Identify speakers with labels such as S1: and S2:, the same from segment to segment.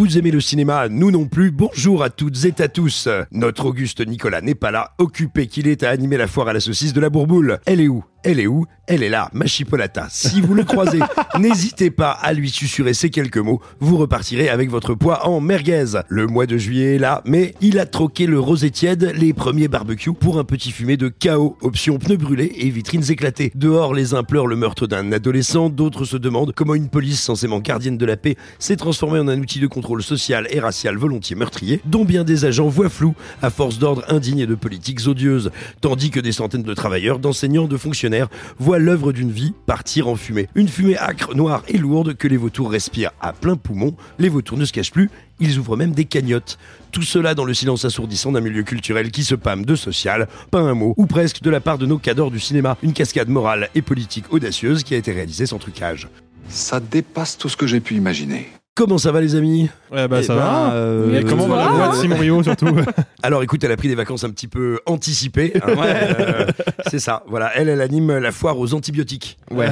S1: Vous aimez le cinéma, nous non plus. Bonjour à toutes et à tous. Notre Auguste Nicolas n'est pas là, occupé qu'il est à animer la foire à la saucisse de la Bourboule. Elle est où? Elle est où? Elle est là, ma chipolata. Si vous le croisez, n'hésitez pas à lui susurrer ces quelques mots. Vous repartirez avec votre poids en merguez. Le mois de juillet est là, mais il a troqué le rosé tiède, les premiers barbecues, pour un petit fumet de chaos. Option pneus brûlés et vitrines éclatées. Dehors, les uns pleurent le meurtre d'un adolescent, d'autres se demandent comment une police censément gardienne de la paix s'est transformée en un outil de contrôle social et racial volontiers meurtrier, dont bien des agents voient flou à force d'ordres indignes et de politiques odieuses, tandis que des centaines de travailleurs, d'enseignants, de fonctionnaires voient l'œuvre d'une vie partir en fumée. Une fumée âcre, noire et lourde que les vautours respirent à plein poumon. Les vautours ne se cachent plus, ils ouvrent même des cagnottes. Tout cela dans le silence assourdissant d'un milieu culturel qui se pâme de social, pas un mot, ou presque de la part de nos cadors du cinéma. Une cascade morale et politique audacieuse qui a été réalisée sans trucage.
S2: Ça dépasse tout ce que j'ai pu imaginer.
S1: Comment ça va les amis
S3: Ouais bah
S4: Eh
S3: ça
S4: ben,
S3: va.
S4: euh,
S3: Et comment va la voix de Simon Rio surtout
S1: Alors écoute, elle a pris des vacances un petit peu anticipées. hein. Euh, c'est ça, voilà. Elle, elle anime la foire aux antibiotiques.
S4: Ouais.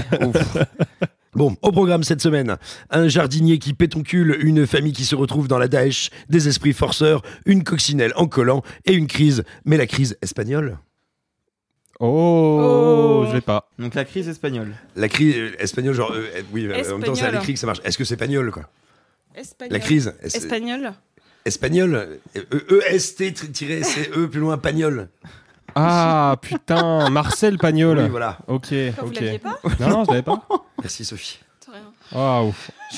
S1: Bon, au programme cette semaine, un jardinier qui pétoncule, une famille qui se retrouve dans la Daesh, des esprits forceurs, une coccinelle en collant et une crise. Mais la crise espagnole
S3: Oh, je l'ai pas.
S4: Donc la crise espagnole.
S1: La crise euh, espagnole, genre, euh, euh, oui, euh, en même temps, c'est à l'écrit que ça marche. Est-ce que c'est espagnol, quoi?
S5: Espagnol.
S1: La crise es-
S5: Espagnol.
S1: Espagnol E- E-S-T-C-E plus loin, pagnol.
S3: Ah putain, Marcel Pagnol.
S1: Oui, voilà.
S3: Ok,
S5: vous
S3: ok.
S5: l'aviez pas?
S3: Non, non, je l'avais pas.
S1: Merci, Sophie.
S5: C'est rien.
S3: Waouh,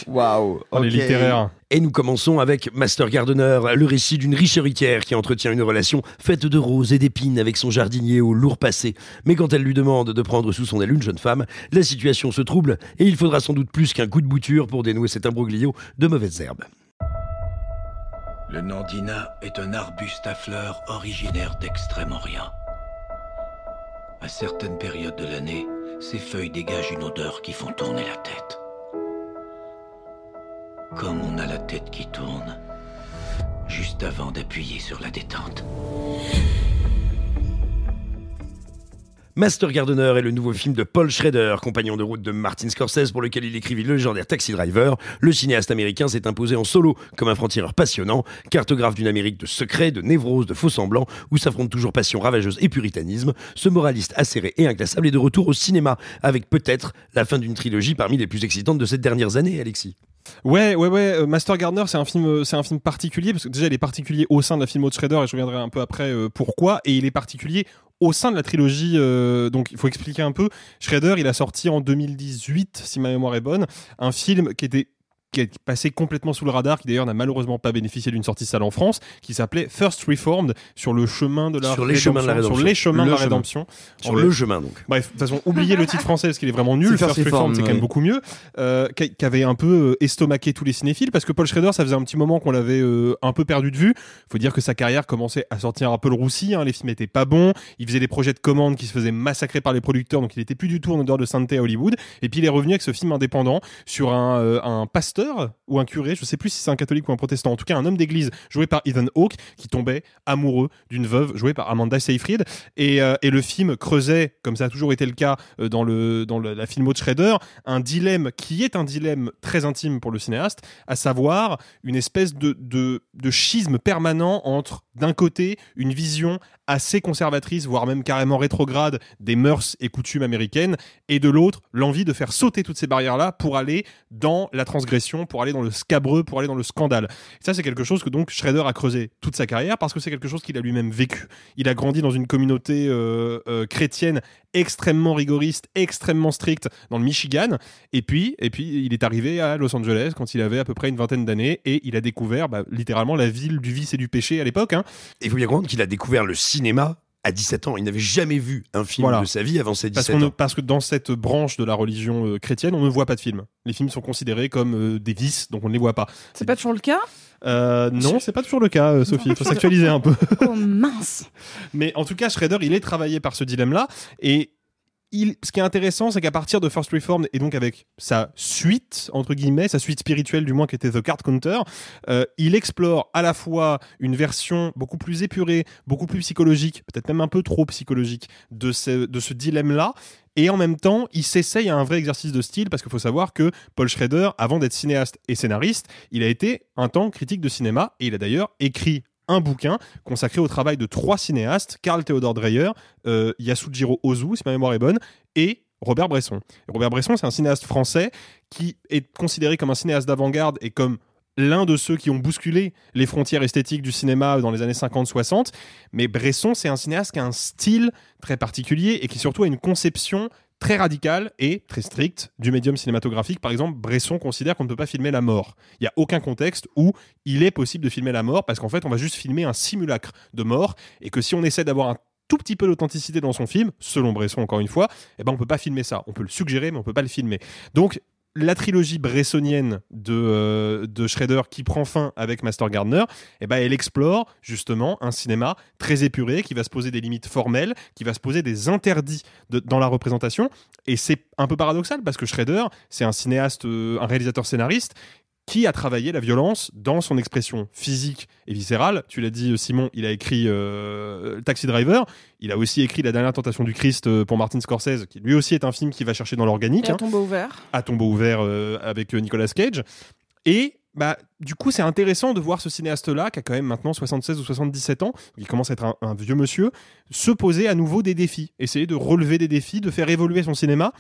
S4: Waouh.
S3: on est littéraire.
S1: Et nous commençons avec Master Gardener, le récit d'une riche héritière qui entretient une relation faite de roses et d'épines avec son jardinier au lourd passé. Mais quand elle lui demande de prendre sous son aile une jeune femme, la situation se trouble et il faudra sans doute plus qu'un coup de bouture pour dénouer cet imbroglio de mauvaises herbes.
S6: Le nandina est un arbuste à fleurs originaire d'Extrême-Orient. À certaines périodes de l'année, ses feuilles dégagent une odeur qui font tourner la tête. Comme on a la tête qui tourne, juste avant d'appuyer sur la détente.
S1: Master Gardener est le nouveau film de Paul Schrader, compagnon de route de Martin Scorsese pour lequel il écrivit le légendaire Taxi Driver. Le cinéaste américain s'est imposé en solo comme un franc-tireur passionnant, cartographe d'une Amérique de secrets, de névroses, de faux semblants, où s'affrontent toujours passion ravageuse et puritanisme. Ce moraliste acéré et inclassable est de retour au cinéma, avec peut-être la fin d'une trilogie parmi les plus excitantes de ces dernières années, Alexis.
S3: Ouais, ouais, ouais. euh, Master Gardener, c'est un film, euh, c'est un film particulier parce que déjà il est particulier au sein de la film de Schrader et je reviendrai un peu après euh, pourquoi. Et il est particulier au sein de la trilogie. donc il faut expliquer un peu. Schrader, il a sorti en 2018, si ma mémoire est bonne, un film qui était qui est passé complètement sous le radar, qui d'ailleurs n'a malheureusement pas bénéficié d'une sortie salle en France, qui s'appelait First Reformed, sur le chemin de la
S1: Sur les
S3: rédemption,
S1: chemins de la rédemption.
S3: Sur les chemins
S1: Le
S3: de la
S1: chemin.
S3: rédemption.
S1: Sur le chemin, donc.
S3: Bref, de toute façon, oubliez le titre français parce qu'il est vraiment nul. First, Reformed, c'est quand même beaucoup mieux. Euh, qui avait un peu euh, estomaqué tous les cinéphiles parce que Paul Schrader, ça faisait un petit moment qu'on l'avait euh, un peu perdu de vue. Faut dire que sa carrière commençait à sortir un peu le roussi. Hein. Les films étaient pas bons. Il faisait des projets de commande qui se faisaient massacrer par les producteurs, donc il était plus du tout en odeur de sainteté à Hollywood. Et puis il est revenu avec ce film indépendant sur un, un pasteur ou un curé, je sais plus si c'est un catholique ou un protestant, en tout cas un homme d'église joué par Ethan Hawke qui tombait amoureux d'une veuve jouée par Amanda Seyfried. Et, euh, et le film creusait, comme ça a toujours été le cas euh, dans, le, dans la filmo de Schrader, un dilemme qui est un dilemme très intime pour le cinéaste, à savoir une espèce de, de, de schisme permanent entre, d'un côté, une vision assez conservatrice, voire même carrément rétrograde des mœurs et coutumes américaines, et de l'autre, l'envie de faire sauter toutes ces barrières-là pour aller dans la transgression pour aller dans le scabreux, pour aller dans le scandale. Et ça, c'est quelque chose que donc Schrader a creusé toute sa carrière parce que c'est quelque chose qu'il a lui-même vécu. Il a grandi dans une communauté euh, euh, chrétienne extrêmement rigoriste, extrêmement stricte dans le Michigan. Et puis, et puis, il est arrivé à Los Angeles quand il avait à peu près une vingtaine d'années et il a découvert bah, littéralement la ville du vice et du péché à l'époque. Hein.
S1: Et il faut bien comprendre qu'il a découvert le cinéma à 17 ans. Il n'avait jamais vu un film
S3: Voilà.
S1: de sa vie avant ses
S3: Parce,
S1: 17
S3: qu'on ne-
S1: ans.
S3: parce que dans cette branche de la religion euh, chrétienne, on ne voit pas de films. Les films sont considérés comme euh, des vices, donc on ne les voit pas.
S5: C'est pas toujours le cas?
S3: Euh, non, c'est pas toujours le cas, euh, Sophie. Il faut s'actualiser un peu.
S5: Oh mince
S3: Mais en tout cas, Schrader, il est travaillé par ce dilemme-là. Et ce qui est intéressant, c'est qu'à partir de First Reformed, et donc avec sa suite, entre guillemets, sa suite spirituelle du moins, qui était The Card Counter, euh, il explore à la fois une version beaucoup plus épurée, beaucoup plus psychologique, peut-être même un peu trop psychologique, de ce, de ce dilemme-là. Et en même temps, il s'essaye à un vrai exercice de style, parce qu'il faut savoir que Paul Schrader, avant d'être cinéaste et scénariste, il a été un temps critique de cinéma, et il a d'ailleurs écrit un bouquin consacré au travail de trois cinéastes, Karl Theodor Dreyer, euh, Yasujiro Ozu, si ma mémoire est bonne, et Robert Bresson. Robert Bresson, c'est un cinéaste français qui est considéré comme un cinéaste d'avant-garde et comme l'un de ceux qui ont bousculé les frontières esthétiques du cinéma dans les années 50-60. Mais Bresson, c'est un cinéaste qui a un style très particulier et qui surtout a une conception très radicale et très stricte du médium cinématographique. Par exemple, Bresson considère qu'on ne peut pas filmer la mort. Il n'y a aucun contexte où il est possible de filmer la mort parce qu'en fait, on va juste filmer un simulacre de mort et que si on essaie d'avoir un tout petit peu d'authenticité dans son film, selon Bresson encore une fois, eh ben on peut pas filmer ça. On peut le suggérer, mais on peut pas le filmer. Donc la trilogie bressonienne de, euh, de Schrader qui prend fin avec Master Gardner, eh ben, elle explore justement un cinéma très épuré qui va se poser des limites formelles, qui va se poser des interdits dans la représentation. Et c'est un peu paradoxal parce que Schrader, c'est un cinéaste, euh, un réalisateur scénariste qui a travaillé la violence dans son expression physique et viscérale. Tu l'as dit, Simon, il a écrit euh, Taxi Driver. Il a aussi écrit La dernière tentation du Christ euh, pour Martin Scorsese, qui lui aussi est un film qui va chercher dans l'organique.
S5: À
S3: hein
S5: tombeau ouvert.
S3: à tombeau ouvert euh, avec euh, Nicolas Cage. Et bah, du coup, c'est intéressant de voir ce cinéaste-là, qui a quand même maintenant 76 ou 77 ans, il commence à être un, un vieux monsieur, se poser à nouveau des défis, essayer de relever des défis, de faire évoluer son cinéma.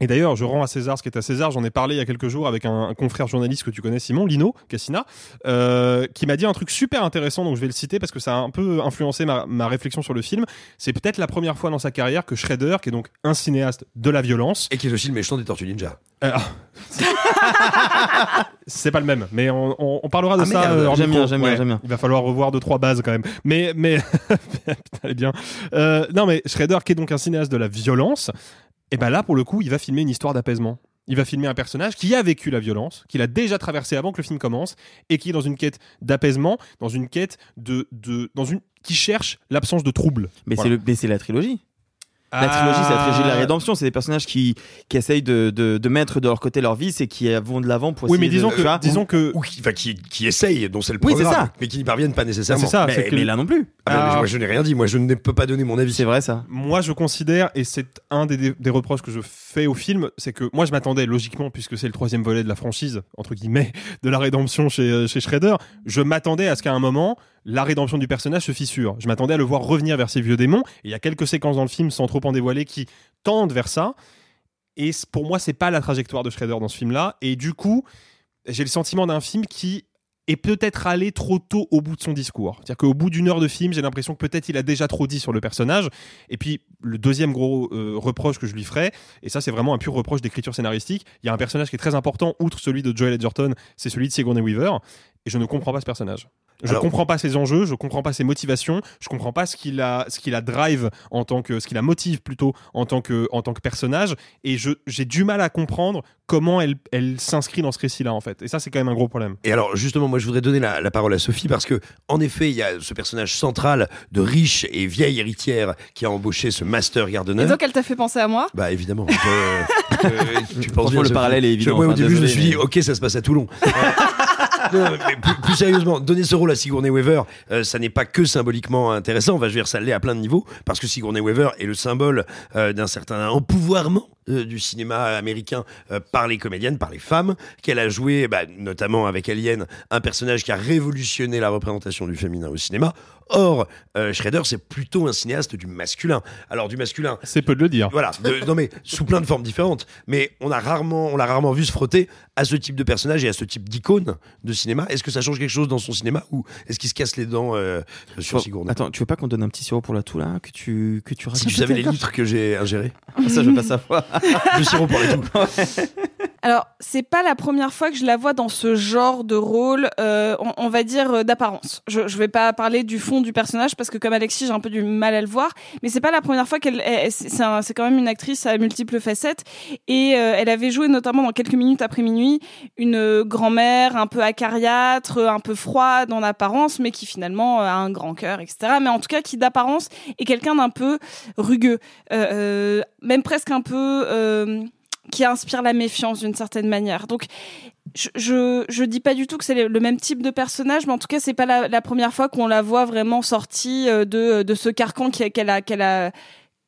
S3: Et d'ailleurs, je rends à César ce qui est à César. J'en ai parlé il y a quelques jours avec un, un confrère journaliste que tu connais, Simon, Lino Cassina, euh, qui m'a dit un truc super intéressant, donc je vais le citer parce que ça a un peu influencé ma, ma réflexion sur le film. C'est peut-être la première fois dans sa carrière que Schrader, qui est donc un cinéaste de la violence,
S1: Et qui est aussi le méchant des Tortues Ninja.
S3: euh, c'est pas le même, mais on, on- on parlera de
S4: Ah,
S3: ça. euh,
S4: j'aime bien, j'aime bien, j'aime bien.
S3: Il va falloir revoir deux trois bases quand même. Mais mais putain, elle est bien. Euh, non mais Schrader qui est donc un cinéaste de la violence, et ben là pour le coup il va filmer une histoire d'apaisement. Il va filmer un personnage qui a vécu la violence, qu'il a déjà traversé avant que le film commence, et qui est dans une quête d'apaisement, dans une quête de, de dans une qui cherche l'absence de trouble.
S4: Mais
S3: Voilà.
S4: c'est le- mais c'est la trilogie. La
S3: Ah.
S4: trilogie, c'est la trilogie de la rédemption. C'est des personnages qui, qui essayent de, de, de mettre de leur côté leur vice et qui vont de l'avant pour
S3: Oui, mais
S4: essayer
S3: disons
S4: de,
S3: que
S4: vois,
S3: disons que
S1: Ou qui, enfin, qui, qui essayent, dont c'est le
S4: Oui, c'est
S1: programme,
S4: ça.
S1: mais qui n'y parviennent pas nécessairement.
S3: c'est ça.
S4: mais,
S3: c'est que-
S4: mais là non plus.
S1: Ah, mais
S3: Ah.
S1: moi, je n'ai rien dit. Moi, je ne peux pas donner mon avis.
S4: C'est vrai ça.
S3: Moi, je considère, et c'est un des, des reproches que je fais au film, c'est que moi, je m'attendais logiquement, puisque c'est le troisième volet de la franchise, entre guillemets, de la rédemption chez, euh, chez Shredder, je m'attendais à ce qu'à un moment, la rédemption du personnage se fissure. Je m'attendais à le voir revenir vers ses vieux démons, et il y a quelques séquences dans le film, sans trop en dévoiler, qui tendent vers ça. Et pour moi, c'est pas la trajectoire de Shredder dans ce film-là. Et du coup, j'ai le sentiment d'un film qui est peut-être allé trop tôt au bout de son discours. C'est-à-dire qu'au bout d'une heure de film, j'ai l'impression que peut-être il a déjà trop dit sur le personnage. Et puis, le deuxième gros euh, reproche que je lui ferais, et ça c'est vraiment un pur reproche d'écriture scénaristique, il y a un personnage qui est très important, outre celui de Joel Edgerton, c'est celui de Sigourney Weaver, et je ne comprends pas ce personnage. Je
S1: Alors-
S3: comprends pas ses enjeux, je comprends pas ses motivations, je comprends pas ce qu'il a, ce qu'il a drive en tant que, ce qu'il a motive plutôt en tant que, en tant que personnage, et je, j'ai du mal à comprendre comment elle, elle s'inscrit dans ce récit-là en fait. Et ça c'est quand même un gros problème.
S1: Et alors, justement, moi, je voudrais donner la, la parole à Sophie parce que, en effet, il y a ce personnage central de riche et vieille héritière qui a embauché ce master gardener.
S5: Et donc, elle t'a fait penser à moi?
S1: Bah évidemment. Je- euh, tu penses bien,
S4: le
S1: Sophie.
S4: parallèle est
S1: Je-
S4: évident.
S1: ouais, au
S4: Enfin,
S1: début, je me suis dit,
S4: mais-
S1: ok, ça se passe à Toulon. Non, mais plus, sérieusement, donner ce rôle à Sigourney Weaver, euh, ça n'est pas que symboliquement intéressant. Enfin, je dire, ça l'est à plein de niveaux, parce que Sigourney Weaver est le symbole euh, d'un certain empouvoirment euh, du cinéma américain par les comédiennes, par les femmes, qu'elle a joué, bah, notamment avec Alien, un personnage qui a révolutionné la représentation du féminin au cinéma. Or, euh, Schrader, c'est plutôt un cinéaste du masculin. Alors, du masculin,
S3: C'est peu de le dire.
S1: voilà, de- non mais sous plein de formes différentes. Mais on a rarement, on l'a rarement vu se frotter à ce type de personnage et à ce type d'icône de cinéma. Est-ce que ça change quelque chose dans son cinéma ou est-ce qu'il se casse les dents euh, sur Sigourney?
S4: Attends, tu veux pas qu'on donne un petit sirop pour la toux là que tu que tu
S1: Si tu savais les litres que j'ai ingérés,
S4: Ah, Ça, je veux pas savoir.
S1: le sirop pour les tout.
S5: Alors, c'est pas la première fois que je la vois dans ce genre de rôle, euh, on, va dire euh, d'apparence. Je, je vais pas parler du fond du personnage parce que comme Alexis, j'ai un peu du mal à le voir, mais c'est pas la première fois qu'elle. elle- C'est quand même une actrice à multiples facettes et euh, elle avait joué notamment dans quelques minutes après minuit une euh, grand-mère un peu acariâtre, euh, un peu froide en apparence, mais qui finalement a un grand cœur, etc. Mais en tout cas, qui d'apparence est quelqu'un d'un peu rugueux, euh, même presque un peu. Qui inspire la méfiance d'une certaine manière. Donc, je, je, je dis pas du tout que c'est le, même type de personnage, mais en tout cas, c'est pas la, première fois qu'on la voit vraiment sortie euh, de, de ce carcan qu'elle a, qu'elle a,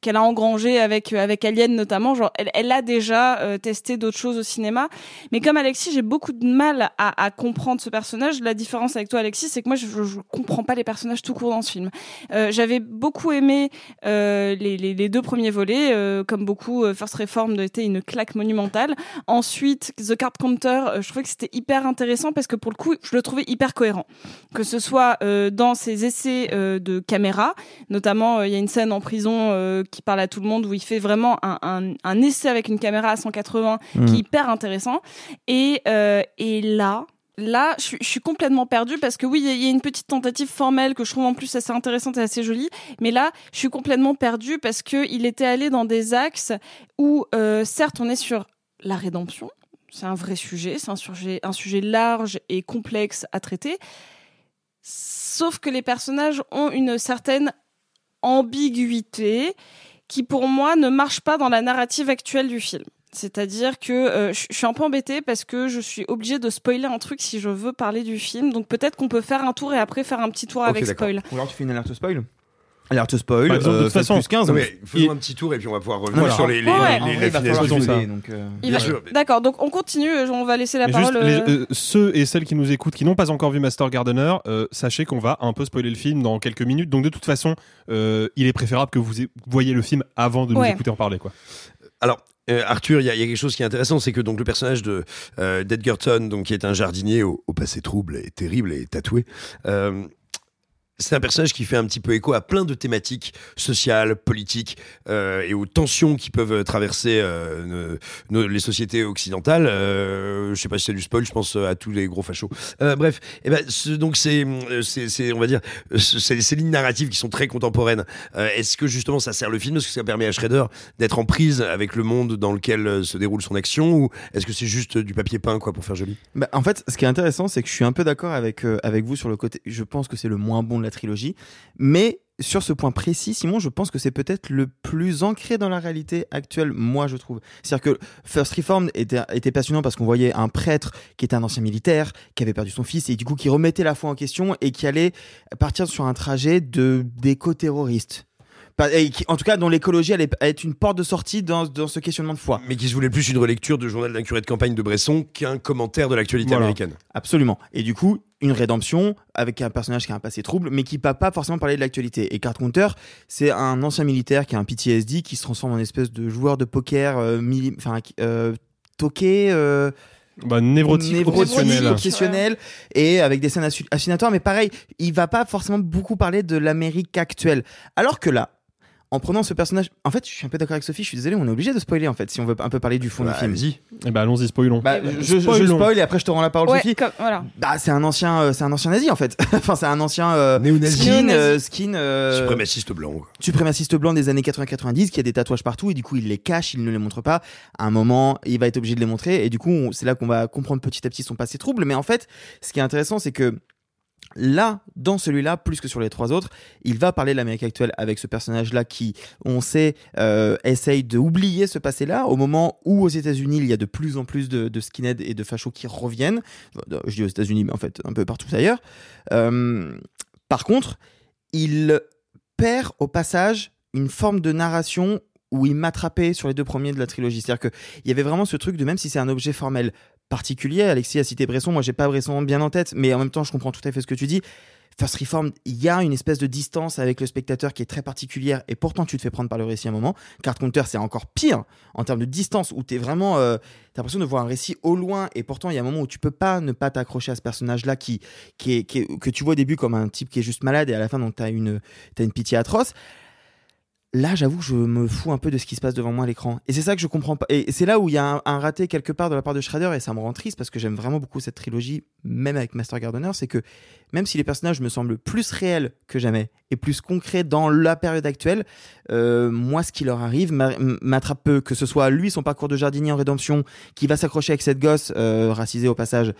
S5: qu'elle a engrangé avec avec Alien notamment. Genre, elle, elle a déjà euh, testé d'autres choses au cinéma, mais comme Alexis, j'ai beaucoup de mal à, à comprendre ce personnage. La différence avec toi, Alexis, c'est que moi, je, je, comprends pas les personnages tout court dans ce film. Euh, J'avais beaucoup aimé euh, les, les, les deux premiers volets, euh, comme beaucoup. euh, First Reformed était une claque monumentale. Ensuite, The Card Counter, euh, je trouvais que c'était hyper intéressant parce que pour le coup, je le trouvais hyper cohérent. Que ce soit euh, dans ses essais euh, de caméra, notamment euh, il y a une scène en prison euh, qui parle à tout le monde où il fait vraiment un, un, un essai avec une caméra à 180
S4: Mhm.
S5: qui est hyper intéressant. Et, euh, et là, Là, je suis, je suis complètement perdue parce que oui, il y a- il y, a une petite tentative formelle que je trouve en plus assez intéressante et assez jolie. Mais là, je suis complètement perdue parce que il était allé dans des axes où, euh, certes, on est sur la rédemption. C'est un vrai sujet, c'est un sujet, un sujet large et complexe à traiter. Sauf que les personnages ont une certaine ambiguïté qui, pour moi, ne marche pas dans la narrative actuelle du film. C'est-à-dire que euh, je suis un peu embêtée parce que je suis obligée de spoiler un truc si je veux parler du film. Donc peut-être qu'on peut faire un tour et après faire un petit tour avec spoil.
S4: Ou alors tu fais une alerte spoil. Alerte spoil.
S3: Par exemple, de
S4: euh,
S3: toute
S4: faites
S3: façon,
S4: plus 15.
S1: Non, mais faisons
S3: Il-
S1: un petit tour et puis on va pouvoir revenir
S4: Voilà.
S1: sur les, les,
S5: Ouais.
S1: les, les,
S4: il
S1: la
S4: va
S1: finesse
S4: falloir
S1: du film.
S4: spoiler, donc, euh,
S5: Il
S1: Bien
S5: va-
S1: sûr.
S5: D'accord, donc on continue, on va laisser la
S3: Mais juste,
S5: parole.
S3: les-
S5: euh,
S3: euh, ceux et celles qui nous écoutent, qui n'ont pas encore vu Master Gardener, euh, sachez qu'on va un peu spoiler le film dans quelques minutes. Donc de toute façon, euh, il est préférable que vous é- voyez le film avant de nous
S5: Ouais.
S3: écouter en parler. Quoi.
S1: Alors, euh, Arthur, il y, a il y a quelque chose qui est intéressant, c'est que donc le personnage de euh, d'Edgerton, donc qui est un jardinier au, au passé trouble et terrible et tatoué. euh, c'est un personnage qui fait un petit peu écho à plein de thématiques sociales, politiques euh, et aux tensions qui peuvent traverser euh, les sociétés occidentales. Euh, je sais pas si c'est du spoil, je pense à tous les gros fachos. Euh, bref, et ben, donc c'est, euh, on va dire, euh, ces lignes narratives qui sont très contemporaines. Euh, est-ce que justement ça sert le film? Est-ce que ça permet à Shredder d'être en prise avec le monde dans lequel euh, se déroule son action? Ou est-ce que c'est juste du papier peint quoi pour faire joli?
S4: Bah, en fait, ce qui est intéressant, c'est que je suis un peu d'accord avec, euh, avec vous sur le côté. Je pense que c'est le moins bon de la trilogie. Mais sur ce point précis, Simon, je pense que c'est peut-être le plus ancré dans la réalité actuelle, moi, je trouve. C'est-à-dire que First Reformed était, était passionnant parce qu'on voyait un prêtre qui était un ancien militaire, qui avait perdu son fils et du coup qui remettait la foi en question et qui allait partir sur un trajet de. Pas- et qui- En tout cas, dont l'écologie allait être une porte de sortie dans, dans ce questionnement de foi.
S1: Mais qui se voulait plus une relecture de journal d'un curé de campagne de Bresson qu'un commentaire de l'actualité
S3: Voilà.
S1: américaine.
S4: Absolument. Et du coup, une rédemption avec un personnage qui a un passé trouble, mais qui ne va pas forcément parler de l'actualité. Et Card Counter, c'est un ancien militaire qui a un PTSD, qui se transforme en espèce de joueur de poker, euh, enfin, euh, toqué, euh,
S3: Bah, névrotique,
S4: névrotique,
S3: obsessionnel.
S4: obsessionnel, et avec des scènes hallucinatoires. Mais pareil, il va pas forcément beaucoup parler de l'Amérique actuelle. Alors que là, en prenant ce personnage, en fait, je suis un peu d'accord avec Sophie. Je suis désolé, on est obligé de spoiler en fait, si on veut un peu parler du fond
S1: Bah,
S4: du film.
S1: Allez-y.
S3: Eh ben, allons-y, spoilons.
S4: Bah,
S5: Eh ben,
S4: je, je- je spoil et après je te rends la parole,
S5: ouais,
S4: Sophie.
S5: comme- voilà.
S4: Bah, c'est un ancien, euh, c'est un ancien nazi en fait. enfin, c'est un ancien euh,
S1: Néo-nazi.
S4: skin,
S5: Néo-nazi.
S4: euh, skin euh,
S1: Suprémaciste blanc. quoi.
S4: suprémaciste blanc des années 80-90 qui a des tatouages partout et du coup il les cache, il ne les montre pas. À un moment, il va être obligé de les montrer et du coup on- c'est là qu'on va comprendre petit à petit son passé trouble. Mais en fait, ce qui est intéressant, c'est que Là, dans celui-là, plus que sur les trois autres, il va parler de l'Amérique actuelle avec ce personnage-là qui, on sait, euh, essaye d'oublier ce passé-là au moment où aux États-Unis il y a de plus en plus de, de skinheads et de fachos qui reviennent. Je dis aux États-Unis, mais en fait un peu partout ailleurs. Euh, par contre, il perd au passage une forme de narration où il m'attrapait sur les deux premiers de la trilogie. C'est-à-dire qu'il y avait vraiment ce truc de même si c'est un objet formel particulier, Alexis a cité Bresson, moi j'ai pas Bresson bien en tête, mais en même temps je comprends tout à fait ce que tu dis. First Reform, il y a une espèce de distance avec le spectateur qui est très particulière et pourtant tu te fais prendre par le récit à un moment. Card Counter, c'est encore pire en termes de distance où tu es vraiment. Euh, t'as l'impression de voir un récit au loin et pourtant il y a un moment où tu peux pas ne pas t'accrocher à ce personnage-là qui, qui, est, que tu vois au début comme un type qui est juste malade et à la fin donc t'as une, as une pitié atroce là, j'avoue, je me fous un peu de ce qui se passe devant moi à l'écran. Et c'est ça que je comprends pas. Et c'est là où il y a un, raté quelque part de la part de Shredder, et ça me rend triste parce que j'aime vraiment beaucoup cette trilogie, même avec Master Gardener, c'est que même si les personnages me semblent plus réels que jamais et plus concrets dans la période actuelle, euh, moi, ce qui leur arrive m'attrape peu. Que ce soit lui, son parcours de jardinier en rédemption, qui va s'accrocher avec cette gosse, euh, racisée au passage,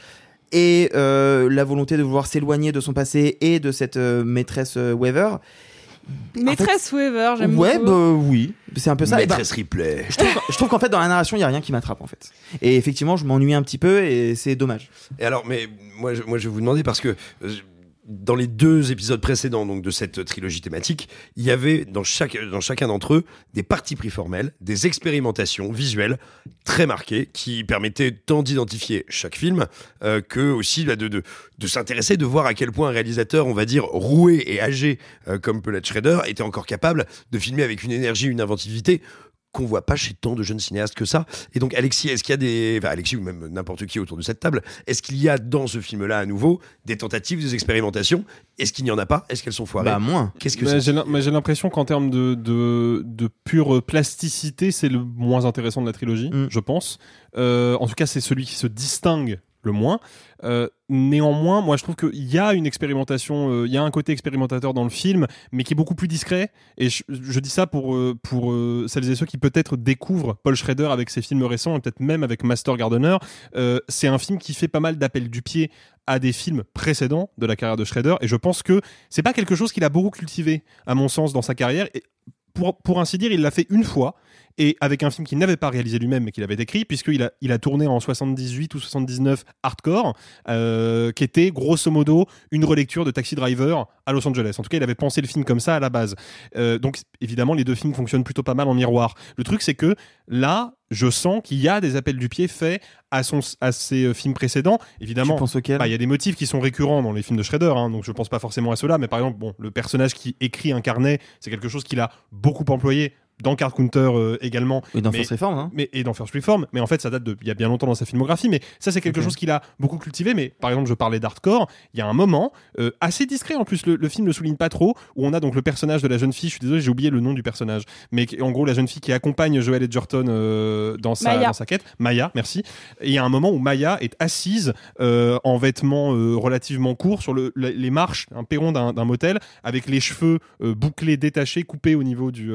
S4: et euh, la volonté de vouloir s'éloigner de son passé et de cette maîtresse Weaver
S5: Maîtresse fait, Weaver, j'aime
S4: ouais,
S5: beaucoup.
S4: Ouais, bah, oui, c'est un peu ça.
S1: Maîtresse bah, Ripley.
S4: Je trouve, je trouve qu'en fait, dans la narration, il n'y a rien qui m'attrape, en fait. Et effectivement, je m'ennuie un petit peu et c'est dommage.
S1: Et alors, mais moi, je, moi, je vais vous demander parce que euh, dans les deux épisodes précédents donc de cette trilogie thématique, il y avait dans, chacun d'entre eux des parties pris formelles, des expérimentations visuelles très marquées qui permettaient tant d'identifier chaque film euh, que aussi bah, de, s'intéresser, de voir à quel point un réalisateur, on va dire, roué et âgé euh, comme peut l'être était encore capable de filmer avec une énergie, une inventivité qu'on voit pas chez tant de jeunes cinéastes que ça. Et donc, Alexis, est-ce qu'il y a des. Enfin, Alexis ou même n'importe qui autour de cette table, est-ce qu'il y a dans ce film-là à nouveau des tentatives, des expérimentations? Est-ce qu'il n'y en a pas? Est-ce qu'elles sont foirées?
S4: Bah, moins.
S1: Qu'est-ce que
S3: J'ai l'impression qu'en termes de, de, de, pure plasticité, c'est le moins intéressant de la trilogie, mm. je pense. Euh, en tout cas, c'est celui qui se distingue le moins. Euh, néanmoins, moi je trouve qu'il y a une expérimentation, euh, il y a un côté expérimentateur dans le film, mais qui est beaucoup plus discret. Et je, dis ça pour, euh, pour celles et ceux qui peut-être découvrent Paul Schrader avec ses films récents, et peut-être même avec Master Gardener. c'est un film qui fait pas mal d'appels du pied à des films précédents de la carrière de Schrader. Et je pense que c'est pas quelque chose qu'il a beaucoup cultivé, à mon sens, dans sa carrière. Et pour, pour ainsi dire, il l'a fait une fois et avec un film qu'il n'avait pas réalisé lui-même mais qu'il avait écrit puisqu'il a, il a tourné en 78 ou 79 Hardcore euh, qui était grosso modo une relecture de Taxi Driver à Los Angeles. En tout cas il avait pensé le film comme ça à la base. Euh, donc évidemment les deux films fonctionnent plutôt pas mal en miroir. Le truc c'est que là je sens qu'il y a des appels du pied faits à, son, à ses euh, films précédents. Évidemment, bah, il y a des motifs qui sont récurrents dans les films de Shredder, hein, donc je pense pas forcément à cela, mais par exemple, bon, le personnage qui écrit un carnet, c'est quelque chose qu'il a beaucoup employé dans Card Counter euh, également.
S4: Et dans First Reform. Hein.
S3: Mais, et dans First Reform. Mais en fait, ça date de il y a bien longtemps dans sa filmographie. Mais ça, c'est quelque chose qu'il a beaucoup cultivé. Mais par exemple, je parlais d'hardcore. Il y a un moment, euh, assez discret en plus, le, le, film ne souligne pas trop, où on a donc le personnage de la jeune fille. Je suis désolé, j'ai oublié le nom du personnage. Mais en gros, la jeune fille qui accompagne Joel Edgerton euh, dans, sa, dans sa quête. Maya, merci. Et il y a un moment où Maya est assise en vêtements relativement courts sur le, les marches, un perron d'un motel, avec les cheveux bouclés, détachés, coupés au niveau du,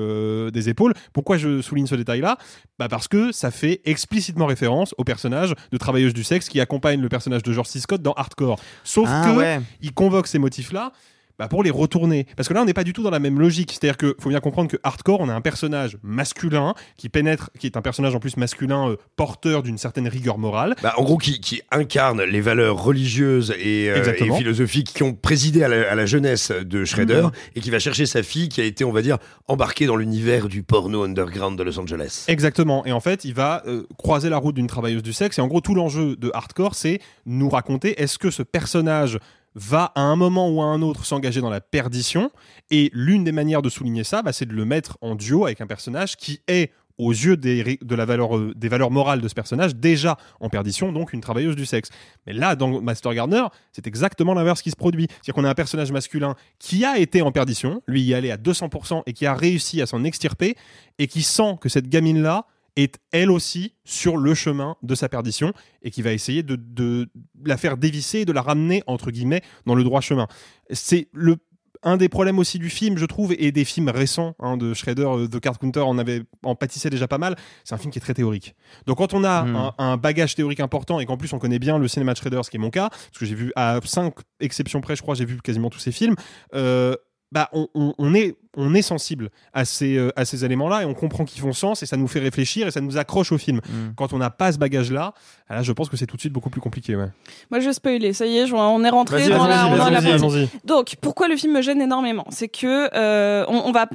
S3: des épaules pourquoi je souligne ce détail-là? Bah Parce que ça fait explicitement référence au personnage de travailleuse du sexe qui accompagne le personnage de George C. Scott dans Hardcore. Sauf
S4: ah
S3: que il convoque ces motifs-là bah pour les retourner. Parce que là, on n'est pas du tout dans la même logique. C'est-à-dire qu'il faut bien comprendre que Hardcore, on a un personnage masculin qui pénètre, qui est un personnage en plus masculin euh, porteur d'une certaine rigueur morale.
S1: Bah, en gros, qui, qui, incarne les valeurs religieuses et, euh, et philosophiques qui ont présidé à la, jeunesse de Shredder mhm. et qui va chercher sa fille qui a été, on va dire, embarquée dans l'univers du porno underground de Los Angeles.
S3: Exactement. Et en fait, il va euh, croiser la route d'une travailleuse du sexe. Et en gros, tout l'enjeu de Hardcore, c'est nous raconter est-ce que ce personnage va à un moment ou à un autre s'engager dans la perdition. Et l'une des manières de souligner ça, bah, c'est de le mettre en duo avec un personnage qui est aux yeux des, de la valeur, euh, des valeurs morales de ce personnage, déjà en perdition, donc une travailleuse du sexe. Mais là, dans Master Gardener, c'est exactement l'inverse qui se produit. C'est-à-dire qu'on a un personnage masculin qui a été en perdition, lui y allait à 200% et qui a réussi à s'en extirper, et qui sent que cette gamine-là est elle aussi sur le chemin de sa perdition et qui va essayer de, la faire dévisser et de la ramener entre guillemets dans le droit chemin. C'est le un des problèmes aussi du film, je trouve, et des films récents hein, de Schrader, euh, The Card Counter en avait en pâtissait déjà pas mal. C'est un film qui est très théorique. Donc quand on a
S4: Mm.
S3: un, un bagage théorique important et qu'en plus on connaît bien le cinéma de Schrader, ce qui est mon cas, parce que j'ai vu à cinq exceptions près, je crois, j'ai vu quasiment tous ces films. euh, bah, on, on- on est, on est sensible à ces, euh, à ces éléments-là et on comprend qu'ils font sens et ça nous fait réfléchir et ça nous accroche au film.
S4: Mm.
S3: Quand on n'a pas ce bagage-là, ah là, je pense que c'est tout de suite beaucoup plus compliqué. Ouais.
S5: Moi, je vais spoiler. Ça y est, je- on est rentré dans la. Donc, pourquoi le film me gêne énormément? C'est que euh, on, on va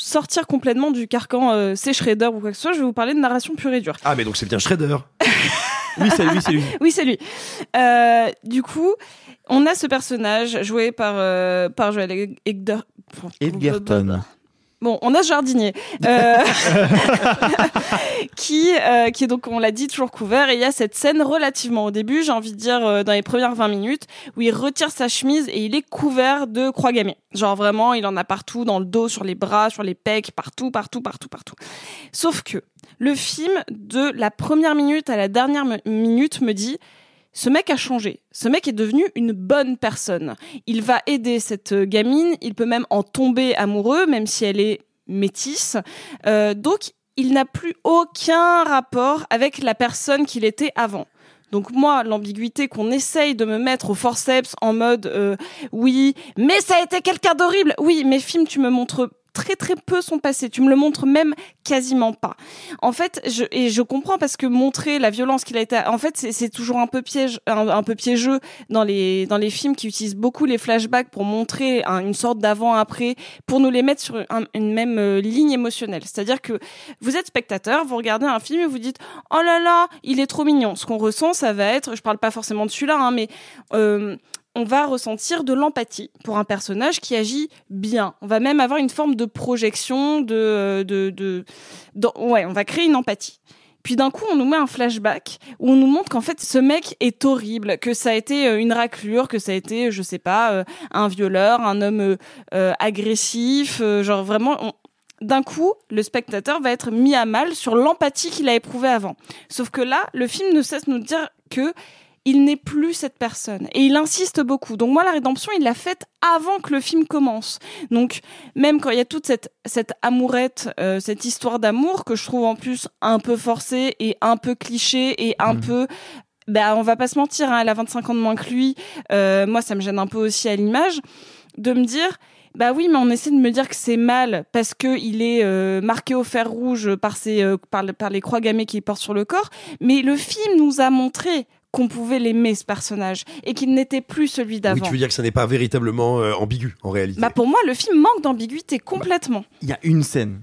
S5: sortir complètement du carcan euh, c'est Shredder ou quoi que ce soit. Je vais vous parler de narration pure et dure.
S1: Ah, mais donc c'est bien Shredder.
S4: Oui, c'est lui, c'est lui.
S5: Oui, c'est lui. Euh, du coup, on a ce personnage joué par euh, par Joel Egder.
S4: Edgerton.
S5: Bon, on a ce jardinier euh, qui euh, qui est donc on l'a dit toujours couvert et il y a cette scène relativement au début, j'ai envie de dire euh, dans les premières 20 minutes où il retire sa chemise et il est couvert de croix gammées. Genre vraiment, il en a partout dans le dos, sur les bras, sur les pecs, partout partout partout partout. Sauf que le film de la première minute à la dernière minute me dit ce mec a changé. Ce mec est devenu une bonne personne. Il va aider cette gamine. Il peut même en tomber amoureux, même si elle est métisse. Euh, donc, il n'a plus aucun rapport avec la personne qu'il était avant. Donc moi, l'ambiguïté qu'on essaye de me mettre au forceps en mode euh, oui, mais ça a été quelqu'un d'horrible. Oui, mais film, tu me montres très très peu son passé. Tu me le montres même quasiment pas. En fait, je, et je comprends parce que montrer la violence qu'il a été, en fait, c'est- toujours un peu piège, un, peu piégeux dans les dans les films qui utilisent beaucoup les flashbacks pour montrer un- une sorte d'avant-après, pour nous les mettre sur un- une même euh, ligne émotionnelle. C'est-à-dire que vous êtes spectateur, vous regardez un film et vous dites oh là là, il est trop mignon. Ce qu'on ressent, ça va être, je parle pas forcément de celui-là, hein, mais euh, on va ressentir de l'empathie pour un personnage qui agit bien. On va même avoir une forme de projection, de, de, ouais, on va créer une empathie. Puis d'un coup, on nous met un flashback où on nous montre qu'en fait, ce mec est horrible, que ça a été euh, une raclure, que ça a été, je sais pas, euh, un violeur, un homme euh, agressif, genre vraiment. D'un coup, le spectateur va être mis à mal sur l'empathie qu'il a éprouvée avant. Sauf que là, le film ne cesse de nous dire que il n'est plus cette personne. Et il insiste beaucoup. Donc moi, la rédemption, il l'a faite avant que le film commence. Donc même quand il y a toute cette, cette amourette, euh, cette histoire d'amour que je trouve en plus un peu forcée et un peu cliché et un peu... Ben, on va pas se mentir, hein, elle a 25 ans de moins que lui. Euh, moi, ça me gêne un peu aussi à l'image de me dire... Bah oui, mais on essaie de me dire que c'est mal parce que il est euh, marqué au fer rouge par ses euh, par, par les croix gammées qu'il porte sur le corps. Mais le film nous a montré qu'on pouvait l'aimer ce personnage et qu'il n'était plus celui
S1: Oui,
S5: d'avant.
S1: tu veux dire que ça n'est pas véritablement euh, ambigu en réalité.
S5: Bah pour moi, le film manque d'ambiguïté complètement.
S4: Il y a une scène.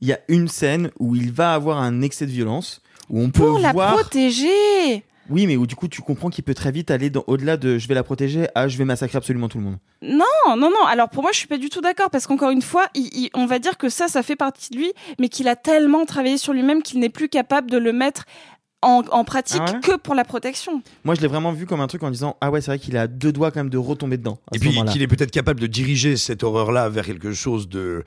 S4: Il y a une scène où il va avoir un excès de violence, où on peut
S5: Pour la
S4: voir.
S5: protéger.
S4: Oui, mais où du coup tu comprends qu'il peut très vite aller dans- au-delà de je vais la protéger à je vais massacrer absolument tout le monde.
S5: Non, non, non. Alors pour moi, je suis pas du tout d'accord parce qu'encore une fois, il- il- on va dire que ça, ça fait partie de lui, mais qu'il a tellement travaillé sur lui-même qu'il n'est plus capable de le mettre en, en pratique
S4: Ah ouais
S5: que pour la protection.
S4: Moi je l'ai vraiment vu comme un truc en disant ah ouais c'est vrai qu'il a deux doigts quand même de retomber dedans.
S1: Et puis qu'il est peut-être capable de diriger cette horreur-là vers quelque chose de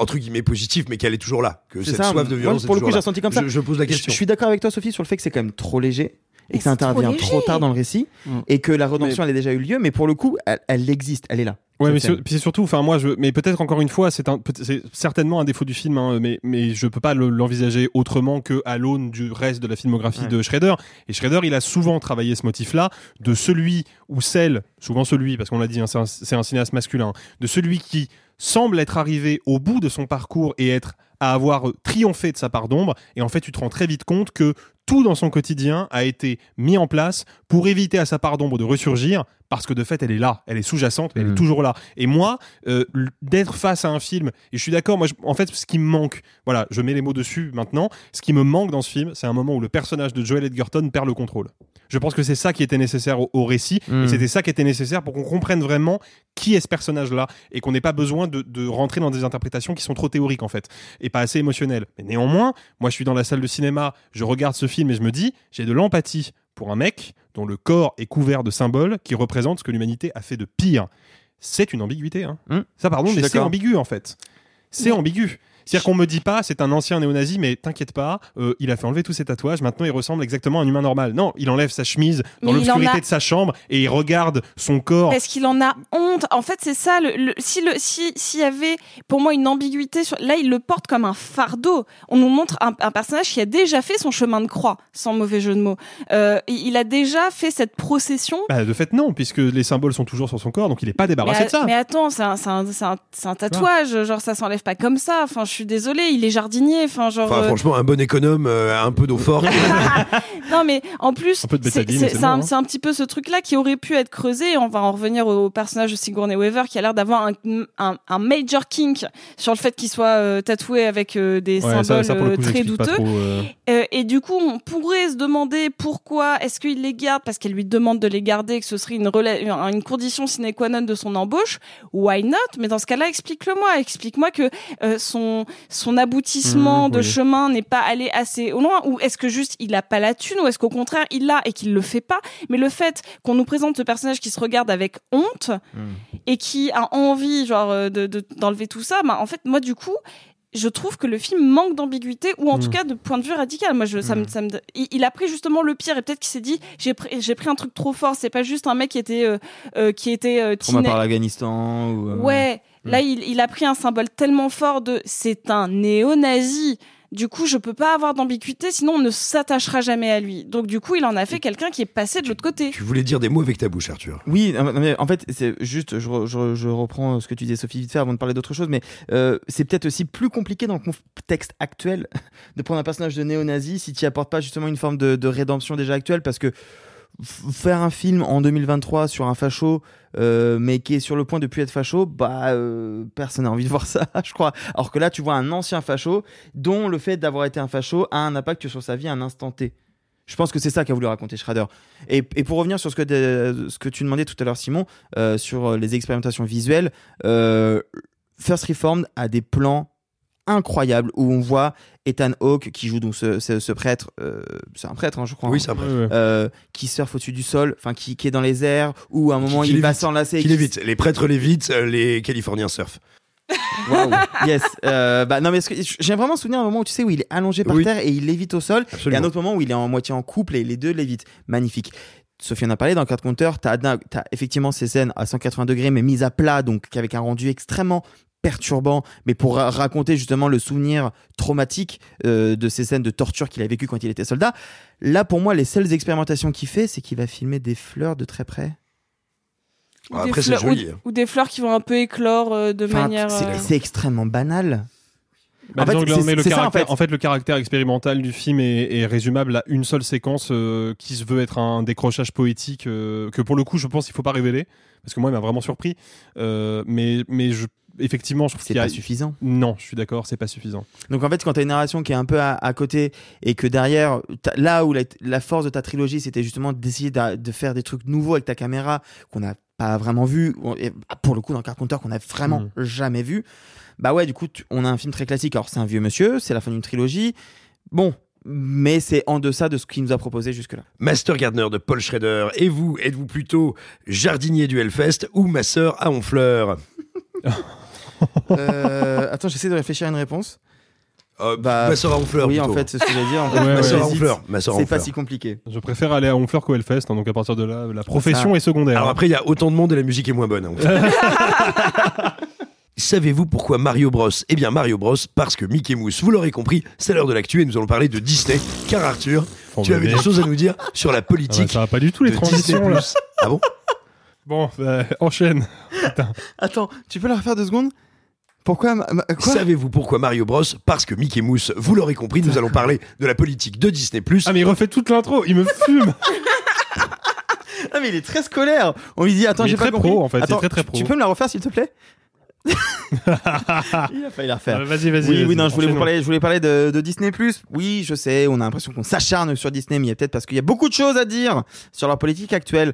S1: entre guillemets positif, mais qu'elle est toujours là, que cette
S4: ça,
S1: soif de
S4: moi,
S1: violence.
S4: pour
S1: est
S4: le coup
S1: toujours
S4: j'ai
S1: là.
S4: ressenti comme ça.
S1: Je, je pose la question.
S4: Je, suis d'accord avec toi Sophie sur le fait que c'est quand même trop léger et
S5: Mais
S4: que ça
S5: trop
S4: intervient trop tard dans le récit
S3: Mm.
S4: et que la rédemption elle a déjà eu lieu mais pour le coup elle, elle existe, elle est là.
S3: Ouais, mais c'est surtout, enfin moi, je, mais peut-être encore une fois, c'est un, peut- c'est certainement un défaut du film, hein, mais mais je peux pas le- l'envisager autrement que à l'aune du reste de la filmographie
S4: Ouais.
S3: de Schrader. Et Schrader, il a souvent travaillé ce motif-là de celui ou celle, souvent celui, parce qu'on l'a dit, hein, c'est un, c'est un cinéaste masculin, de celui qui semble être arrivé au bout de son parcours et être à avoir triomphé de sa part d'ombre. Et en fait, tu te rends très vite compte que tout dans son quotidien a été mis en place pour éviter à sa part d'ombre de ressurgir, parce que de fait, elle est là, elle est sous-jacente, mais elle est
S4: Mhm.
S3: toujours là. Et moi, euh, d'être face à un film, et je suis d'accord, moi, je- en fait, ce qui me manque, voilà, je mets les mots dessus maintenant, ce qui me manque dans ce film, c'est un moment où le personnage de Joel Edgerton perd le contrôle. Je pense que c'est ça qui était nécessaire au, au récit, et c'était ça qui était nécessaire pour qu'on comprenne vraiment qui est ce personnage-là, et qu'on n'ait pas besoin de, de rentrer dans des interprétations qui sont trop théoriques, en fait, et pas assez émotionnelles. Mais néanmoins, moi, je suis dans la salle de cinéma, je regarde ce film et je me dis, j'ai de l'empathie pour un mec dont le corps est couvert de symboles qui représentent ce que l'humanité a fait de pire. C'est une ambiguïté. Hein.
S4: Hmm.
S3: Ça, pardon, mais c'est ambigu en fait. C'est ambigu. C'est-à-dire qu'on me dit pas, c'est un ancien néo-nazi, mais t'inquiète pas, euh, il a fait enlever tous ses tatouages, maintenant il ressemble exactement à un humain normal. Non, il enlève sa chemise dans l'obscurité
S5: a-
S3: de sa chambre et il regarde son corps.
S5: Parce qu'il en a honte. En fait, c'est ça. Le, le- si le si s'il y avait pour moi une ambiguïté sur là, il le porte comme un fardeau. On nous montre un, un personnage qui a déjà fait son chemin de croix, sans mauvais jeu de mots. Euh, il a déjà fait cette procession.
S3: Bah, de fait, non, puisque les symboles sont toujours sur son corps, donc il est pas débarrassé
S5: mais,
S3: de ça.
S5: mais attends, c'est un, tatouage. Genre, ça s'enlève pas comme ça. Enfin, je suis désolée. Il est jardinier. Enfin, genre.
S1: Enfin,
S5: euh,
S1: franchement, un bon économe, euh, un peu d'eau forte.
S5: non, mais en plus, c'est un,
S3: bon, hein.
S5: c'est un petit peu ce truc-là qui aurait pu être creusé. On va en revenir au personnage de Sigourney Weaver qui a l'air d'avoir un, un, un major kink sur le fait qu'il soit euh, tatoué avec euh, des
S3: Ouais,
S5: symboles
S3: ça, coup,
S5: très douteux.
S3: trop, euh.
S5: Euh, et du coup, on pourrait se demander pourquoi est-ce qu'il les garde parce qu'elle lui demande de les garder, et que ce serait une, une une condition sine qua non de son embauche. Why not? Mais dans ce cas-là, explique-le-moi. Explique-moi que euh, son son aboutissement
S3: Mmh,
S5: de
S3: oui.
S5: chemin n'est pas allé assez au loin, ou est-ce que juste il a pas la thune, ou est-ce qu'au contraire il l'a et qu'il le fait pas? Mais le fait qu'on nous présente ce personnage qui se regarde avec honte et qui a envie genre euh, de de- d'enlever tout ça, bah, en fait moi du coup je trouve que le film manque d'ambiguïté ou en tout
S3: Mm.
S5: cas de point de vue radical. Moi, je, ça me, ça me, il, a pris justement le pire et peut-être qu'il s'est dit j'ai pris, j'ai pris un truc trop fort. C'est pas juste un mec qui était euh, euh, qui était euh,
S4: Trauma par l'Afghanistan ou. euh,
S5: Ouais, là il, il a pris un symbole tellement fort de c'est un néo-nazi. Du coup, je peux pas avoir d'ambiguïté, sinon on ne s'attachera jamais à lui. Donc du coup, il en a fait quelqu'un qui est passé de l'autre côté.
S1: Tu voulais dire des mots avec ta bouche, Arthur.
S4: Oui, non, mais en fait, c'est juste, je, re- je, je reprends ce que tu disais, Sophie, vite fait, avant de parler d'autre chose, mais euh, c'est peut-être aussi plus compliqué dans le contexte actuel de prendre un personnage de néo-nazi si tu n'y apportes pas justement une forme de, de rédemption déjà actuelle, parce que faire un film en 2023 sur un facho, euh, mais qui est sur le point de plus être facho, bah euh, personne n'a envie de voir ça, je crois. Alors que là, tu vois un ancien facho dont le fait d'avoir été un facho a un impact sur sa vie à un instant T. Je pense que c'est ça qu'a voulu raconter Schrader. Et, et pour revenir sur ce que, ce que tu demandais tout à l'heure, Simon, euh, sur les expérimentations visuelles, First Reformed a des plans incroyables où on voit Ethan Hawke qui joue donc ce, ce- ce prêtre, euh, c'est un prêtre, hein, je crois,
S1: Oui,
S4: hein,
S1: c'est un prêtre.
S4: Euh, qui surfe au-dessus du sol, enfin qui, qui est dans les airs, où à un moment
S1: Qui- qui
S4: il va s'enlacer. et
S1: Qui lévite. Les prêtres lévites, euh, les Californiens surfent.
S4: Waouh, yes. Euh, bah non mais j'ai vraiment souvenir un moment où tu sais où il est allongé par
S1: Oui.
S4: terre et il lévite au sol, et
S1: Absolument.
S4: un autre moment où il est en moitié en couple et les deux lévitent. Magnifique. Sophie en a parlé dans Card Counter, t'as as effectivement ces scènes à 180 degrés mais mises à plat donc avec un rendu extrêmement perturbant mais pour ra- raconter justement le souvenir traumatique euh, de ces scènes de torture qu'il a vécu quand il était soldat. Là pour moi les seules expérimentations qu'il fait c'est qu'il va filmer des fleurs de très près.
S5: Ou
S1: Ah,
S5: des
S1: après,
S5: ou-
S1: joli, hein.
S5: Ou, des fleurs qui vont un peu éclore euh, de
S4: Enfin,
S5: manière.
S4: c'est-
S5: euh,
S4: c'est extrêmement banal.
S3: Bah,
S4: En fait,
S3: le
S4: c'est ça, en
S3: caractère-
S4: fait.
S3: en fait, le caractère expérimental du film est, est résumable à une seule séquence euh, qui se veut être un décrochage poétique euh, que pour le coup, je pense qu'il faut pas révéler parce que moi, il m'a vraiment surpris. Euh, mais mais je, effectivement, je trouve
S4: C'est
S3: a
S4: pas suffisant.
S3: Non, je suis d'accord, c'est pas suffisant.
S4: Donc en fait, quand tu as une narration qui est un peu à, à côté et que derrière, t'as- là où la, la force de ta trilogie, c'était justement d'essayer de, de faire des trucs nouveaux avec ta caméra qu'on n'a pas vraiment vu, et pour le coup dans Carpenter qu'on n'a vraiment
S3: Mhm.
S4: jamais vu, bah ouais, du coup, tu- on a un film très classique. Alors c'est un vieux monsieur, c'est la fin d'une trilogie. Bon, mais c'est en deçà de ce qu'il nous a proposé jusque-là.
S1: Master Gardener de Paul Schrader. Et vous, êtes-vous plutôt jardinier du Hellfest ou ma sœur à Honfleur?
S4: Euh, attends, j'essaie de réfléchir à une réponse.
S1: Euh,
S4: Bah,
S1: Ma sœur à Honfleur.
S4: Oui, en fait, c'est ce que j'allais dire. En fait,
S3: Ouais.
S1: Ma sœur à. Honfleur. Ma sœur à
S4: C'est pas si compliqué.
S3: Je préfère aller à Honfleur qu'au Hellfest, hein, donc à partir de là, la profession
S4: Ça.
S3: est secondaire.
S1: Alors après, il y a autant de monde et la musique est moins bonne. Honfleur. Savez-vous pourquoi Mario Bros Eh bien Mario Bros parce que Mickey Mouse, vous l'aurez compris, c'est l'heure de l'actu et nous allons parler de Disney. Car Arthur,
S3: Oh,
S1: tu avais des choses à nous dire sur la
S3: Ah bah,
S1: politique
S3: ça va pas du tout les
S1: de
S3: transitions là.
S1: Ah bon?
S3: Bon, bah, enchaîne.
S4: Attends, tu peux la refaire deux secondes? Pourquoi ma- ma- quoi
S1: Savez-vous pourquoi Mario Bros Parce que Mickey Mouse, vous l'aurez compris, nous allons parler de la politique de Disney+.
S3: Ah mais il refait toute l'intro, il me fume.
S4: Ah mais il est très scolaire. On lui dit attends
S3: Il est
S4: j'ai pas
S3: très
S4: compris.
S3: pro, en fait, il est
S4: Attends,
S3: très, très
S4: tu-
S3: pro.
S4: Tu peux me la refaire s'il te plaît? Il a failli la refaire.
S3: Euh, Vas-y, vas-y.
S4: Oui,
S3: vas-y,
S4: oui, non, je voulais vous
S3: enchaînons.
S4: parler, je voulais parler de, de Disney+. Oui, je sais, on a l'impression qu'on s'acharne sur Disney, mais il y a peut-être parce qu'il y a beaucoup de choses à dire sur leur politique actuelle.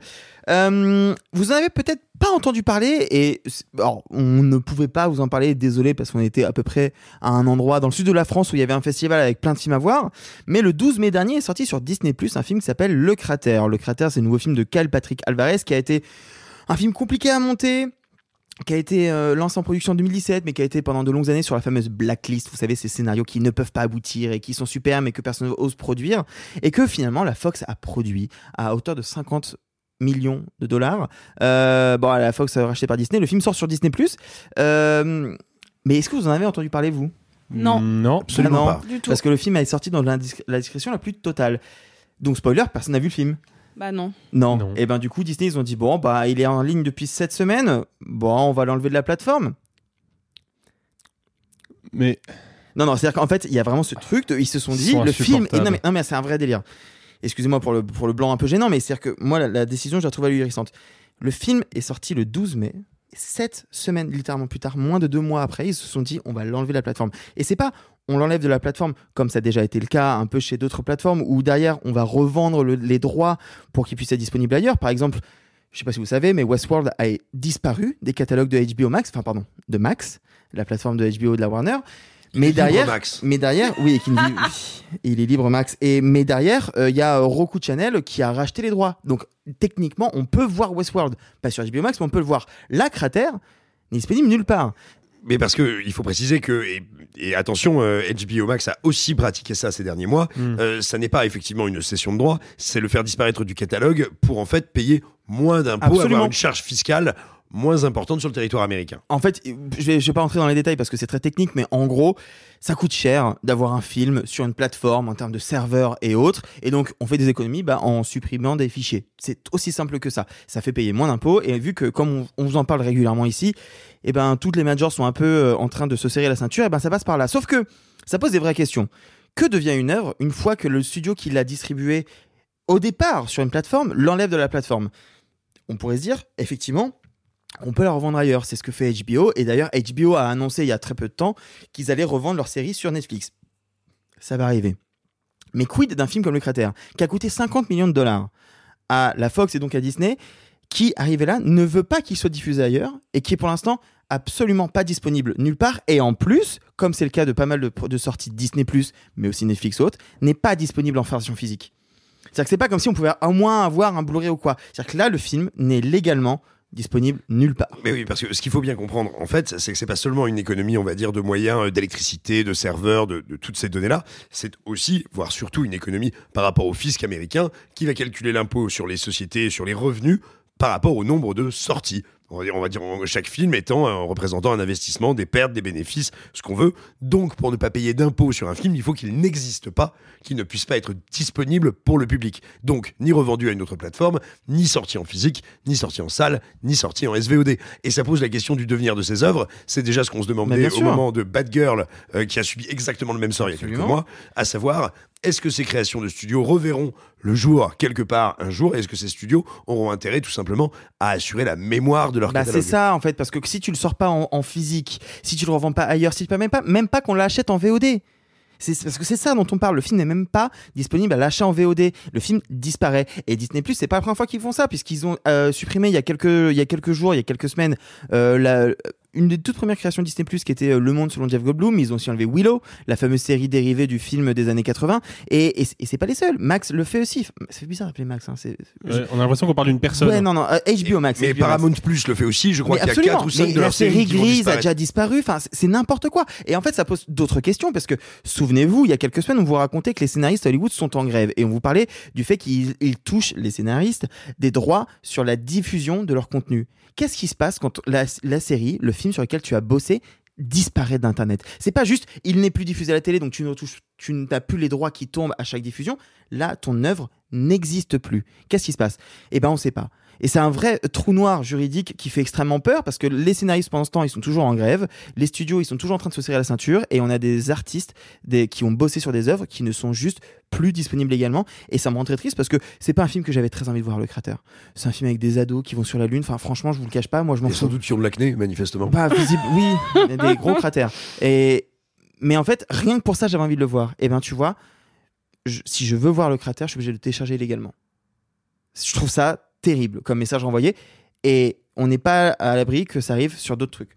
S4: Euh, vous en avez peut-être pas entendu parler et alors, on ne pouvait pas vous en parler, désolé, parce qu'on était à peu près à un endroit dans le sud de la France où il y avait un festival avec plein de films à voir. Mais le 12 mai dernier est sorti sur Disney+, un film qui s'appelle Le Cratère. Le Cratère, c'est le nouveau film de Kyle Patrick Alvarez qui a été un film compliqué à monter, qui a été euh, lancé en production en 2017, mais qui a été pendant de longues années sur la fameuse blacklist. Vous savez, ces scénarios qui ne peuvent pas aboutir et qui sont super, mais que personne n'ose produire. Et que finalement, la Fox a produit à hauteur de 50 millions de dollars. Euh, bon, la Fox a racheté par Disney. Le film sort sur Disney+. Euh, mais est-ce que vous en avez entendu parler, vous?
S5: Non.
S3: Non,
S1: absolument
S4: Ah non,
S1: pas.
S5: Du tout.
S4: Parce que le film est sorti dans la discrétion la plus totale. Donc, spoiler, personne n'a vu le film.
S5: Bah non.
S4: Non.
S3: Non.
S4: Et ben du coup Disney ils ont dit bon bah il est en ligne depuis 7 semaines. Bon on va l'enlever de la plateforme.
S3: Mais
S4: Non non c'est à dire qu'en fait il y a vraiment ce truc de- ils se sont
S3: Ils
S4: dit
S3: sont
S4: le film
S3: insupportables.
S4: non mais, non, mais c'est un vrai délire. Excusez-moi pour le pour le blanc un peu gênant mais c'est à dire que moi la, décision je la trouve ahurissante. Le film est sorti le 12 mai. Sept semaines littéralement plus tard, moins de deux mois après, ils se sont dit on va l'enlever de la plateforme. Et c'est pas on l'enlève de la plateforme comme ça a déjà été le cas un peu chez d'autres plateformes où derrière on va revendre le- les droits pour qu'ils puissent être disponibles ailleurs. Par exemple, je sais pas si vous savez, mais Westworld a disparu des catalogues de HBO Max, enfin pardon, de Max, la plateforme de HBO de la Warner. Mais
S1: Libre
S4: derrière,
S1: Max.
S4: mais derrière, oui, et qui ne vit- oui, il est libre Max. Et mais derrière, euh, il y a euh, Roku Channel qui a racheté les droits. Donc techniquement, on peut voir Westworld, pas sur HBO Max, mais on peut le voir. La cratère n'est disponible nulle part.
S1: Mais parce que il faut préciser que et, et attention, euh, HBO Max a aussi pratiqué ça ces derniers mois.
S3: Mm.
S1: Euh, ça n'est pas effectivement une cession de droit, c'est le faire disparaître du catalogue pour en fait payer moins d'impôts,
S4: Absolument.
S1: avoir une charge fiscale moins importante sur le territoire américain.
S4: En fait, je vais, je vais pas entrer dans les détails parce que c'est très technique, mais en gros, ça coûte cher d'avoir un film sur une plateforme en termes de serveurs et autres. Et donc, on fait des économies bah, en supprimant des fichiers. C'est aussi simple que ça. Ça fait payer moins d'impôts. Et vu que, comme on, vous en parle régulièrement ici, et ben, toutes les majors sont un peu euh, en train de se serrer la ceinture, et ben, ça passe par là. Sauf que ça pose des vraies questions. Que devient une œuvre une fois que le studio qui l'a distribuée au départ sur une plateforme l'enlève de la plateforme? On pourrait se dire, effectivement, on peut la revendre ailleurs. C'est ce que fait HBO. Et d'ailleurs, HBO a annoncé il y a très peu de temps qu'ils allaient revendre leur série sur Netflix. Ça va arriver. Mais quid d'un film comme Le Cratère, qui a coûté 50 millions de dollars à la Fox et donc à Disney, qui, arrivé là, ne veut pas qu'il soit diffusé ailleurs et qui est pour l'instant absolument pas disponible nulle part. Et en plus, comme c'est le cas de pas mal de, de sorties Disney, mais aussi Netflix autres, n'est pas disponible en version physique. C'est-à-dire que c'est pas comme si on pouvait au moins avoir un Blu-ray ou quoi. C'est-à-dire que là, le film n'est légalement disponible nulle part.
S1: Mais oui, parce que ce qu'il faut bien comprendre, en fait, c'est que c'est pas seulement une économie, on va dire, de moyens, euh, d'électricité, de serveurs, de, de toutes ces données-là. C'est aussi, voire surtout, une économie par rapport au fisc américain qui va calculer l'impôt sur les sociétés, sur les revenus par rapport au nombre de sorties. On va dire, on va dire en- chaque film étant euh, représentant un investissement, des pertes, des bénéfices, ce qu'on veut. Donc, pour ne pas payer d'impôts sur un film, il faut qu'il n'existe pas, qu'il ne puisse pas être disponible pour le public. Donc, ni revendu à une autre plateforme, ni sorti en physique, ni sorti en salle, ni sorti en SVOD. Et ça pose la question du devenir de ces œuvres. C'est déjà ce qu'on se demandait
S4: bien
S1: au moment de Bad Girl, euh, qui a subi exactement le même sort il y a quelques mois, à savoir, est-ce que ces créations de studios reverront le jour quelque part un jour et Est-ce que ces studios auront intérêt tout simplement à assurer la mémoire de leur
S4: Bah, c'est ça en fait, parce que si tu le sors pas en, en physique, si tu le revends pas ailleurs, si tu même pas, même pas qu'on l'achète en VOD. C'est parce que c'est ça dont on parle. Le film n'est même pas disponible à l'achat en VOD. Le film disparaît. Et Disney Plus, c'est pas la première fois qu'ils font ça, puisqu'ils ont euh, supprimé il y a quelques il y a quelques jours, il y a quelques semaines, euh, la, une des toutes premières créations Disney Plus qui était euh, Le Monde selon Jeff Goldblum. Ils ont aussi enlevé Willow, la fameuse série dérivée du film des années 80. Et, et, et c'est pas les seuls. Max le fait aussi. C'est bizarre d'appeler Max. Hein.
S3: On a l'impression qu'on parle d'une personne.
S4: Ouais, non, non. euh, HBO Max.
S1: Mais
S4: HBO Max.
S1: Paramount Plus le fait aussi, je crois qu'il y a
S4: absolument.
S1: 4 ou 5
S4: Mais
S1: de
S4: la
S1: leurs séries
S4: série grise a déjà disparu. Enfin, c'est- n'importe quoi. Et en fait, ça pose d'autres questions parce que souvenez-vous, il y a quelques semaines, on vous racontait que les scénaristes à Hollywood sont en grève et on vous parlait du fait qu'ils ils touchent les scénaristes des droits sur la diffusion de leur contenu. Qu'est-ce qui se passe quand la, la série, le film sur lequel tu as bossé disparaît d'internet. C'est pas juste il n'est plus diffusé à la télé donc tu ne touches tu n'as plus les droits qui tombent à chaque diffusion. Là, ton œuvre n'existe plus. Qu'est-ce qui se passe? Eh ben on sait pas. Et c'est un vrai trou noir juridique qui fait extrêmement peur parce que les scénaristes pendant ce temps ils sont toujours en grève, les studios ils sont toujours en train de se serrer la ceinture et on a des artistes des, qui ont bossé sur des œuvres qui ne sont juste plus disponibles légalement et ça me rend très triste parce que c'est pas un film que j'avais très envie de voir le cratère. C'est un film avec des ados qui vont sur la lune. Enfin franchement je vous le cache pas, moi je m'en fous.
S1: sans doute qui ont de l'acné, manifestement.
S4: Pas visible, oui, des gros cratères. Et mais en fait, rien que pour ça, j'avais envie de le voir. Et ben, tu vois, je- si je veux voir le cratère, je suis obligé de le télécharger illégalement. Je trouve ça terrible comme message envoyé. Et on n'est pas à l'abri que ça arrive sur d'autres trucs.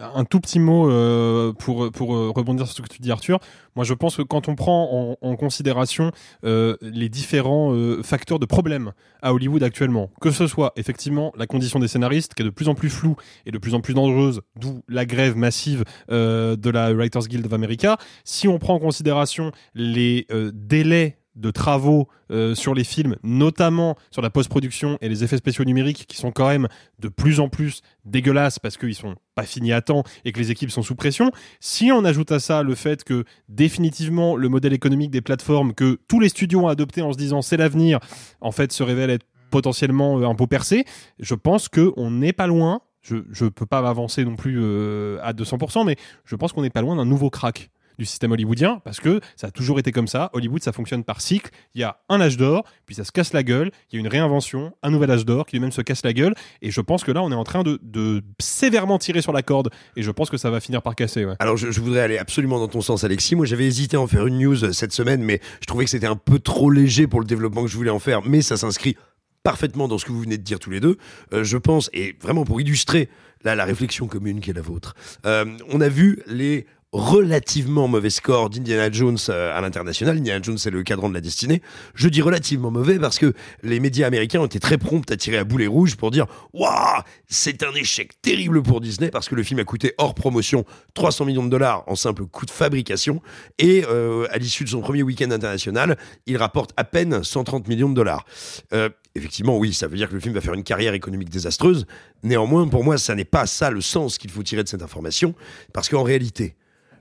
S3: Un tout petit mot euh, pour, pour euh, rebondir sur ce que tu dis, Arthur. Moi, je pense que quand on prend en, considération euh, les différents facteurs de problème à Hollywood actuellement, que ce soit effectivement la condition des scénaristes qui est de plus en plus floue et de plus en plus dangereuse, d'où la grève massive de la Writers Guild of America, si on prend en considération les délais de travaux euh, sur les films, notamment sur la post-production et les effets spéciaux numériques qui sont quand même de plus en plus dégueulasses parce qu'ils sont pas finis à temps et que les équipes sont sous pression. Si on ajoute à ça le fait que définitivement le modèle économique des plateformes que tous les studios ont adopté en se disant c'est l'avenir, en fait se révèle être potentiellement euh, un pot percé, je pense que on n'est pas loin. Je ne peux pas m'avancer non plus euh, à 200%, mais je pense qu'on n'est pas loin d'un nouveau crack du système hollywoodien parce que ça a toujours été comme ça. Hollywood, ça fonctionne par cycle. Il y a un âge d'or, puis ça se casse la gueule. Il y a une réinvention, un nouvel âge d'or qui lui-même se casse la gueule. Et je pense que là, on est en train de, de sévèrement tirer sur la corde. Et je pense que ça va finir par casser.
S1: Alors, je, voudrais aller absolument dans ton sens, Alexis. Moi, j'avais hésité à en faire une news cette semaine, mais je trouvais que c'était un peu trop léger pour le développement que je voulais en faire. Mais ça s'inscrit parfaitement dans ce que vous venez de dire tous les deux. Euh, je pense, et vraiment pour illustrer là, la réflexion commune qui est la vôtre, euh, on a vu les relativement mauvais scores d'Indiana Jones euh, à l'international. Indiana Jones, c'est le cadran de la destinée. Je dis relativement mauvais parce que les médias américains ont été très prompts à tirer à boulet rouge pour dire Waouh, c'est un échec terrible pour Disney parce que le film a coûté hors promotion 300 millions de dollars en simple coût de fabrication. Et euh, à l'issue de son premier week-end international, il rapporte à peine 130 millions de dollars. Euh, effectivement, oui, ça veut dire que le film va faire une carrière économique désastreuse. Néanmoins, pour moi, ça n'est pas ça le sens qu'il faut tirer de cette information parce qu'en réalité,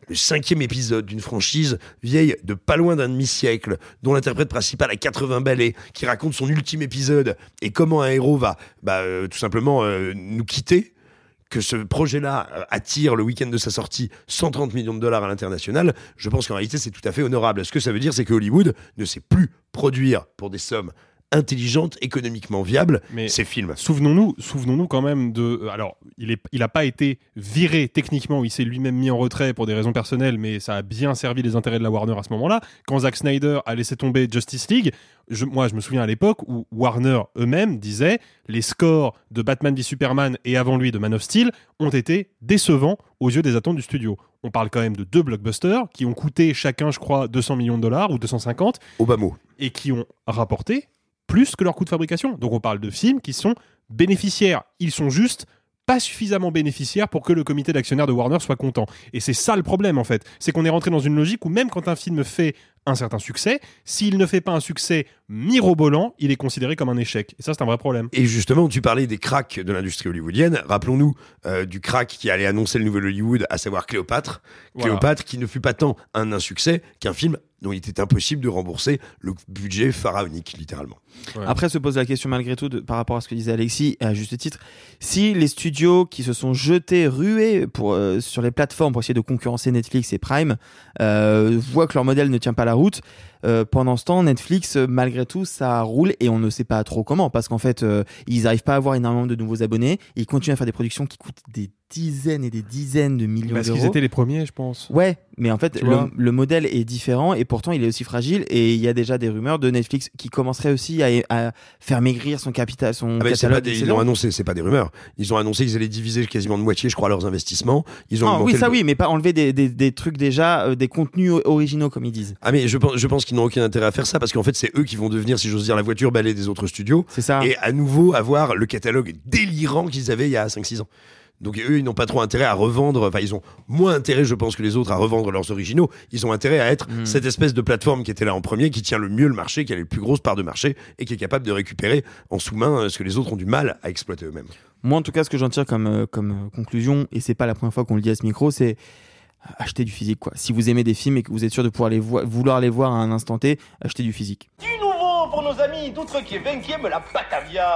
S1: le cinquième épisode d'une franchise vieille de pas loin d'un demi-siècle, dont l'interprète principal a 80 balais, qui raconte son ultime épisode et comment un héros va bah, euh, tout simplement euh, nous quitter, que ce projet-là euh, attire le week-end de sa sortie 130 millions de dollars à l'international, je pense qu'en réalité c'est tout à fait honorable. Ce que ça veut dire, c'est que Hollywood ne sait plus produire pour des sommes intelligentes, économiquement viables,
S3: Mais
S1: ces films.
S3: Souvenons-nous, souvenons-nous quand même de. euh, Alors, il est, il pas été viré techniquement. Il s'est lui-même mis en retrait pour des raisons personnelles, mais ça a bien servi les intérêts de la Warner à ce moment-là. Quand Zack Snyder a laissé tomber Justice League, je, moi, je me souviens à l'époque où Warner eux-mêmes disaient les scores de Batman v Superman et avant lui de Man of Steel ont été décevants aux yeux des attentes du studio. On parle quand même de deux blockbusters qui ont coûté chacun, je crois, 200 millions de dollars ou 250
S1: Obama.
S3: et qui ont rapporté plus que leur coût de fabrication. Donc on parle de films qui sont bénéficiaires. Ils sont juste pas suffisamment bénéficiaires pour que le comité d'actionnaires de Warner soit content. Et c'est ça le problème en fait. C'est qu'on est rentré dans une logique où même quand un film fait un certain succès, s'il ne fait pas un succès mirobolant, il est considéré comme un échec. Et ça c'est un vrai problème.
S1: Et justement, tu parlais des cracks de l'industrie hollywoodienne. Rappelons-nous euh, du crack qui allait annoncer le nouvel Hollywood, à savoir Cléopâtre.
S3: Voilà.
S1: Cléopâtre qui ne fut pas tant un insuccès qu'un film dont il était impossible de rembourser le budget pharaonique, littéralement.
S4: Après se pose la question malgré tout de- par rapport à ce que disait Alexis, et à juste titre, si les studios qui se sont jetés, rués pour, euh, sur les plateformes pour essayer de concurrencer Netflix et Prime, euh, voient que leur modèle ne tient pas la route, euh, pendant ce temps, Netflix, malgré tout, ça roule et on ne sait pas trop comment, parce qu'en fait, euh, ils n'arrivent pas à avoir énormément de nouveaux abonnés, ils continuent à faire des productions qui coûtent des dizaines et des dizaines de millions
S3: Parce
S4: d'euros.
S3: qu'ils étaient les premiers, je pense.
S4: Ouais, mais en fait, le, modèle est différent et pourtant il est aussi fragile. Et il y a déjà des rumeurs de Netflix qui commenceraient aussi à, à faire maigrir son capital, son
S1: Ah ben, c'est
S4: catalogue.
S1: des- ils l'ont annoncé, c'est pas des rumeurs. Ils ont annoncé qu'ils allaient diviser quasiment de moitié, je crois, leurs investissements. Ils ont
S4: Non,
S1: augmenté
S4: oui, ça
S1: le-
S4: oui, mais pas enlever des, des, des trucs déjà, euh, des contenus originaux comme ils disent.
S1: Ah mais je pense, je pense qu'ils n'ont aucun intérêt à faire ça parce qu'en fait c'est eux qui vont devenir, si j'ose dire, la voiture balai des autres studios.
S4: C'est ça.
S1: Et à nouveau avoir le catalogue délirant qu'ils avaient il y a 5-6 ans. Donc eux, ils n'ont pas trop intérêt à revendre, enfin ils ont moins intérêt, je pense, que les autres à revendre leurs originaux. Ils ont intérêt à être
S4: Mm.
S1: cette espèce de plateforme qui était là en premier, qui tient le mieux le marché, qui a les plus grosses parts de marché et qui est capable de récupérer en sous-main euh, ce que les autres ont du mal à exploiter eux-mêmes.
S4: Moi, en tout cas, ce que j'en tire comme, euh, comme euh, conclusion, et c'est pas la première fois qu'on le dit à ce micro, c'est acheter du physique. Quoi. Si vous aimez des films et que vous êtes sûr de pouvoir les vo- vouloir les voir à un instant T, achetez du physique.
S7: Du nouveau pour nos amis d'outre qui est 20e la Batavia.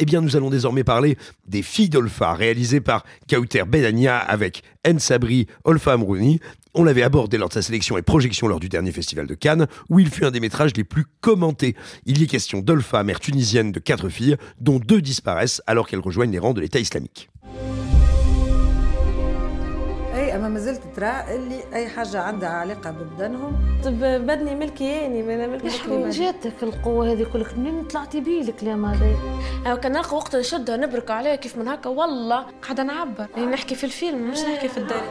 S1: Eh bien, nous allons désormais parler des filles d'Olfa, réalisées par Kauter Benania avec En Sabri Olfa Amrouni. On l'avait abordé lors de sa sélection et projection lors du dernier festival de Cannes, où il fut un des métrages les plus commentés. Il y est question d'Olfa, mère tunisienne de quatre filles, dont deux disparaissent alors qu'elles rejoignent les rangs de l'État islamique.
S8: أما ما زلت ترى اللي أي حاجة عندها علاقة ببدنهم.
S9: طب بدني ملكي يعني ما أنا ملكي
S8: شكون
S9: جاتك القوة هذه كلك. منين طلعتي بيه الكلام هذا؟
S10: أو كان نلقى وقت نشدها نبرك عليها كيف من هكا والله قاعدة نعبر. يعني نحكي في الفيلم مش نحكي في الدار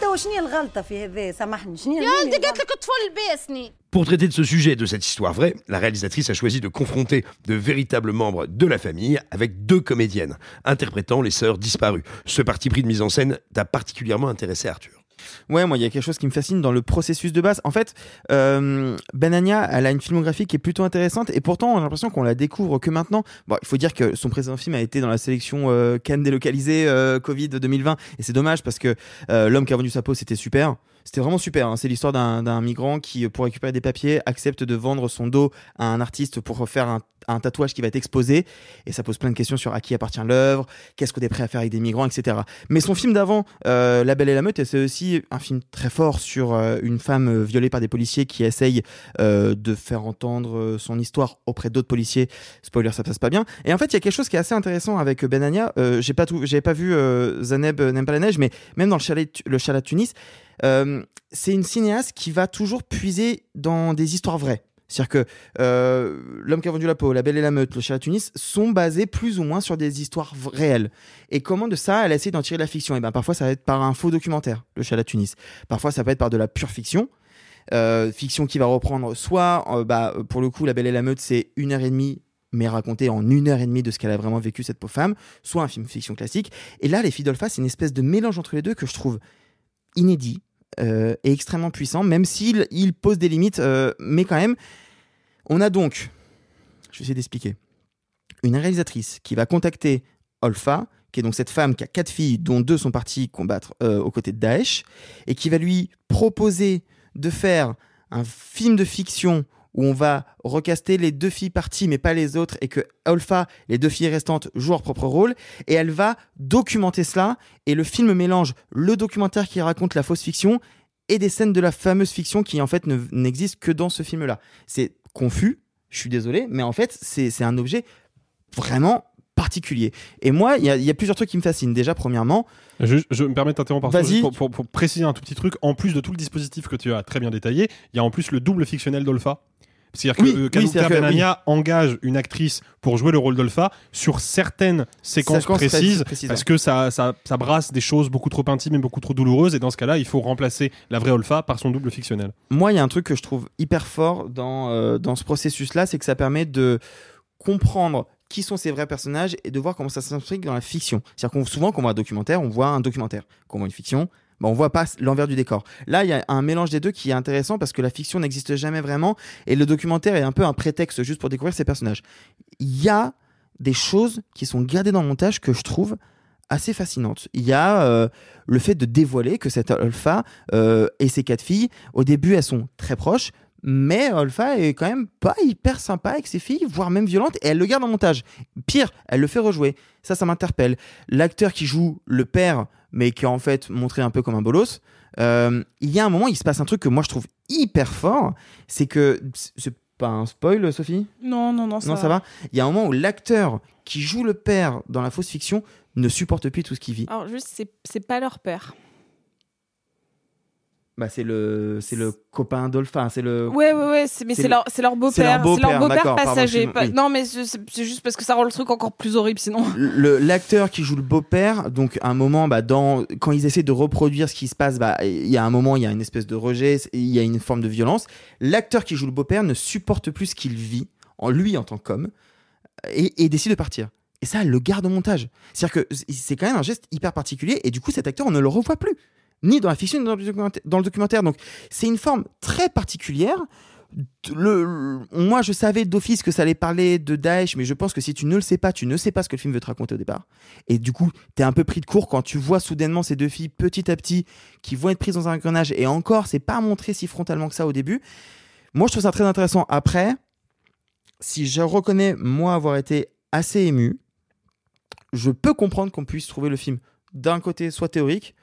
S8: تو شنو الغلطه في هذا سامحني شنو
S11: يا انت قالت لك طفل باسني
S1: Pour traiter de ce sujet, de cette histoire vraie, la réalisatrice a choisi de confronter de véritables membres de la famille avec deux comédiennes, interprétant les sœurs disparues. Ce parti pris de mise en scène t'a particulièrement intéressé, Arthur.
S4: Ouais, moi, il y a quelque chose qui me fascine dans le processus de base. En fait, euh, Benania, elle a une filmographie qui est plutôt intéressante et pourtant, on a l'impression qu'on la découvre que maintenant. Bon, il faut dire que son précédent film a été dans la sélection euh, Cannes délocalisée euh, Covid 2020 et c'est dommage parce que euh, L'homme qui a vendu sa peau, c'était super. C'était vraiment super. hein. C'est l'histoire d'un migrant qui, pour récupérer des papiers, accepte de vendre son dos à un artiste pour faire un, un tatouage qui va être exposé. Et ça pose plein de questions sur à qui appartient l'œuvre, qu'est-ce qu'on est prêt à faire avec des migrants, etc. Mais son film d'avant, euh, La Belle et la Meute, c'est aussi un film très fort sur euh, une femme euh, violée par des policiers qui essaye de faire entendre son histoire auprès d'autres policiers. Spoiler, ça passe pas bien. Et en fait, il y a quelque chose qui est assez intéressant avec Benania. J'ai pas tout, j'avais pas vu Zaneb n'aime pas la neige, mais même dans le chalet, le chalet de Tunis, euh, c'est une cinéaste qui va toujours puiser dans des histoires vraies. C'est-à-dire que euh, L'homme qui a vendu la peau, La Belle et la Meute, Le chat à Tunis sont basés plus ou moins sur des histoires réelles. Et comment de ça, elle essaie d'en tirer de la fiction? Et ben parfois ça va être par un faux documentaire, Le chat à Tunis. Parfois ça peut être par de la pure fiction. Euh, fiction qui va reprendre soit, bah, pour le coup, La Belle et la Meute, c'est une heure et demie mais raconté en une heure et demie de ce qu'elle a vraiment vécu cette pauvre femme, soit un film fiction classique. Et là, Les Filles d'Olpha, c'est une espèce de mélange entre les deux que je trouve inédit euh, et extrêmement puissant, même s'il il pose des limites, euh, mais quand même, on a donc, je vais essayer d'expliquer, une réalisatrice qui va contacter Olfa, qui est donc cette femme qui a quatre filles, dont deux sont parties combattre euh, aux côtés de Daesh, et qui va lui proposer de faire un film de fiction où on va recaster les deux filles parties mais pas les autres et que Olfa, les deux filles restantes, jouent leur propre rôle et elle va documenter cela et le film mélange le documentaire qui raconte la fausse fiction et des scènes de la fameuse fiction qui en fait ne- n'existent que dans ce film-là. C'est confus, je suis désolé, mais en fait c'est un objet vraiment particulier. Et moi, il y, a- il y a plusieurs trucs qui me fascinent. Déjà, premièrement,
S3: Je, je me permets de t'interrompre pour, pour- pour préciser un tout petit truc. En plus de tout le dispositif que tu as très bien détaillé, il y a en plus le double fictionnel d'Olpha. C'est-à-dire que
S4: Oui,
S3: euh,
S4: que-
S3: Benamia engage une actrice pour jouer le rôle d'Olpha sur certaines séquences précises, parce que ça, ça, ça brasse des choses beaucoup trop intimes et beaucoup trop douloureuses. Et dans ce cas-là, il faut remplacer la vraie Olpha par son double fictionnel.
S4: moi, il y a un truc que je trouve hyper fort dans, euh, dans ce processus-là, c'est que ça permet de comprendre qui sont ces vrais personnages et de voir comment ça s'implique dans la fiction. C'est-à-dire qu'on souvent, quand on voit un documentaire, on voit un documentaire. Quand on voit une fiction, bah, on voit pas l'envers du décor. Là, il y a un mélange des deux qui est intéressant parce que la fiction n'existe jamais vraiment et le documentaire est un peu un prétexte juste pour découvrir ces personnages. Il y a des choses qui sont gardées dans le montage que je trouve assez fascinantes. Il y a euh, le fait de dévoiler que cette Alpha euh, et ses quatre filles, au début, elles sont très proches, mais Olfa est quand même pas hyper sympa avec ses filles, voire même violente, et elle le garde en montage. Pire, elle le fait rejouer. Ça, ça m'interpelle. L'acteur qui joue le père, mais qui est en fait montré un peu comme un bolos, euh, il y a un moment, il se passe un truc que moi je trouve hyper fort, c'est que c'est pas un spoil, Sophie?
S5: Non, non, non, ça
S4: non, ça va. Il y a un moment où l'acteur qui joue le père dans la fausse fiction ne supporte plus tout ce qu'il vit.
S5: Alors juste, c'est pas leur père.
S4: Bah, c'est le, c'est le copain d'Olpha, c'est le.
S5: Ouais, ouais, ouais, mais c'est
S4: le-
S5: leur, c'est leur beau-père. C'est leur beau-père passager.
S4: oui.
S5: Non, mais c'est c'est juste parce que ça rend le truc encore plus horrible sinon.
S4: le l'acteur qui joue le beau-père, donc à un moment, bah, dans, quand ils essaient de reproduire ce qui se passe, bah, il y a un moment, il y a une espèce de rejet, il y a une forme de violence. L'acteur qui joue le beau-père ne supporte plus ce qu'il vit, en lui en tant qu'homme, et, et décide de partir. Et ça, elle le garde au montage. C'est-à-dire que c'est quand même un geste hyper particulier, et du coup, cet acteur, on ne le revoit plus, ni dans la fiction, ni dans le documentaire. Donc, c'est une forme très particulière. Moi, je savais d'office que ça allait parler de Daesh, mais je pense que si tu ne le sais pas, tu ne sais pas ce que le film veut te raconter au départ. Et du coup, t'es un peu pris de court quand tu vois soudainement ces deux filles petit à petit qui vont être prises dans un engrenage. Et encore, c'est pas montré si frontalement que ça au début. Moi, je trouve ça très intéressant. Après, si je reconnais, moi, avoir été assez ému, je peux comprendre qu'on puisse trouver le film d'un côté soit théorique,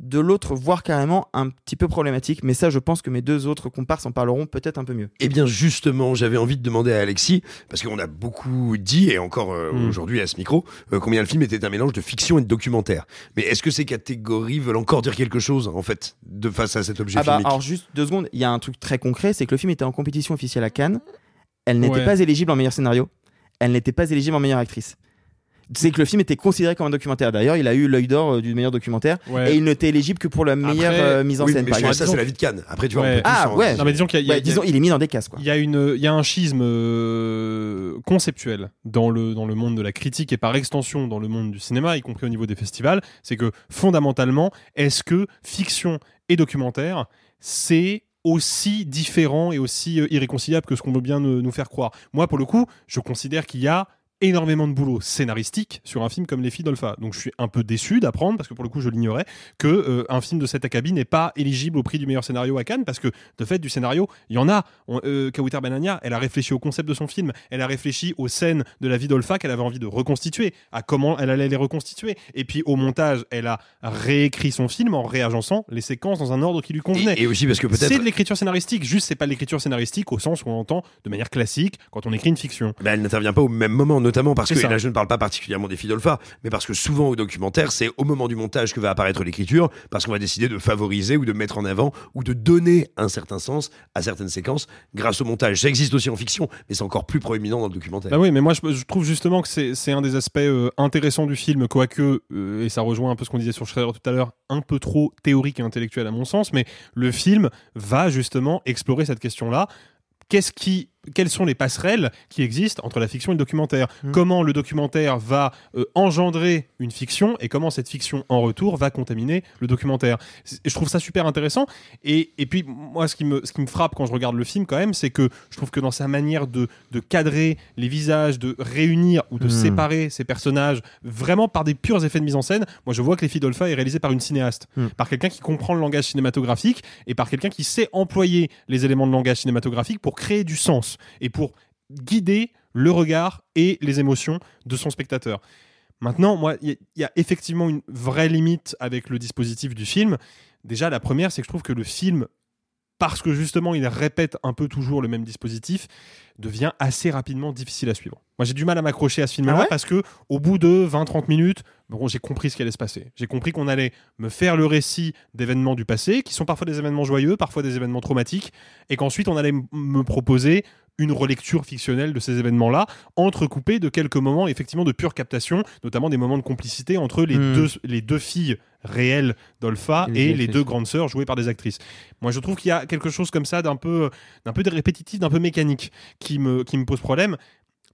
S4: de l'autre, voire carrément un petit peu problématique. Mais ça, je pense que mes deux autres comparses en parleront peut-être un peu mieux.
S1: Eh bien, justement, j'avais envie de demander à Alexis, parce qu'on a beaucoup dit, et encore euh,
S3: Mm.
S1: aujourd'hui à ce micro, euh, combien le film était un mélange de fiction et de documentaire. Mais est-ce que ces catégories veulent encore dire quelque chose, en fait, de face à cet objet
S4: Ah bah,
S1: filmique?
S4: alors juste deux secondes, il y a un truc très concret, c'est que le film était en compétition officielle à Cannes. Elle n'était
S3: Ouais.
S4: pas éligible en meilleur scénario. Elle n'était pas éligible en meilleure actrice. C'est que le film était considéré comme un documentaire. D'ailleurs, il a eu l'œil d'or euh, du meilleur documentaire
S3: Ouais.
S4: et il n'était éligible que pour la meilleure
S3: Après-
S4: euh, mise en
S1: Oui,
S4: scène.
S1: mais
S4: par
S1: ça, c'est la vie de Cannes. Après, tu vois,
S3: Ouais.
S1: on peut plus
S4: Ah
S1: en-
S4: ouais.
S3: Non, mais disons qu'il y a- il y a-
S4: Ouais, disons, il est mis dans des cases quoi.
S3: Il y a une, il y a un schisme euh, conceptuel dans le dans le monde de la critique et par extension dans le monde du cinéma, y compris au niveau des festivals. C'est que fondamentalement, est-ce que fiction et documentaire, c'est aussi différent et aussi irréconciliable que ce qu'on veut bien nous faire croire? Moi, pour le coup, je considère qu'il y a énormément de boulot scénaristique sur un film comme Les Filles d'Olpha. Donc je suis un peu déçu d'apprendre, parce que pour le coup je l'ignorais, que euh, un film de cet acabit n'est pas éligible au prix du meilleur scénario à Cannes, parce que de fait du scénario, il y en a. On, euh, Kawiter Benania, elle a réfléchi au concept de son film, elle a réfléchi aux scènes de la vie d'Olpha qu'elle avait envie de reconstituer, à comment elle allait les reconstituer. Et puis au montage, elle a réécrit son film en réagençant les séquences dans un ordre qui lui convenait.
S1: Et, et aussi parce que peut-être.
S3: C'est de l'écriture scénaristique, juste c'est pas de l'écriture scénaristique au sens où on entend de manière classique quand on écrit une fiction.
S1: Ben, elle n'intervient pas au même moment, notamment parce que, et là je ne parle pas particulièrement des filles d'Olpha, mais parce que souvent au documentaire, c'est au moment du montage que va apparaître l'écriture, parce qu'on va décider de favoriser ou de mettre en avant ou de donner un certain sens à certaines séquences grâce au montage. Ça existe aussi en fiction, mais c'est encore plus proéminent dans le documentaire.
S3: Bah oui, mais moi je, je trouve justement que c'est un des aspects euh, intéressants du film, quoique, euh, et ça rejoint un peu ce qu'on disait sur Schrader tout à l'heure, un peu trop théorique et intellectuel à mon sens, mais le film va justement explorer cette question-là. Qu'est-ce qui, quelles sont les passerelles qui existent entre la fiction et le documentaire
S4: Mm.
S3: Comment le documentaire va euh, engendrer une fiction et comment cette fiction en retour va contaminer le documentaire Je trouve ça super intéressant. Et, et puis moi, ce qui, me, ce qui me frappe quand je regarde le film quand même, c'est que je trouve que dans sa manière de, de cadrer les visages, de réunir ou de
S4: Mm.
S3: séparer ces personnages vraiment par des purs effets de mise en scène, moi je vois que Les Filles d'Olpha est réalisé par une cinéaste,
S4: Mm.
S3: par quelqu'un qui comprend le langage cinématographique et par quelqu'un qui sait employer les éléments de langage cinématographique pour créer du sens et pour guider le regard et les émotions de son spectateur. Maintenant, moi, il y, a- il y a effectivement une vraie limite avec le dispositif du film. Déjà, la première, c'est que je trouve que le film, parce que justement il répète un peu toujours le même dispositif, devient assez rapidement difficile à suivre. Moi, j'ai du mal à m'accrocher à ce film-là
S4: Ah ouais?
S3: parce que au bout de 20-30 minutes, bon, j'ai compris ce qui allait se passer. J'ai compris qu'on allait me faire le récit d'événements du passé, qui sont parfois des événements joyeux, parfois des événements traumatiques, et qu'ensuite on allait me proposer une relecture fictionnelle de ces événements-là, entrecoupée de quelques moments effectivement de pure captation, notamment des moments de complicité entre les,
S4: Hmm.
S3: deux, les deux filles réelles d'Olpha
S4: Et les
S3: et les
S4: actrices.
S3: deux grandes sœurs jouées par des actrices. Moi, je trouve qu'il y a quelque chose comme ça d'un peu, d'un peu répétitif, d'un peu mécanique, qui me, qui me pose problème.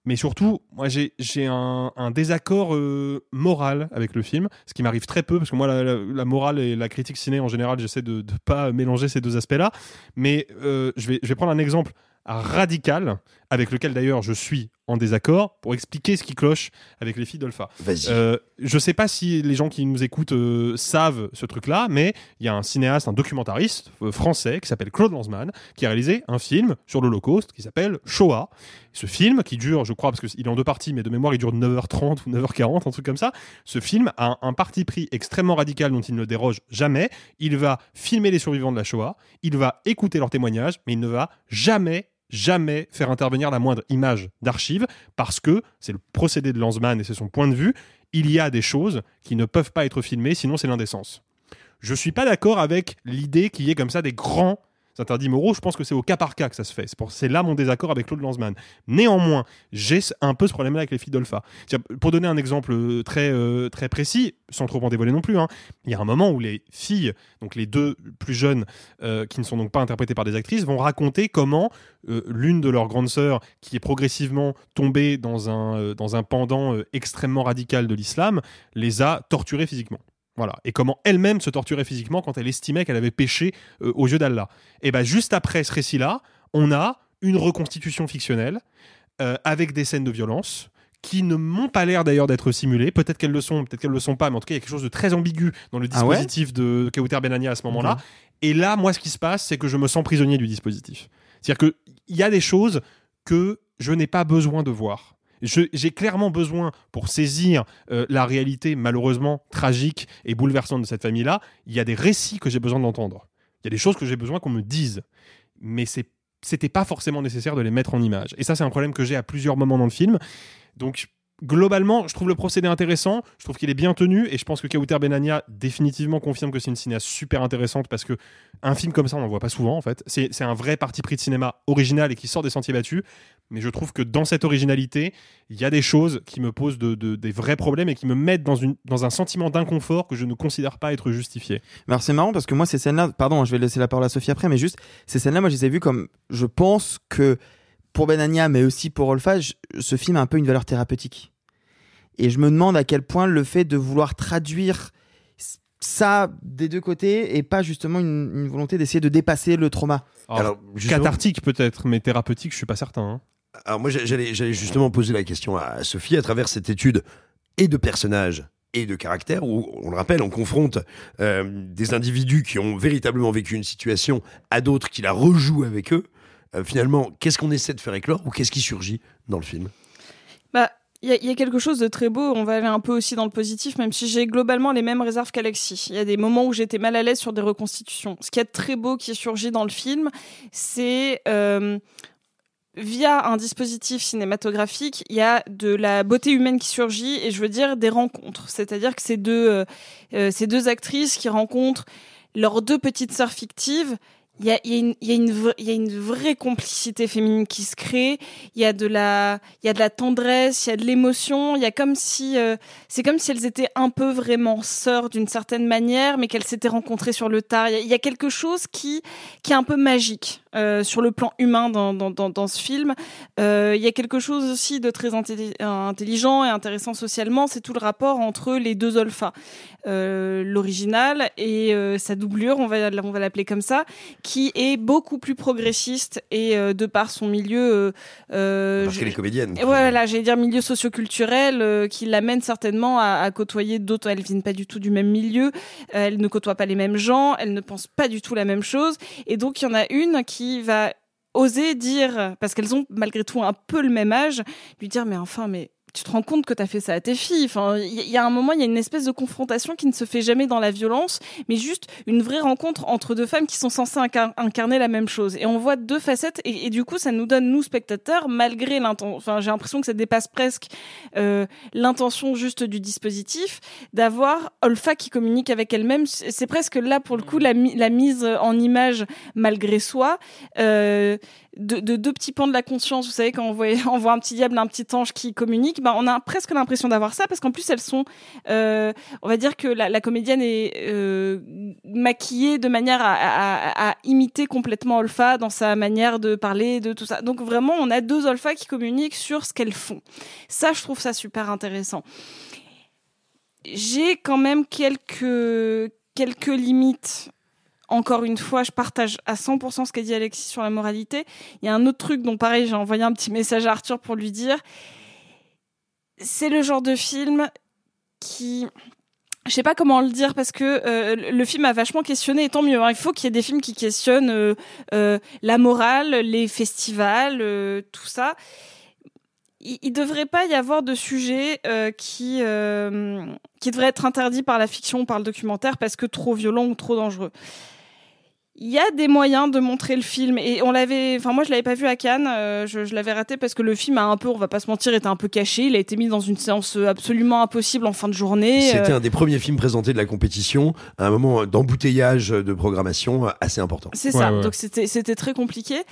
S3: Mais surtout, moi, j'ai j'ai un, un désaccord euh, moral avec le film, ce qui m'arrive très peu, parce que moi, la, la- la morale et la critique ciné, en général, j'essaie de ne pas mélanger ces deux aspects-là. Mais euh, je, vais, je vais prendre un exemple radical, avec lequel d'ailleurs je suis en désaccord, pour expliquer ce qui cloche avec les filles d'Olpha. Euh, je sais pas si les gens qui nous écoutent euh, savent ce truc-là, mais il y a un cinéaste, un documentariste euh, français qui s'appelle Claude Lanzmann, qui a réalisé un film sur l'Holocauste qui s'appelle Shoah. Ce film, qui dure, je crois, parce qu'il est en deux parties, mais de mémoire, il dure 9h30 ou 9h40, un truc comme ça. Ce film a un, un parti pris extrêmement radical dont il ne déroge jamais. Il va filmer les survivants de la Shoah, il va écouter leurs témoignages, mais il ne va jamais jamais faire intervenir la moindre image d'archive parce que c'est le procédé de Lanzmann et c'est son point de vue. Il y a des choses qui ne peuvent pas être filmées, sinon c'est l'indécence. Je suis pas d'accord avec l'idée qu'il y ait comme ça des grands interdits moraux. Je pense que c'est au cas par cas que ça se fait. C'est là mon désaccord avec Claude Lanzmann. Néanmoins, j'ai un peu ce problème-là avec les filles d'Olpha. Pour donner un exemple euh, très, euh, très précis, sans trop en dévoiler non plus, hein, il y a un moment où les filles, donc les deux plus jeunes, euh, qui ne sont donc pas interprétées par des actrices, vont raconter comment l'une de leurs grandes sœurs, qui est progressivement tombée dans un, dans un pendant extrêmement radical de l'islam, les a torturées physiquement. Voilà. Et comment elle-même se torturait physiquement quand elle estimait qu'elle avait péché euh, aux yeux d'Allah. Et bien, juste après ce récit-là, on a une reconstitution fictionnelle euh, avec des scènes de violence qui ne m'ont pas l'air d'ailleurs d'être simulées. Peut-être qu'elles le sont, peut-être qu'elles le sont pas, mais en tout cas, il y a quelque chose de très ambigu dans le
S4: Ah ouais?
S3: dispositif de Kauter Benania à ce moment-là.
S4: Ok.
S3: Et là, moi, ce qui se passe, c'est que je me sens prisonnier du dispositif. C'est-à-dire qu'il y a des choses que je n'ai pas besoin de voir. J'ai clairement besoin, pour saisir euh, la réalité malheureusement tragique et bouleversante de cette famille-là, il y a des récits que j'ai besoin d'entendre. Il y a des choses que j'ai besoin qu'on me dise. Mais c'est c'était pas forcément nécessaire de les mettre en image. Et ça, c'est un problème que j'ai à plusieurs moments dans le film. Donc, globalement, je trouve le procédé intéressant, je trouve qu'il est bien tenu, et je pense que Kauter Benania définitivement confirme que c'est une cinéaste super intéressante parce que un film comme ça, on n'en voit pas souvent en fait. C'est un vrai parti pris de cinéma original et qui sort des sentiers battus. Mais je trouve que dans cette originalité, il y a des choses qui me posent de- de- des vrais problèmes et qui me mettent dans, un sentiment d'inconfort que je ne considère pas être justifié.
S4: Alors c'est marrant parce que moi ces scènes-là, pardon, je vais laisser la parole à Sophie après, mais juste ces scènes-là, moi je les ai vues comme, je pense que pour Benania, mais aussi pour Olfa, je- ce film a un peu une valeur thérapeutique. Et je me demande à quel point le fait de vouloir traduire ça des deux côtés et pas justement une, une volonté d'essayer de dépasser le trauma.
S3: Alors, cathartique peut-être, mais thérapeutique, je suis pas certain. hein.
S1: Alors moi, j'allais j'allais justement poser la question à Sophie à travers cette étude et de personnages et de caractères où, on le rappelle, on confronte euh, des individus qui ont véritablement vécu une situation à d'autres qui la rejouent avec eux. Euh, finalement, qu'est-ce qu'on essaie de faire éclore ou qu'est-ce qui surgit dans le film?
S5: Bah, il y, a- quelque chose de très beau. On va aller un peu aussi dans le positif, même si j'ai globalement les mêmes réserves qu'Alexis. Il y a des moments où j'étais mal à l'aise sur des reconstitutions. Ce qui est très beau qui surgit dans le film, c'est euh, via un dispositif cinématographique, il y a de la beauté humaine qui surgit et je veux dire des rencontres. C'est-à-dire que ces deux, euh, ces deux actrices qui rencontrent leurs deux petites sœurs fictives, il y a, une- vraie complicité féminine qui se crée. Il y a de la, tendresse, il y a de l'émotion. Il y a comme si, euh, c'est comme si elles étaient un peu vraiment sœurs d'une certaine manière, mais qu'elles s'étaient rencontrées sur le tard. Il y a, quelque chose qui, est un peu magique euh, sur le plan humain dans, ce film. Euh, il y a quelque chose aussi de très intelli- intelligent et intéressant socialement. C'est tout le rapport entre les deux Olfa, euh, l'original et sa doublure, on va l'appeler comme ça, qui est beaucoup plus progressiste et euh, de par son milieu. euh, euh,
S1: Parce
S5: je-
S1: qu'elle est comédienne.
S5: et voilà, j'allais dire milieu socioculturel euh, qui l'amène certainement à, à côtoyer d'autres. Elles viennent pas du tout du même milieu, euh, elles ne côtoient pas les mêmes gens, elles ne pensent pas du tout la même chose. Et donc il y en a une qui va oser dire, parce qu'elles ont malgré tout un peu le même âge, lui dire mais enfin mais tu te rends compte que tu as fait ça à tes filles. Enfin, il y, y a un moment, il y a une espèce de confrontation qui ne se fait jamais dans la violence, mais juste une vraie rencontre entre deux femmes qui sont censées incar- incarner la même chose. Et on voit deux facettes, et, et du coup, ça nous donne, nous, spectateurs, malgré l'intention, enfin, j'ai l'impression que ça dépasse presque euh, l'intention juste du dispositif, d'avoir Olfa qui communique avec elle-même. C'est presque là, pour le coup, la, mi- la mise en image malgré soi. Euh, de, de deux petits pans de la conscience, vous savez, quand on voit, on voit un petit diable, un petit ange qui communique, ben, on a presque l'impression d'avoir ça, parce qu'en plus, elles sont, euh, on va dire que la, la comédienne est euh, maquillée de manière à, à- à imiter complètement Olfa dans sa manière de parler, de tout ça. Donc vraiment, on a deux Olfa qui communiquent sur ce qu'elles font. Ça, je trouve ça super intéressant. J'ai quand même quelques, quelques limites encore une fois, je partage à 100% ce qu'a dit Alexis sur la moralité. Il y a un autre truc dont, pareil, j'ai envoyé un petit message à Arthur pour lui dire. C'est le genre de film qui. Je sais pas comment le dire parce que euh, le film a vachement questionné et tant mieux. hein. Il faut qu'il y ait des films qui questionnent euh, euh, la morale, les festivals, tout ça. Il, il devrait pas y avoir de sujet qui qui devrait être interdit par la fiction ou par le documentaire parce que trop violent ou trop dangereux il y a des moyens de montrer le film et on l'avait enfin moi je l'avais pas vu à Cannes euh, je, je l'avais raté parce que le film a un peu on va pas se mentir était un peu caché. Il a été mis dans une séance absolument impossible en fin de journée
S1: C'était
S5: euh,
S1: un des premiers films présentés de la compétition, à un moment d'embouteillage de programmation assez important.
S5: c'est ça. Donc c'était c'était très compliqué.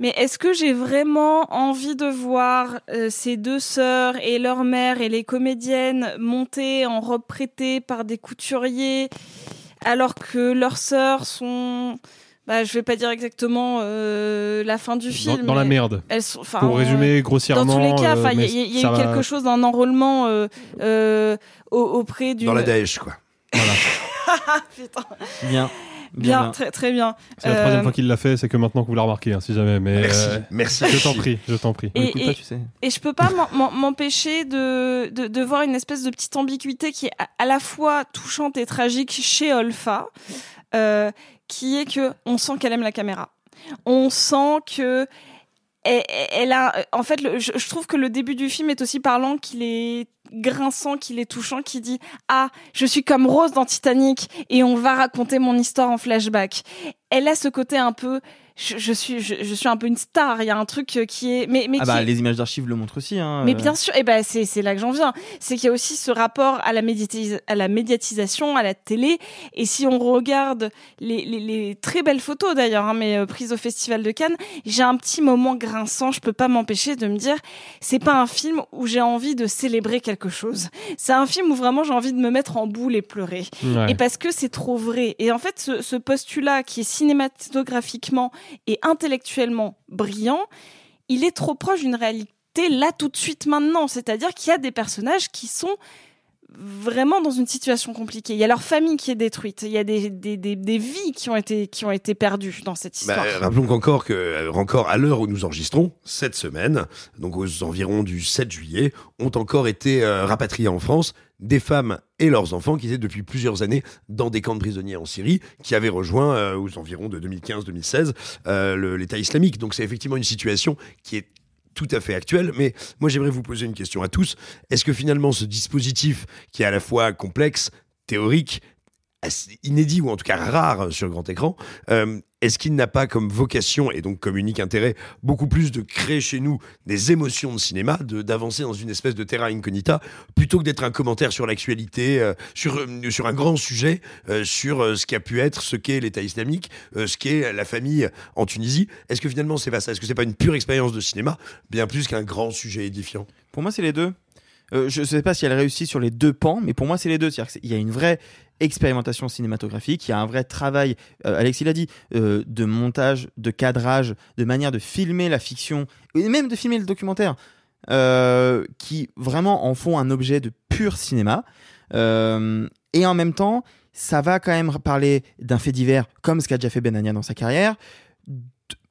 S5: Mais est-ce que j'ai vraiment envie de voir euh, ces deux sœurs et leur mère et les comédiennes monter en robe prêtée par des couturiers alors que leurs sœurs sont bah, je vais pas dire exactement euh, la fin du film.
S3: dans la merde.
S5: Elles sont, enfin,
S3: Pour résumer grossièrement,
S5: Dans tous les cas,
S3: euh,
S5: enfin, il y a- y, y eu
S3: va-
S5: quelque chose d'un enrôlement euh, euh, au- auprès du.
S1: Dans la Daesh, quoi.
S5: Putain.
S4: Bien.
S5: Bien, très très bien.
S3: C'est la troisième
S5: Euh,
S3: fois qu'il l'a fait, c'est que maintenant que vous l'avez remarqué, hein, si jamais. Mais
S1: Merci,
S3: euh,
S1: merci.
S3: Je t'en prie, je t'en prie.
S5: Et, et, et je peux pas m'empêcher de, de, de voir une espèce de petite ambiguïté qui est à, à la fois touchante et tragique chez Olfa, euh, qui est que on sent qu'elle aime la caméra. On sent que elle, elle a, en fait, je trouve que le début du film est aussi parlant, qu'il est grinçant, qu'il est touchant, qui dit ah je suis comme Rose dans Titanic et on va raconter mon histoire en flashback. Elle a ce côté un peu je, je suis je, je suis un peu une star. Il y a un truc euh, qui est mais mais
S4: Ah bah
S5: est-
S4: les images d'archives le montrent aussi. Hein,
S5: mais
S4: euh.
S5: bien sûr, et ben c'est c'est là que j'en viens. C'est qu'il y a aussi ce rapport à la, médiatis- à la médiatisation, à la télé. Et si on regarde les, les, les très belles photos d'ailleurs, hein, mais euh, prises au Festival de Cannes, j'ai un petit moment grinçant. Je peux pas m'empêcher de me dire, c'est pas un film où j'ai envie de célébrer quelque chose. C'est un film où vraiment j'ai envie de me mettre en boule et pleurer.
S12: Ouais.
S5: Et parce que c'est trop vrai. Et en fait, ce, ce postulat qui est cinématographiquement et intellectuellement brillant, il est trop proche d'une réalité là tout de suite maintenant. C'est-à-dire qu'il y a des personnages qui sont vraiment dans une situation compliquée. Il y a leur famille qui est détruite. Il y a des, des, des, des vies qui ont été qui ont été perdues dans cette
S1: Bah,
S5: histoire.
S1: rappelons qu'encore que, euh, encore à l'heure où nous enregistrons, cette semaine, donc aux environs du 7 juillet, ont encore été euh, rapatriés en France des femmes et leurs enfants qui étaient depuis plusieurs années dans des camps de prisonniers en Syrie, qui avaient rejoint euh, aux environs de 2015-2016 euh, l'État islamique. Donc c'est effectivement une situation qui est tout à fait actuelle, mais moi j'aimerais vous poser une question à tous. Est-ce que finalement ce dispositif qui est à la fois complexe, théorique, inédit ou en tout cas rare sur grand écran, euh, est-ce qu'il n'a pas comme vocation et donc comme unique intérêt beaucoup plus de créer chez nous des émotions de cinéma, d'avancer dans une espèce de terra incognita, plutôt que d'être un commentaire sur l'actualité, euh, sur, euh, sur un grand sujet, sur ce qu'a pu être, ce qu'est l'État islamique, ce qu'est la famille en Tunisie? Est-ce que finalement c'est pas ça? Est-ce que c'est pas une pure expérience de cinéma, bien plus qu'un grand sujet édifiant?
S4: Pour moi, c'est les deux. Je ne sais pas si elle réussit sur les deux pans, mais pour moi, c'est les deux. C'est-à-dire qu'il y a une vraie expérimentation cinématographique, il y a un vrai travail, euh, Alexis l'a dit, euh, de montage, de cadrage, de manière de filmer la fiction, et même de filmer le documentaire, euh, qui vraiment en font un objet de pur cinéma. Euh, et en même temps, ça va quand même parler d'un fait divers, comme ce qu'a déjà fait Benania dans sa carrière,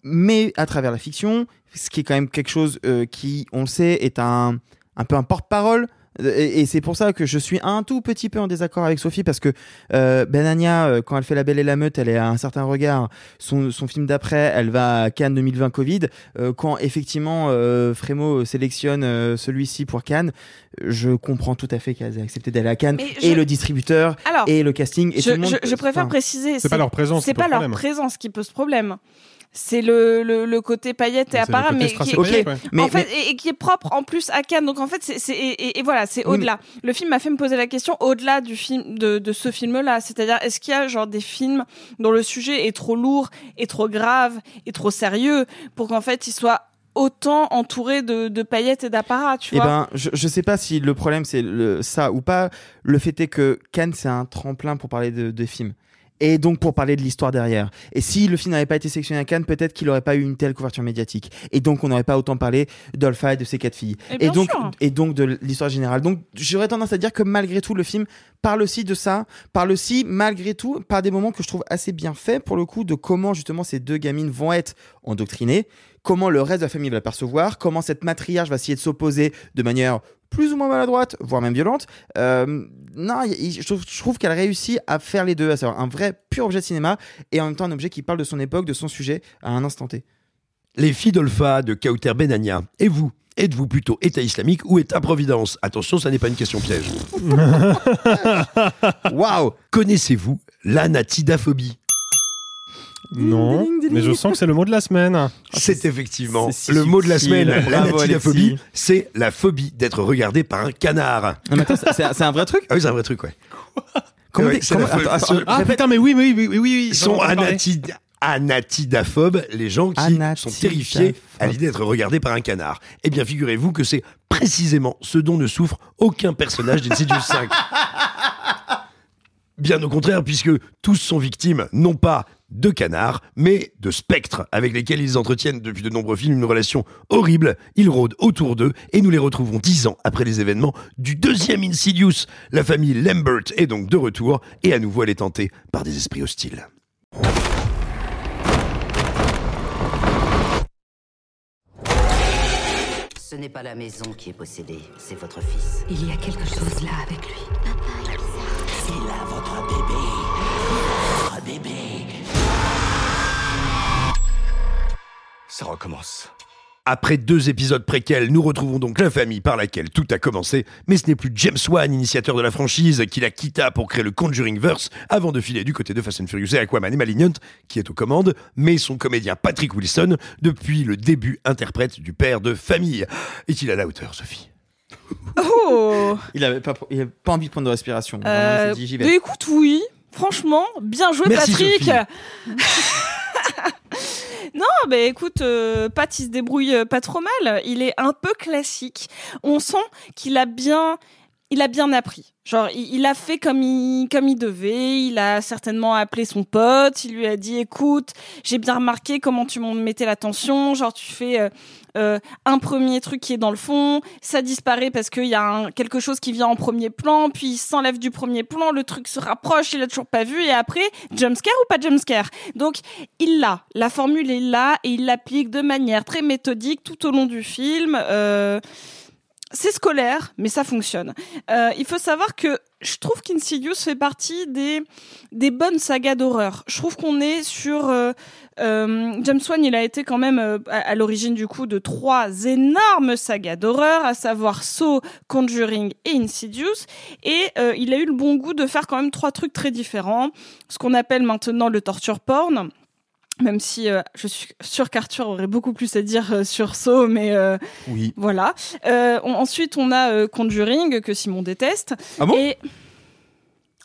S4: mais à travers la fiction, ce qui est quand même quelque chose qui, on le sait, est un, un peu un porte-parole. Et, et c'est pour ça que je suis un tout petit peu en désaccord avec Sophie parce que euh, Benania, euh, quand elle fait La Belle et la Meute, elle est à un certain regard. Son, son film d'après, elle va à Cannes 2020 Covid. Euh, quand effectivement euh, Frémo sélectionne euh, celui-ci pour Cannes, je comprends tout à fait qu'elle ait accepté d'aller à Cannes
S5: Mais
S4: et
S5: je-
S4: le distributeur
S5: Alors,
S4: et le casting et
S5: je,
S4: tout le monde.
S5: je- je préfère
S4: enfin,
S5: préciser.
S3: C'est pas leur présence
S5: C'est pas leur
S3: problème.
S5: présence qui pose problème. C'est le, le, le côté paillette et apparat, mais qui, est,
S3: ouais.
S4: Mais-
S5: en fait,
S4: mais-
S5: et, et qui est propre en plus à Cannes. Donc en fait, c'est, et, et- et voilà, c'est
S4: Oui,
S5: au-delà. Le film m'a fait me poser la question au-delà du film, de, de ce film-là. C'est-à-dire, est-ce qu'il y a genre des films dont le sujet est trop lourd, et trop grave, et trop sérieux pour qu'en fait il soit autant entouré de, de paillettes et d'apparat, tu
S4: Eh
S5: vois
S4: ben, je, je sais pas si le problème c'est le, ça ou pas. Le fait est que Cannes c'est un tremplin pour parler de, de films. Et donc pour parler de l'histoire derrière. Et si le film n'avait pas été sélectionné à Cannes, peut-être qu'il n'aurait pas eu une telle couverture médiatique. Et donc on n'aurait pas autant parlé d'Olfa et de ses quatre filles.
S5: Et
S4: donc
S5: sûr.
S4: et donc de l'histoire générale. Donc j'aurais tendance à dire que malgré tout le film parle aussi de ça, parle aussi malgré tout par des moments que je trouve assez bien faits pour le coup de comment justement ces deux gamines vont être endoctrinées, comment le reste de la famille va percevoir, comment cette matriarche va essayer de s'opposer de manière plus ou moins maladroite, voire même violente. Euh, non, y- y- je trouve, je trouve qu'elle réussit à faire les deux, à savoir un vrai pur objet de cinéma et en même temps un objet qui parle de son époque, de son sujet à un instant T.
S1: Les filles d'Olpha de Kauter Benania. Et vous? Êtes-vous plutôt État islamique ou État-providence Attention, ça n'est pas une question piège.
S4: Waouh
S1: Connaissez-vous l'anatidaphobie
S3: Non, mais je sens que c'est le mot de la semaine.
S1: C'est effectivement
S4: c'est si
S1: le mot de la semaine.
S4: Alexis.
S1: c'est la phobie d'être regardé par un canard.
S4: Mais c'est- un vrai truc
S1: Ah oui, c'est un vrai truc, ouais.
S4: Comment
S1: Ouais,
S4: des-
S1: c'est
S4: comment-
S1: la
S4: attends, attends,
S3: Ah
S4: répète.
S3: putain, mais oui, oui, oui, oui, oui.
S1: Ils sont anati- anatidaphobes, les gens qui sont terrifiés à l'idée d'être regardés par un canard. Eh bien, figurez-vous que c'est précisément ce dont ne souffre aucun personnage d'Insidious 5. Bien au contraire, puisque tous sont victimes, non pas de canards, mais de spectres avec lesquels ils entretiennent depuis de nombreux films une relation horrible. Ils rôdent autour d'eux et nous les retrouvons dix ans après les événements du deuxième Insidious. La famille Lambert est donc de retour et à nouveau elle est tentée par des esprits hostiles.
S12: Ce n'est pas la maison qui est possédée, c'est votre fils.
S9: Il y a quelque chose là avec lui.
S12: C'est là votre bébé. Votre bébé.
S13: Ça recommence.
S1: Après deux épisodes préquels, nous retrouvons donc la famille par laquelle tout a commencé, mais ce n'est plus James Wan, initiateur de la franchise, qui la quitta pour créer le Conjuring Verse avant de filer du côté de Fast and Furious et Aquaman et Malignant, qui est aux commandes, mais son comédien Patrick Wilson, depuis le début interprète du père de famille. Est-il à la hauteur, Sophie?
S5: Oh
S4: Il avait pas, il avait pas envie de prendre de respiration.
S5: Euh,
S4: dit,
S5: bah, écoute, oui. Franchement, bien joué,
S4: Merci,
S5: Patrick. Non, bah écoute, euh, Pat, il se débrouille euh, pas trop mal. Il est un peu classique. On sent qu'il a bien, il a bien appris. Genre, il, a fait comme il, comme il devait. Il a certainement appelé son pote. Il lui a dit, écoute, j'ai bien remarqué comment tu m'en mettais l'attention. Genre, tu fais euh, euh, un premier truc qui est dans le fond, ça disparaît parce qu'il y a quelque chose qui vient en premier plan, puis il s'enlève du premier plan, le truc se rapproche, il a toujours pas vu, et après, jumpscare ou pas jumpscare? Donc, il l'a, la formule est là, et il l'applique de manière très méthodique tout au long du film. Euh, c'est scolaire, mais ça fonctionne. Euh, il faut savoir que je trouve qu'Insidious fait partie des, des bonnes sagas d'horreur. Je trouve qu'on est sur... euh, euh, James Wan, il a été quand même euh, à, à l'origine du coup de trois énormes sagas d'horreur, à savoir Saw, Conjuring et Insidious. Et euh, il a eu le bon goût de faire quand même trois trucs très différents. Ce qu'on appelle maintenant le torture porn. Même si euh, je suis sûre qu'Arthur aurait beaucoup plus à dire euh, sur Saw, mais euh,
S1: Oui.
S5: voilà. Euh, on- ensuite, on a euh, Conjuring que Simon déteste.
S1: Ah bon?
S5: Et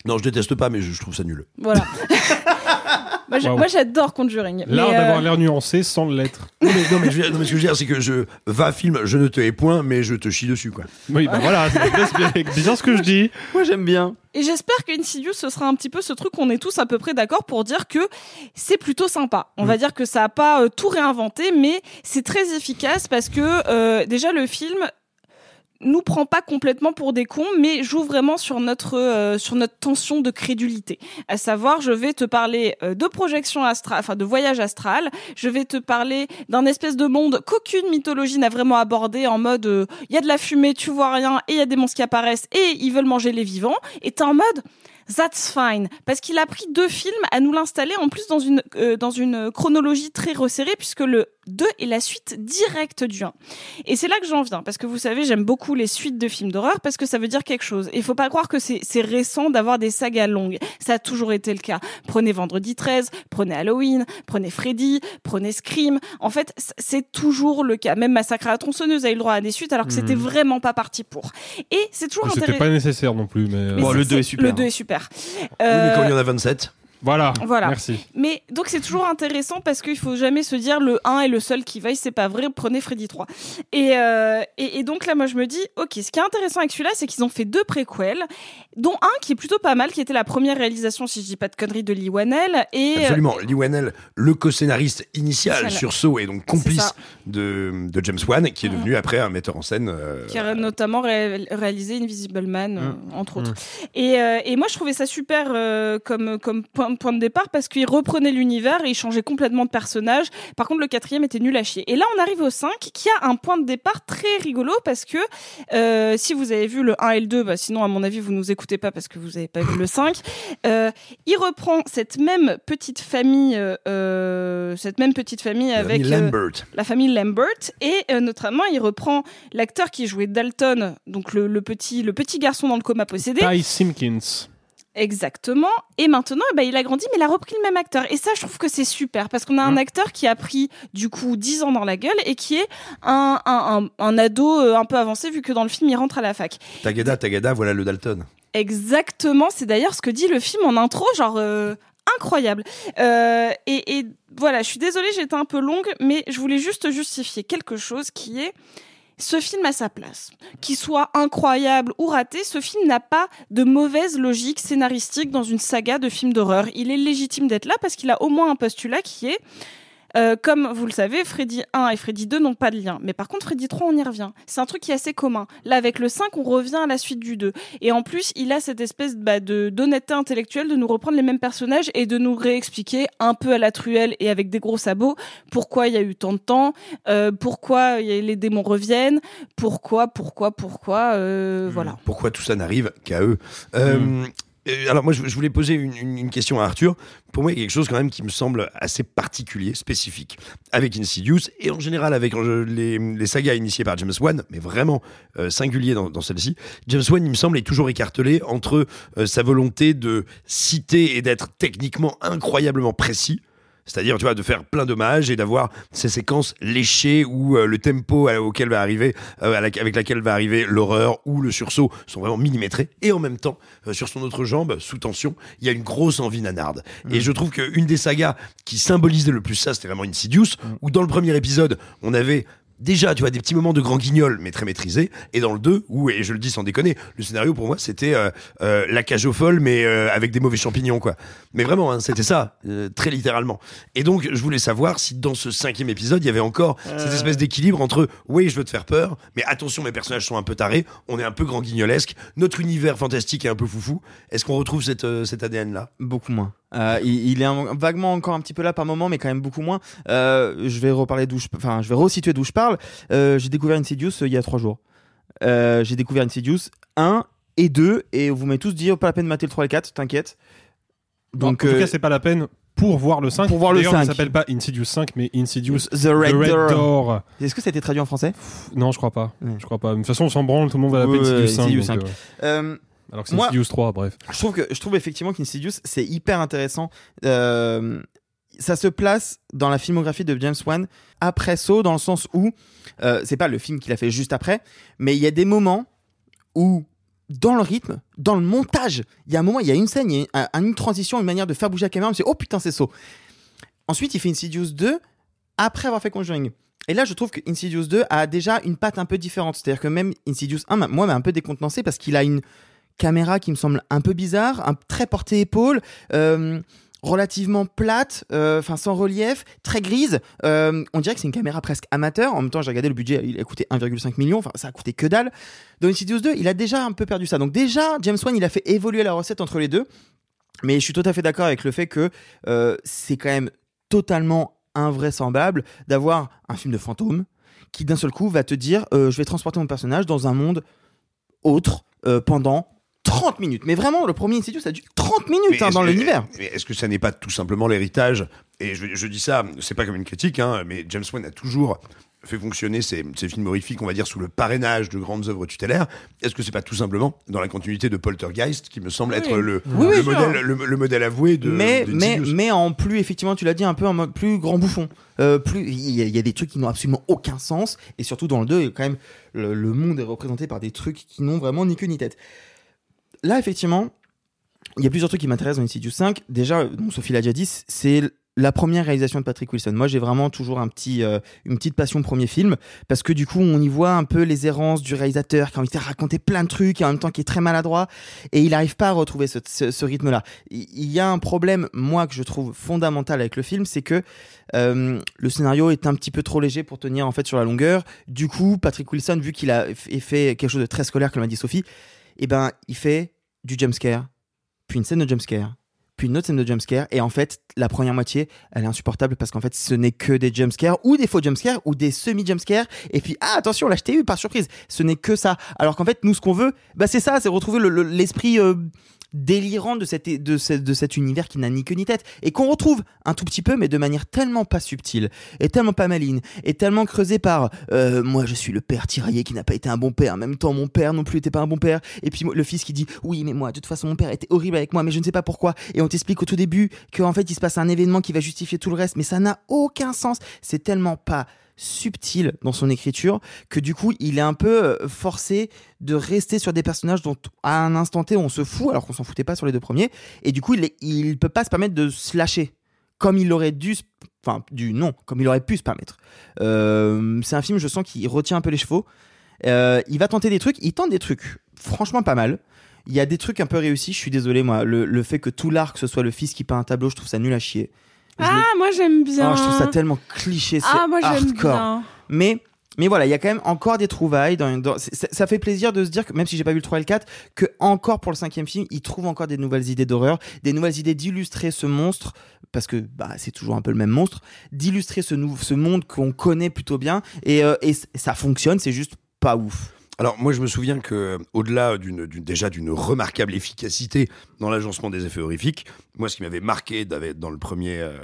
S1: Non, je déteste pas, mais je, je trouve ça nul.
S5: voilà. moi,
S3: Waouh.
S5: moi, j'adore Conjuring.
S3: L'art
S5: mais, euh,
S3: d'avoir l'air nuancé sans l'être.
S1: Non mais, non, mais je veux dire- non, mais ce que je veux dire, c'est que je va film, je ne te hais point, mais je te chie dessus, quoi.
S3: Oui, bah voilà, c'est bien, bien ce que je dis.
S4: Moi, j'aime bien.
S5: Et j'espère qu'Insidious, ce sera un petit peu ce truc qu'on est tous à peu près d'accord pour dire que c'est plutôt sympa. On va dire que ça a pas euh, tout réinventé, mais c'est très efficace parce que euh, déjà le film nous prend pas complètement pour des cons, mais joue vraiment sur notre euh, sur notre tension de crédulité. À savoir, je vais te parler euh, de projection astrale, enfin de voyage astral. Je vais te parler d'un espèce de monde qu'aucune mythologie n'a vraiment abordé en mode euh, il y a de la fumée, tu vois rien, et il y a des monstres qui apparaissent et ils veulent manger les vivants. Et t'es en mode That's fine, parce qu'il a pris deux films à nous l'installer en plus dans une euh, dans une chronologie très resserrée puisque le 2 est la suite directe du 1. Et c'est là que j'en viens parce que vous savez, j'aime beaucoup les suites de films d'horreur parce que ça veut dire quelque chose. Et il faut pas croire que c'est c'est récent d'avoir des sagas longues. Ça a toujours été le cas. Prenez Vendredi 13, prenez Halloween, prenez Freddy, prenez Scream. En fait, c'est toujours le cas. Même Massacre à la tronçonneuse a eu le droit à des suites alors que c'était
S3: Mhm.
S5: vraiment pas parti pour. Et c'est toujours
S3: C'était
S5: intéressant.
S3: pas nécessaire non plus, mais. euh,
S5: Mais c'est- c'est- Le 2 est super.
S1: Oui, mais quand il y en a 27.
S3: Voilà.
S5: Voilà.
S3: Merci.
S5: Mais donc c'est toujours intéressant parce qu'il faut jamais se dire le 1 est le seul qui vaille, c'est pas vrai, prenez Freddy 3. Et, euh, et, et donc là moi je me dis, ok, ce qui est intéressant avec celui-là, c'est qu'ils ont fait deux préquels, dont un qui est plutôt pas mal, qui était la première réalisation, si je dis pas de conneries, de Lee Whannell. Et, euh,
S1: Absolument. Lee Whannell, le co-scénariste initial sur Saw et donc complice de, de James Wan, qui est devenu après un metteur en scène. euh,
S5: qui a notamment ré- réalisé Invisible Man, euh,
S1: Mm.
S5: entre autres.
S1: Mm.
S5: Et, euh, et moi, je trouvais ça super euh, comme, comme point, point de départ parce qu'il reprenait l'univers et il changeait complètement de personnage. Par contre, le quatrième était nul à chier. Et là, on arrive au 5 qui a un point de départ très rigolo parce que euh, si vous avez vu le 1 et le 2, bah, sinon, à mon avis, vous nous écoutez pas parce que vous avez pas vu le 5. Euh, il reprend cette même petite famille, euh, cette même petite famille
S1: La
S5: avec euh, la famille Lambert et euh, notamment il reprend l'acteur qui jouait Dalton, donc le, le petit le petit garçon dans le coma possédé.
S3: Ty Simpkins.
S5: Exactement. Et maintenant, eh ben, il a grandi, mais il a repris le même acteur. Et ça, je trouve que c'est super parce qu'on a un acteur qui a pris du coup 10 ans dans la gueule et qui est un, un, un, un ado euh, un peu avancé vu que dans le film il rentre à la fac.
S1: Tagada, Tagada, voilà le Dalton.
S5: Exactement, c'est d'ailleurs ce que dit le film en intro, genre euh, incroyable. Euh, et, et voilà, je suis désolée, j'étais un peu longue, mais je voulais juste justifier quelque chose qui est ce film a sa place. Qu'il soit incroyable ou raté, ce film n'a pas de mauvaise logique scénaristique dans une saga de films d'horreur. Il est légitime d'être là parce qu'il a au moins un postulat qui est euh, comme vous le savez, Freddy 1 et Freddy 2 n'ont pas de lien. Mais par contre, Freddy 3, on y revient. C'est un truc qui est assez commun. Là, avec le 5, on revient à la suite du 2. Et en plus, il a cette espèce bah, de d'honnêteté intellectuelle de nous reprendre les mêmes personnages et de nous réexpliquer un peu à la truelle et avec des gros sabots pourquoi il y a eu tant de temps, euh, pourquoi y a- les démons reviennent, pourquoi, pourquoi, pourquoi, euh, voilà.
S1: Pourquoi tout ça n'arrive qu'à eux Euh, Euh, alors moi, je, voulais poser une, question à Arthur. Pour moi, il y a quelque chose quand même qui me semble assez particulier, spécifique, avec Insidious et en général avec euh, les, sagas initiées par James Wan, mais vraiment euh, singulier dans, dans celle-ci. James Wan, il me semble, est toujours écartelé entre euh, sa volonté de citer et d'être techniquement incroyablement précis. C'est-à-dire, tu vois, de faire plein d'hommages et d'avoir ces séquences léchées où euh, le tempo auquel va arriver, euh, avec laquelle va arriver l'horreur ou le sursaut sont vraiment millimétrés. Et en même temps, euh, sur son autre jambe, sous tension, il y a une grosse envie nanarde. Et je trouve qu'une des sagas qui symbolisait le plus ça, c'était vraiment Insidious, où dans le premier épisode, on avait déjà, tu vois, des petits moments de grand guignol, mais très maîtrisés. Et dans le 2, où, et je le dis sans déconner, le scénario pour moi, c'était euh, euh, la cage aux folles, mais euh, avec des mauvais champignons, quoi. Mais vraiment, hein, c'était ça, euh, très littéralement. Et donc, je voulais savoir si dans ce cinquième épisode, il y avait encore cette espèce d'équilibre entre, oui, je veux te faire peur, mais attention, mes personnages sont un peu tarés, on est un peu grand guignolesque, notre univers fantastique est un peu foufou. Est-ce qu'on retrouve cette, euh, cet ADN-là
S4: Beaucoup moins. Euh, il, il est un- vaguement encore un petit peu là par moment, mais quand même beaucoup moins. Euh, je vais reparler d'où je, enfin, je vais resituer d'où je parle. Euh, j'ai découvert Insidious euh, il y a trois jours. Euh, j'ai découvert Insidious 1 et 2, et vous m'avez tous dit oh, pas la peine de mater le 3 et le 4, t'inquiète.
S3: Donc, en tout
S4: euh,
S3: cas, c'est pas la peine pour voir le 5.
S4: Pour voir le
S3: D'ailleurs,
S4: 5.
S3: Il s'appelle pas Insidious 5, mais Insidious
S4: The Red, Door.
S3: Door.
S4: Est-ce que ça a été traduit en français?
S3: Non, je crois pas. Je crois pas. De toute façon, on s'en branle, tout le monde va l'appeler
S4: Ouais,
S3: Insidious 5.
S4: Insidious
S3: donc,
S4: 5.
S3: Alors que c'est Insidious 3, bref.
S4: Je trouve que je trouve effectivement qu'Insidious c'est hyper intéressant. Euh, ça se place dans la filmographie de James Wan après Saw dans le sens où euh, c'est pas le film qu'il a fait juste après, mais il y a des moments où dans le rythme, dans le montage, il y a un moment, il y a une scène, il y a un- une transition, une manière de faire bouger la caméra, on me dit oh putain c'est Saw. Ensuite, il fait Insidious 2 après avoir fait Conjuring. Et là, je trouve que Insidious 2 a déjà une patte un peu différente. C'est-à-dire que même Insidious 1, m'a- moi, m'a un peu décontenancé parce qu'il a une caméra qui me semble un peu bizarre, un très portée épaule, euh, relativement plate, euh, enfin sans relief, très grise. Euh, on dirait que c'est une caméra presque amateur. En même temps, j'ai regardé le budget, il a coûté 1,5 million, enfin ça a coûté que dalle. Dans Insidious 2, il a déjà un peu perdu ça. Donc déjà, James Wan, il a fait évoluer la recette entre les deux. Mais je suis tout à fait d'accord avec le fait que c'est quand même totalement invraisemblable d'avoir un film de fantôme qui d'un seul coup va te dire je vais transporter mon personnage dans un monde autre pendant 30 minutes. Mais vraiment, le premier Insidious, ça a duré 30 minutes hein, dans l'univers.
S1: Mais est-ce que ça n'est pas tout simplement l'héritage Et je, je dis ça, c'est pas comme une critique, hein, mais James Wan a toujours fait fonctionner ses, ses films horrifiques, on va dire, sous le parrainage de grandes œuvres tutélaires. Est-ce que c'est pas tout simplement dans la continuité de Poltergeist, qui me semble être le,
S4: Oui,
S1: le
S4: oui, sûr.
S1: modèle, le, le modèle avoué de
S4: mais, mais,
S1: d'Insidious
S4: mais en plus, effectivement, tu l'as dit, un peu en mode plus grand bouffon. Euh, plus, il y, a- il y a des trucs qui n'ont absolument aucun sens. Et surtout dans le 2, quand même, le, le monde est représenté par des trucs qui n'ont vraiment ni queue ni tête. Là, effectivement, il y a plusieurs trucs qui m'intéressent dans Insidious 5. Déjà, Sophie l'a déjà dit, c'est la première réalisation de Patrick Wilson. Moi, j'ai vraiment toujours un petit, euh, une petite passion premier film parce que du coup, on y voit un peu les errances du réalisateur qui a envie de raconter plein de trucs et en même temps qui est très maladroit et il n'arrive pas à retrouver ce, rythme-là. Il y a un problème, moi, que je trouve fondamental avec le film, c'est que euh, le scénario est un petit peu trop léger pour tenir en fait sur la longueur. Du coup, Patrick Wilson, vu qu'il a fait quelque chose de très scolaire, comme l'a dit Sophie, eh ben, il fait du jumpscare, puis une scène de jumpscare, puis une autre scène de jumpscare, et en fait, la première moitié, elle est insupportable parce qu'en fait, ce n'est que des jumpscares, ou des faux jumpscares, ou des semi-jumpscares, et puis, ah, attention, là, je t'ai eu par surprise, ce n'est que ça. Alors qu'en fait, nous, ce qu'on veut, bah, c'est ça, c'est retrouver le- le- l'esprit euh, délirant de, cette, de, ce- de cet univers qui n'a ni queue ni tête, et qu'on retrouve un tout petit peu, mais de manière tellement pas subtile, et tellement pas maligne, et tellement creusée par euh, moi je suis le père tiraillé qui n'a pas été un bon père, en même temps mon père non plus était pas un bon père, et puis le fils qui dit oui mais moi de toute façon mon père était horrible avec moi, mais je ne sais pas pourquoi, et on t'explique au tout début qu'en fait il se passe un événement qui va justifier tout le reste, mais ça n'a aucun sens, c'est tellement pas subtil dans son écriture que du coup il est un peu euh, forcé de rester sur des personnages dont à un instant T on se fout alors qu'on s'en foutait pas sur les deux premiers. Et du coup il, est- il peut pas se permettre de se lâcher. Comme il aurait dû enfin du non comme il aurait pu se permettre. Euh, c'est un film je sens qu'il retient un peu les chevaux. Euh, il va tenter des trucs il tente des trucs franchement pas mal. Il y a des trucs un peu réussis je suis désolé moi. Le, le fait que tout l'arc ce soit le fils qui peint un tableau je trouve ça nul à chier
S5: Ah, moi j'aime bien.
S4: Oh, je trouve ça tellement cliché, c'est
S5: Ah, moi, j'aime
S4: hardcore.
S5: bien.
S4: Mais mais voilà, il y a quand même encore des trouvailles. Dans, ça fait plaisir de se dire que même si j'ai pas vu le 3 et le 4, que encore pour le cinquième film, il trouve encore des nouvelles idées d'horreur, des nouvelles idées d'illustrer ce monstre, parce que bah, c'est toujours un peu le même monstre, d'illustrer ce, ce monde qu'on connaît plutôt bien. Et, euh, et ça fonctionne, c'est juste pas ouf.
S1: Alors moi je me souviens que au-delà d'une, d'une- déjà d'une remarquable efficacité dans l'agencement des effets horrifiques, moi ce qui m'avait marqué dans le premier euh,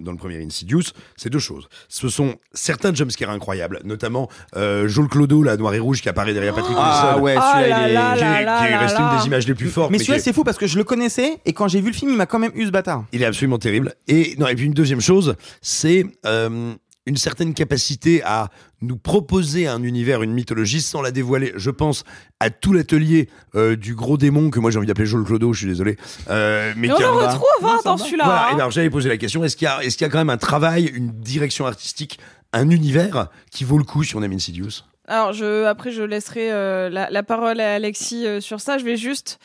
S1: dans le premier Insidious, c'est deux choses. Ce sont certains jumpscares incroyables, notamment euh, Joel Clodo, la noir et rouge qui apparaît derrière Patrick
S4: Ah
S1: Wilson.
S4: ouais,
S5: Oh
S4: celui-là,
S5: là
S4: il est.
S5: là
S1: qui est,
S5: là
S1: qui est
S5: là
S1: resté
S5: là.
S1: une des images les plus fortes.
S4: Mais celui-là,
S1: est-
S4: c'est fou parce que je le connaissais et quand j'ai vu le film, il m'a quand même eu ce bâtard.
S1: Il est absolument terrible. Et, non, et puis une deuxième chose, c'est euh, une certaine capacité à nous proposer un univers, une mythologie sans la dévoiler. Je pense à tout l'atelier euh, du gros démon que moi j'ai envie d'appeler Joel Clodo, je suis désolé. Euh, mais
S5: Mais on le retrouve hein, dans celui-là.
S1: Voilà,
S5: hein.
S1: et alors j'avais posé la question, est-ce qu'il y, a- est-ce qu'il y a quand même un travail, une direction artistique, un univers qui vaut le coup si on aime Insidious
S5: Alors, je, après, je laisserai euh, la, la parole à Alexis euh, sur ça. Je vais juste.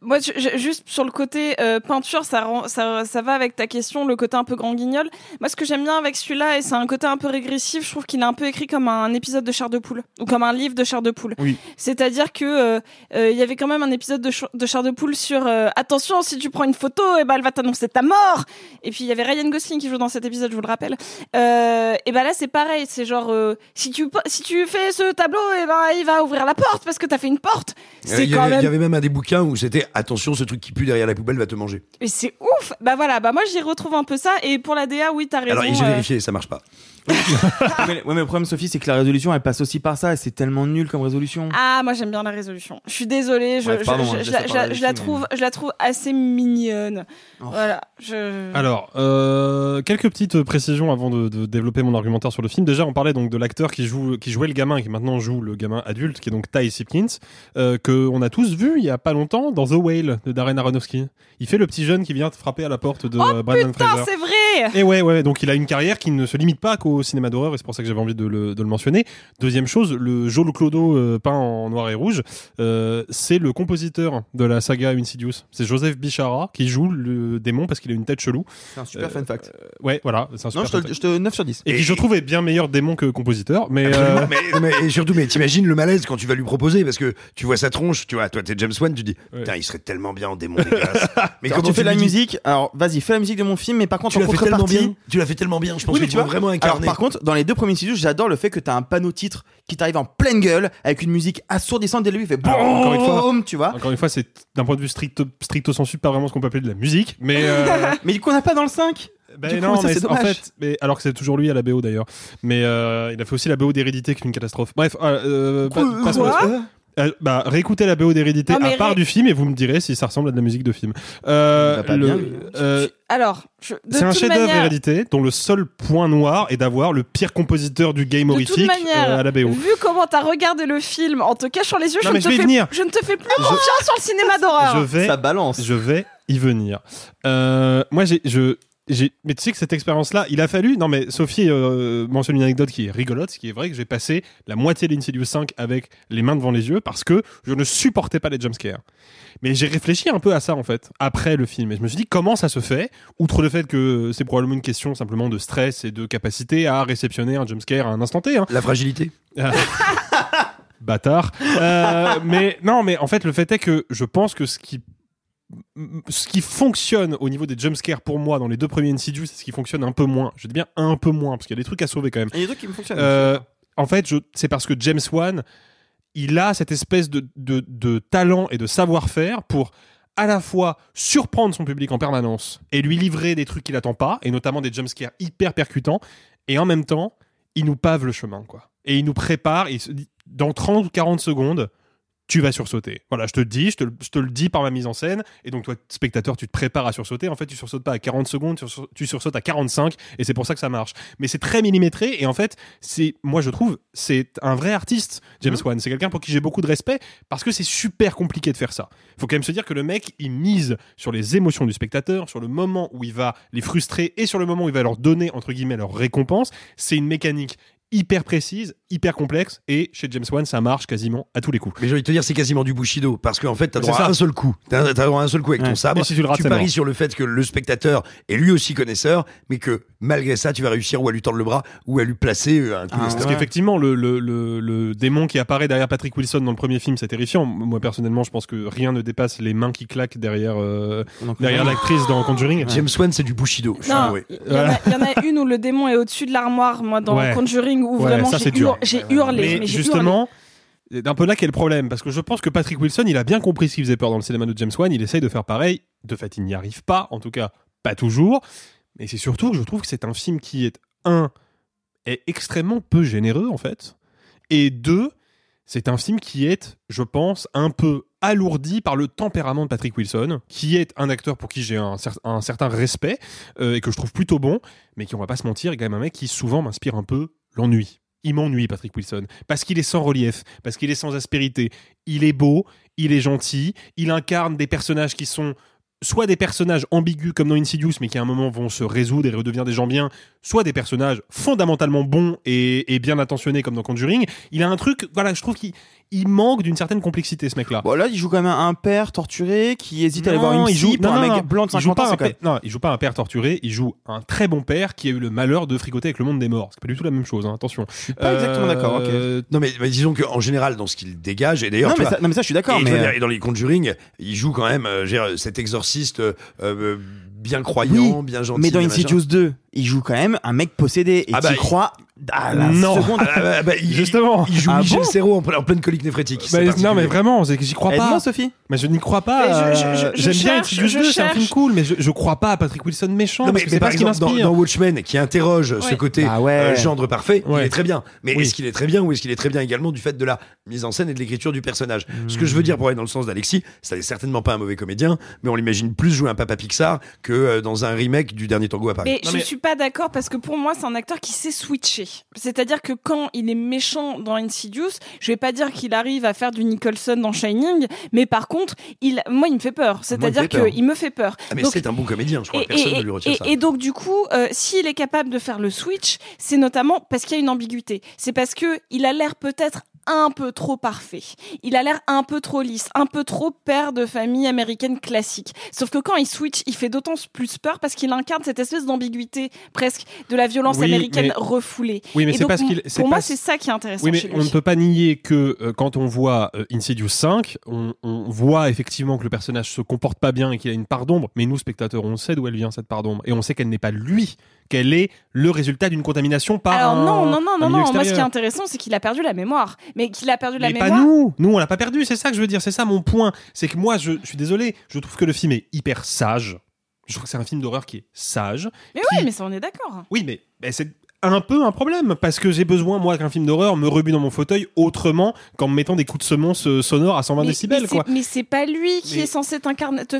S5: Moi, juste sur le côté euh, peinture, ça, rend, ça, ça va avec ta question, le côté un peu grand guignol. Moi, ce que j'aime bien avec celui-là, et c'est un côté un peu régressif, je trouve qu'il est un peu écrit comme un épisode de Chair de Poule, ou comme un livre de Chair de Poule.
S3: Oui.
S5: C'est-à-dire que euh, euh, il y avait quand même un épisode de, de de Poule sur euh, attention, si tu prends une photo, et ben elle va t'annoncer ta mort. Et puis il y avait Ryan Gosling qui joue dans cet épisode, je vous le rappelle. Euh, et ben là c'est pareil, c'est genre euh, si tu si tu fais ce tableau, et ben il va ouvrir la porte parce que t'as fait une porte. C'est quand
S1: il y avait même un des bouquins où c'était attention, ce truc qui pue derrière la poubelle va te manger.
S5: Mais c'est ouf. Bah voilà, bah moi j'y retrouve un peu ça. Et pour la DA, oui t'as raison.
S1: Alors j'ai vérifié, ça marche pas.
S4: mais, ouais, mais le problème, Sophie, c'est que la résolution, elle passe aussi par ça et c'est tellement nul comme résolution.
S5: Ah, moi j'aime bien la résolution. Je suis désolée, je,
S4: Ouais,
S5: je-
S4: pardon,
S5: je-
S4: hein,
S5: je
S4: je
S5: la, trouve, je la trouve assez mignonne. Voilà. Je...
S3: Alors, euh, quelques petites précisions avant de, de développer mon argumentaire sur le film. Déjà, on parlait donc de l'acteur qui joue, qui jouait le gamin et qui maintenant joue le gamin adulte, qui est donc Ty Sipkins, euh, que on a tous vu il y a pas longtemps dans The Whale de Darren Aronofsky. Il fait le petit jeune qui vient frapper à la porte de euh, Brandon
S5: Putain,
S3: Fraser.
S5: c'est vrai.
S3: Et ouais, ouais, donc il a une carrière qui ne se limite pas qu'au cinéma d'horreur, et c'est pour ça que j'avais envie de le, de le mentionner. Deuxième chose, le Joel Clodo euh, peint en noir et rouge, euh, c'est le compositeur de la saga Insidious. C'est Joseph Bichara qui joue le démon parce qu'il a une tête chelou.
S4: C'est un super
S3: Euh,
S4: fun fact.
S3: Ouais, voilà, c'est un super
S4: Non, je te,
S3: fun
S4: le-
S3: fact.
S4: je te 9 sur 10.
S3: Et qui je trouve est bien meilleur démon que compositeur, mais euh,
S1: mais, mais- et surtout, mais t'imagines le malaise quand tu vas lui proposer parce que tu vois sa tronche, tu vois, toi t'es James Wan, tu dis, putain, il serait tellement bien en démon. Mais comment
S4: tu fais de la musique, alors vas-y, fais la musique de mon film, mais par contre,
S1: Tu
S4: en
S1: tellement bien. Tu l'as fait tellement bien. Je pense
S4: Oui,
S1: que
S4: mais
S1: tu vas vraiment
S4: Alors,
S1: incarner.
S4: par contre, dans les deux premiers studios, j'adore le fait que t'as un panneau titre qui t'arrive en pleine gueule avec une musique assourdissante dès le début, il fait
S3: Alors, encore une fois,
S4: boum, tu vois.
S3: encore une fois, c'est d'un point de vue stricto, stricto sensu pas vraiment ce qu'on peut appeler de la musique, mais euh,
S4: Mais du coup, on n'a pas dans le 5.
S3: Ben
S4: Du coup,
S3: non,
S4: ça,
S3: mais
S4: c'est
S3: en
S4: dommage.
S3: fait, mais alors que c'est toujours lui à la BO d'ailleurs. Mais euh, il a fait aussi la BO d'Hérédité qui est une catastrophe. Bref, euh, pas-
S5: Quoi
S3: passons là-dessus. Euh, bah, réécoutez la BO d'Hérédité à part
S5: ré-
S3: du film et vous me direz si ça ressemble à de la musique de film. Euh, le-
S4: bien, lui.
S3: euh,
S5: Alors, je,
S3: c'est un chef-d'œuvre
S5: manière-
S3: Hérédité dont le seul point noir est d'avoir le pire compositeur du game
S5: De
S3: horrifique
S5: manière,
S3: euh, à la BO.
S5: vu comment t'as regardé le film en te cachant les yeux,
S3: Non,
S5: je,
S3: mais
S5: ne
S3: je
S5: te
S3: vais
S5: fais,
S3: venir.
S5: je ne te fais plus confiance sur le cinéma d'horreur.
S3: Je vais,
S4: Ça balance.
S3: je vais y venir. Euh, moi, j'ai, je, j'ai, mais tu sais que cette expérience-là, il a fallu. Non, mais Sophie euh, mentionne une anecdote qui est rigolote, ce qui est vrai que j'ai passé la moitié d'Insidious 5 avec les mains devant les yeux parce que je ne supportais pas les jumpscares. Mais j'ai réfléchi un peu à ça en fait après le film et je me suis dit comment ça se fait outre le fait que c'est probablement une question simplement de stress et de capacité à réceptionner un jumpscare à un instant T. hein.
S1: La fragilité.
S3: Bâtard. Euh, mais non, mais en fait, le fait est que je pense que ce qui ce qui fonctionne au niveau des jumpscares pour moi dans les deux premiers Insidious, c'est ce qui fonctionne un peu moins. Je dis bien un peu moins parce qu'il y a des trucs à sauver quand même.
S4: Il y a des trucs qui me fonctionnent.
S3: Euh, en fait, je- c'est parce que James Wan, il a cette espèce de, de, de talent et de savoir-faire pour à la fois surprendre son public en permanence et lui livrer des trucs qu'il attend pas, et notamment des jumpscares hyper percutants, et en même temps, il nous pave le chemin, quoi. Et il nous prépare, et il se dit, dans 30 ou 40 secondes, tu vas sursauter. Voilà, je te le dis, je te, le- je te le dis par ma mise en scène, et donc toi, spectateur, tu te prépares à sursauter. En fait, tu sursautes pas à 40 secondes, tu, sur- tu sursautes à 45, et c'est pour ça que ça marche. Mais c'est très millimétré, et en fait, c'est, moi je trouve, c'est un vrai artiste, James Wan. C'est quelqu'un pour qui j'ai beaucoup de respect, parce que c'est super compliqué de faire ça. Faut quand même se dire que le mec, il mise sur les émotions du spectateur, sur le moment où il va les frustrer, et sur le moment où il va leur donner, entre guillemets, leur récompense. C'est une mécanique hyper précise, hyper complexe, et chez James Wan, ça marche quasiment à tous les coups.
S1: Mais j'ai envie de te dire, c'est quasiment du Bushido. Parce qu'en fait, t'as droit à
S3: ça.
S1: un seul coup. T'as droit à un seul coup avec
S3: Ouais.
S1: ton sabre.
S3: Et si tu le rates, c'est
S1: paries
S3: mort.
S1: sur le fait que le spectateur est lui aussi connaisseur, mais que malgré ça, tu vas réussir ou à lui tordre le bras ou à lui placer euh, un coup
S4: Ah.
S3: Parce qu'effectivement, le, le, le, le démon qui apparaît derrière Patrick Wilson dans le premier film, c'est terrifiant. Moi, personnellement, je pense que rien ne dépasse les mains qui claquent derrière, euh, derrière l'actrice dans Conjuring.
S1: James Wan, c'est du Bushido. je
S5: il y, en a- il y en a une où le démon est au-dessus de l'armoire, moi, dans
S3: Ouais.
S5: Conjuring, où
S3: Ouais,
S5: vraiment
S3: ça, c'est dur.
S5: J'ai hurlé.
S3: Mais
S5: mais j'ai
S3: justement, c'est un peu là qu'est le problème, parce que je pense que Patrick Wilson, il a bien compris ce qui faisait peur dans le cinéma de James Wan, il essaye de faire pareil, de fait il n'y arrive pas, en tout cas pas toujours, mais c'est surtout que je trouve que c'est un film qui est, un, est extrêmement peu généreux en fait, et deux, c'est un film qui est, je pense, un peu alourdi par le tempérament de Patrick Wilson, qui est un acteur pour qui j'ai un, cer- un certain respect euh, et que je trouve plutôt bon, mais qui, on va pas se mentir, est quand même un mec qui souvent m'inspire un peu l'ennui. Il m'ennuie, Patrick Wilson, parce qu'il est sans relief, parce qu'il est sans aspérité. Il est beau, il est gentil, il incarne des personnages qui sont soit des personnages ambigus comme dans Insidious, mais qui à un moment vont se résoudre et redevenir des gens bien, soit des personnages fondamentalement bons et, et bien intentionnés comme dans Conjuring. Il a un truc, voilà, je trouve qu'il il manque d'une certaine complexité, ce mec-là.
S4: Bon, là, il joue quand même un père torturé qui hésite à aller voir une
S3: il
S4: psy
S3: joue,
S4: pour
S3: non,
S4: un
S3: non,
S4: mec
S3: non.
S4: blanc de
S3: Il joue
S4: 50
S3: pas
S4: ans.
S3: non, il joue pas un père torturé, il joue un très bon père qui a eu le malheur de fricoter avec le monde des morts. C'est pas du tout la même chose, hein, attention. Je suis
S4: pas exactement d'accord, ok.
S1: Non mais, mais disons qu'en général dans ce qu'il dégage et d'ailleurs
S4: Non, mais ça- non, mais ça, je suis d'accord,
S1: et, tu
S4: mais, euh,
S1: et dans les Conjuring il joue quand même euh, cet exorciste euh, euh, bien croyant bien gentil
S4: mais dans. Insidious 2, il joue quand même un mec possédé et
S1: Ah bah,
S4: tu
S1: il-
S4: crois à la
S1: non
S4: seconde.
S1: Ah bah, bah, il,
S3: Justement.
S1: il joue
S3: Ah
S1: Michel
S3: bon
S1: Serrault en, en pleine colique néphrétique
S3: Bah, non, mais vraiment, j'y crois pas.
S4: Aide-moi, Sophie.
S3: Mais je n'y crois pas. J'aime bien
S5: je
S3: 2, c'est un film
S5: cherche.
S3: cool, mais je, je crois pas à Patrick Wilson méchant.
S1: Non, mais,
S3: parce que
S1: mais
S3: c'est
S1: par
S3: pas ce qui
S1: exemple, dans, Watchmen, qui interroge ce côté
S4: ouais.
S1: euh, gendre parfait, il est très bien. Mais
S3: Oui.
S1: est-ce qu'il est très bien ou est-ce qu'il est très bien également du fait de la mise en scène et de l'écriture du personnage? Ce que je veux dire pour aller dans le sens d'Alexis, c'est certainement pas un mauvais comédien, mais on l'imagine plus jouer un papa Pixar que euh, dans un remake du dernier Tango à Paris.
S5: Mais je suis pas d'accord parce que pour moi, c'est un acteur qui sait switcher. C'est-à-dire que quand il est méchant dans Insidious, je vais pas dire qu'il arrive à faire du Nicholson dans Shining, mais par contre, il, moi, il me fait peur. C'est-à-dire qu'il me fait peur.
S1: Ah, mais c'est un bon comédien, je crois
S5: et,
S1: que personne
S5: et-
S1: ne lui retire
S5: et-
S1: ça.
S5: et donc du coup, euh, s'il est capable de faire le switch, c'est notamment parce qu'il y a une ambiguïté. C'est parce que il a l'air peut-être un peu trop parfait. Il a l'air un peu trop lisse, un peu trop père de famille américaine classique. Sauf que quand il switch, il fait d'autant plus peur parce qu'il incarne cette espèce d'ambiguïté presque de la violence
S3: Oui,
S5: américaine
S3: mais-
S5: refoulée.
S3: Oui, mais c'est parce qu'il-
S5: Pour moi, c'est ça qui est intéressant
S3: Oui, mais
S5: chez
S3: on ne peut pas nier que euh, quand on voit euh, Insidious 5, on, on voit effectivement que le personnage se comporte pas bien et qu'il a une part d'ombre, mais nous, spectateurs, on sait d'où elle vient cette part d'ombre. Et on sait qu'elle n'est pas lui, qu'elle est le résultat d'une contamination par
S5: Alors
S3: un,
S5: non, non, non,
S3: un
S5: non, non. Moi, ce qui est intéressant, c'est qu'il a perdu la mémoire. Mais qu'il a perdu la
S3: Mais
S5: mémoire.
S3: pas nous Nous, on l'a pas perdu, c'est ça que je veux dire, c'est ça mon point. C'est que moi, je, je suis désolé, je trouve que le film est hyper sage. Je trouve que c'est un film d'horreur qui est sage.
S5: Mais
S3: qui-
S5: oui, mais ça, on est d'accord.
S3: Oui, mais, mais c'est un peu un problème parce que j'ai besoin moi qu'un film d'horreur me rebute dans mon fauteuil autrement qu'en me mettant des coups de semonce euh, sonores à 120
S5: Mais-
S3: décibels
S5: mais
S3: quoi.
S5: c'est- Mais c'est pas lui qui
S3: Mais-
S5: est censé te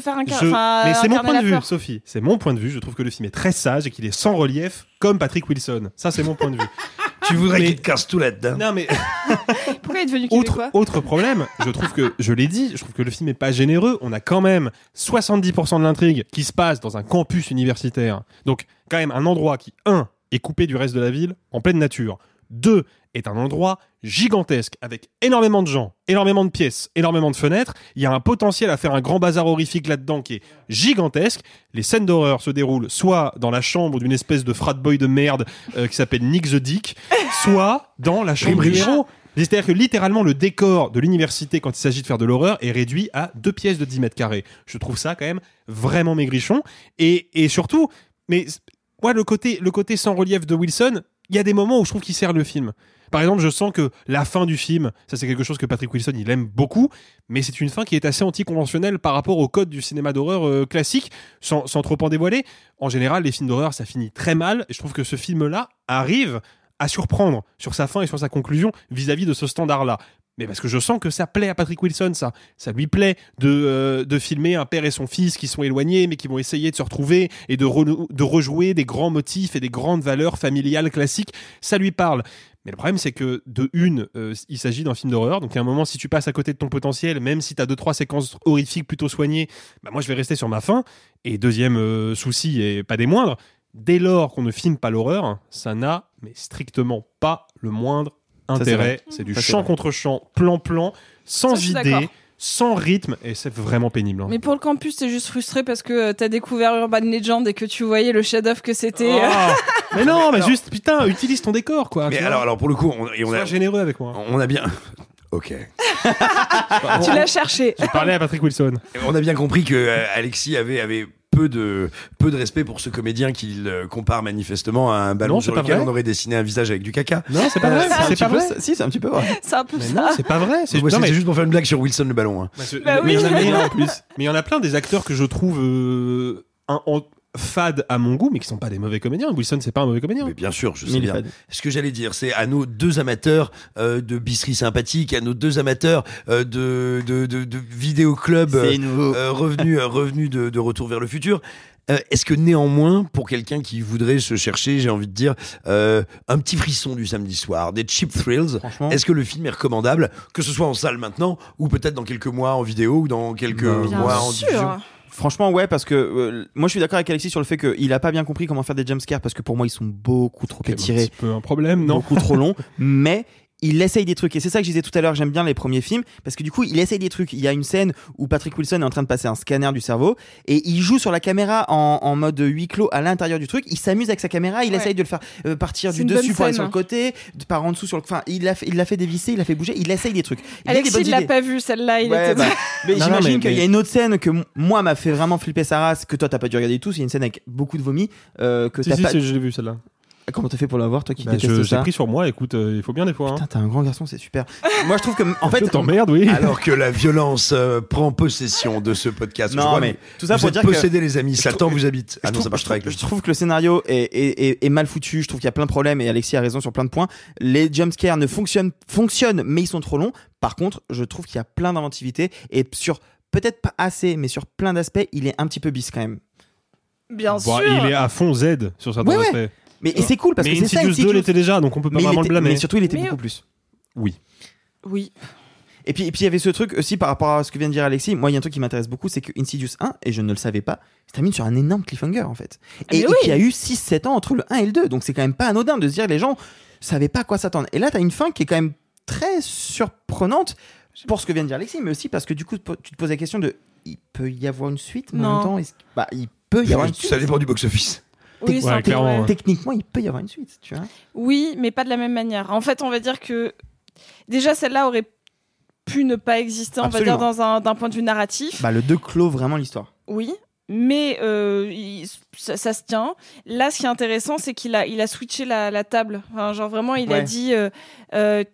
S5: faire incarner.
S3: Je- mais c'est mon point de vue,
S5: peur.
S3: Sophie. C'est mon point de vue. Je trouve que le film est très sage et qu'il est sans relief, comme Patrick Wilson. Ça, c'est mon point de vue.
S1: Tu voudrais
S3: Mais-
S1: qu'il te casse tout là-dedans
S3: Non, mais
S5: Pourquoi il est devenu
S3: autre, autre problème, je trouve que, je l'ai dit, je trouve que le film est pas généreux. On a quand même 70% de l'intrigue qui se passe dans un campus universitaire. Donc, quand même, un endroit qui, un, est coupé du reste de la ville, en pleine nature. Deux, est un endroit gigantesque avec énormément de gens, énormément de pièces, énormément de fenêtres. Il y a un potentiel à faire un grand bazar horrifique là-dedans qui est gigantesque. Les scènes d'horreur se déroulent soit dans la chambre d'une espèce de frat boy de merde euh, qui s'appelle Nick the Dick, soit dans la chambre du héros. C'est-à-dire que littéralement le décor de l'université quand il s'agit de faire de l'horreur est réduit à deux pièces de 10 mètres carrés. Je trouve ça quand même vraiment maigrichon. Et, et surtout, mais moi le côté, le côté sans relief de Wilson, il y a des moments où je trouve qu'il sert le film. Par exemple, je sens que la fin du film, ça c'est quelque chose que Patrick Wilson il aime beaucoup, mais c'est une fin qui est assez anticonventionnelle par rapport au code du cinéma d'horreur euh, classique, sans, sans trop en dévoiler. En général, les films d'horreur ça finit très mal, et je trouve que ce film-là arrive à surprendre sur sa fin et sur sa conclusion vis-à-vis de ce standard-là. Mais parce que je sens que ça plaît à Patrick Wilson, ça. Ça lui plaît de, euh, de filmer un père et son fils qui sont éloignés, mais qui vont essayer de se retrouver et de, de rejouer des grands motifs et des grandes valeurs familiales classiques. Ça lui parle. Mais le problème, c'est que de une, euh, il s'agit d'un film d'horreur. Donc, à un moment, si tu passes à côté de ton potentiel, même si tu as deux, trois séquences horrifiques plutôt soignées, bah, moi, je vais rester sur ma fin. Et deuxième euh, souci, et pas des moindres, dès lors qu'on ne filme pas l'horreur, ça n'a mais strictement pas le moindre intérêt. C'est du
S4: vrai.
S3: contre champ, plan-plan, sans
S5: Ça,
S3: idée, sans rythme, et c'est vraiment pénible. hein.
S5: Mais pour le campus, t'es juste frustré parce que euh, t'as découvert Urban Legend et que tu voyais le chef-d'œuvre que c'était.
S3: Ah, mais non, mais juste, putain, utilise ton décor, quoi.
S1: Mais alors, alors pour le coup, on, et on
S3: Sois
S1: a,
S3: généreux avec moi.
S1: on a bien. Ok.
S5: tu l'as cherché.
S3: J'ai parlé à Patrick Wilson.
S1: On a bien compris que euh, Alexis avait, avait peu de, peu de respect pour ce comédien qu'il euh, compare manifestement à un ballon
S3: Non,
S1: sur
S3: c'est pas
S1: lequel
S3: vrai.
S1: on aurait dessiné un visage avec du caca.
S3: Non, c'est pas vrai.
S4: C'est
S3: pas
S4: peu
S3: vrai.
S4: ça- Si, c'est un petit peu vrai.
S5: C'est un peu
S3: Mais
S5: ça.
S3: c'est pas vrai. C'est
S1: Moi,
S3: non,
S1: C'était
S3: mais-
S1: juste pour faire une blague sur Wilson le ballon. hein.
S5: Bah
S3: mais il y en a-
S5: oui.
S3: mais il y en a en plus. Mais il y en a plein des acteurs que je trouve euh, un- en- fades à mon goût, mais qui sont pas des mauvais comédiens. Wilson, c'est pas un mauvais comédien.
S1: Mais bien sûr, je sais bien.
S4: fade.
S1: Ce que j'allais dire, c'est à nos deux amateurs euh, de bisserie sympathique, à nos deux amateurs euh, de, de, de, de vidéoclub euh, euh, revenus, euh, revenus de, de Retour vers le futur. euh, Est-ce que néanmoins, pour quelqu'un qui voudrait se chercher, j'ai envie de dire, euh, un petit frisson du samedi soir, des cheap thrills, est-ce que le film est recommandable, que ce soit en salle maintenant, ou peut-être dans quelques mois en vidéo, ou dans quelques
S5: Bien
S1: mois en diffusion.
S4: Franchement, ouais, parce que euh, moi je suis d'accord avec Alexis sur le fait qu'il a pas bien compris comment faire des jumpscares parce que pour moi ils sont beaucoup trop
S3: C'est un
S4: étirés,
S3: petit peu un problème, non?
S4: Beaucoup trop longs, mais il essaye des trucs et c'est ça que je disais tout à l'heure j'aime bien les premiers films parce que du coup il essaye des trucs il y a une scène où Patrick Wilson est en train de passer un scanner du cerveau et il joue sur la caméra en, en mode huis clos à l'intérieur du truc il s'amuse avec sa caméra il
S5: Ouais.
S4: essaye de le faire euh, partir du dessus pour aller sur le côté de- par en dessous sur le enfin il l'a fait, il l'a fait dévisser il l'a fait bouger il essaye des trucs il
S5: Alexis, il l'a pas vu celle-là. Il
S4: Ouais,
S5: était.
S4: bah, mais j'imagine
S3: mais-
S4: qu'il y a une autre scène que moi m'a fait vraiment flipper sa race, que toi t'as pas dû regarder du tout. C'est une scène avec beaucoup de vomi. Euh, que
S3: Si,
S4: t'as
S3: si,
S4: pas...
S3: si, je l'ai vu celle-là.
S4: Comment t'as fait pour la voir, toi qui
S3: Bah,
S4: détestes
S3: je- J'ai
S4: ça
S3: pris sur moi, écoute, euh, il faut bien des fois. Hein.
S4: Putain, t'es un grand garçon, c'est super. moi je trouve que, en fait,
S3: Je t'emmerde, oui.
S1: Alors que la violence euh, prend possession de ce podcast.
S4: Non,
S1: Je vois,
S4: mais tout ça
S1: vous
S4: pour dire que-
S1: possédés, les amis. Satan
S4: trouve-
S1: vous habite. Ah non, ça
S4: trouve,
S1: marche le
S4: je trouve que le scénario est, est- est- est mal foutu. Je trouve qu'il y a plein de problèmes et Alexis a raison sur plein de points. Les jumpscares ne fonctionnent, fonctionnent, mais ils sont trop longs. Par contre, je trouve qu'il y a plein d'inventivité et sur peut-être pas assez, mais sur plein d'aspects, il est un petit peu bis quand même.
S5: Bien
S3: Bon,
S5: sûr.
S3: il est à fond Z sur certains
S4: Ouais, ouais. Mais et c'est cool parce
S3: mais
S4: que c'est ça.
S3: Insidious 2
S4: Insidious.
S3: l'était déjà, donc on peut pas
S4: mais,
S3: vraiment
S4: était-
S3: le blâmer.
S4: mais surtout, il était
S5: Mais-
S4: beaucoup plus.
S3: Oui.
S5: Oui.
S4: Et puis, et puis il y avait ce truc aussi par rapport à ce que vient de dire Alexis. Moi, il y a un truc qui m'intéresse beaucoup, c'est que Insidious 1, et je ne le savais pas, se termine sur un énorme cliffhanger en fait. Et,
S5: Mais
S4: et
S5: oui.
S4: qu'il y a eu 6-7 ans entre le 1 et le 2. Donc c'est quand même pas anodin de se dire les gens savaient pas à quoi s'attendre. Et là, t'as une fin qui est quand même très surprenante pour ce que vient de dire Alexis, mais aussi parce que du coup, tu te poses la question de il peut y avoir une suite, mais en
S5: Non.
S4: même temps, bah, il peut y avoir une suite.
S1: Ça dépend du box-office.
S5: Oui,
S3: clairement, ouais.
S4: Techniquement, il peut y avoir une suite, tu vois.
S5: Oui, mais pas de la même manière. En fait, on va dire que déjà celle-là aurait pu ne pas exister, on
S4: Absolument.
S5: va dire dans un d'un point de vue narratif.
S4: Bah, le 2 clôt vraiment l'histoire.
S5: Oui. Mais euh, il- ça, ça se tient. Là, ce qui est intéressant, c'est qu'il a, il a switché la, la table. Enfin, genre vraiment, il a dit. Euh, euh,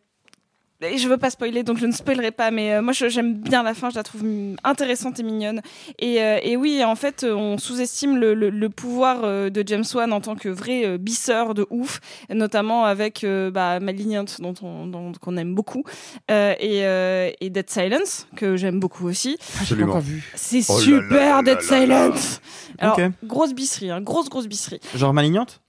S5: et je veux pas spoiler, donc je ne spoilerai pas. Mais euh, moi, j'aime bien la fin. Je la trouve intéressante et mignonne. Et, euh, et oui, en fait, on sous-estime le, le- le pouvoir euh, de James Wan en tant que vrai euh, bisseur de ouf, notamment avec euh, bah, Malignant, dont on dont- qu'on aime beaucoup, euh, et, euh, et Dead Silence que j'aime beaucoup aussi.
S1: Absolument.
S5: C'est
S1: Oh là
S5: super
S1: là là
S5: Dead
S1: là là
S5: Silence. Alors grosse bisserie, hein, grosse grosse bisserie.
S4: Genre malignante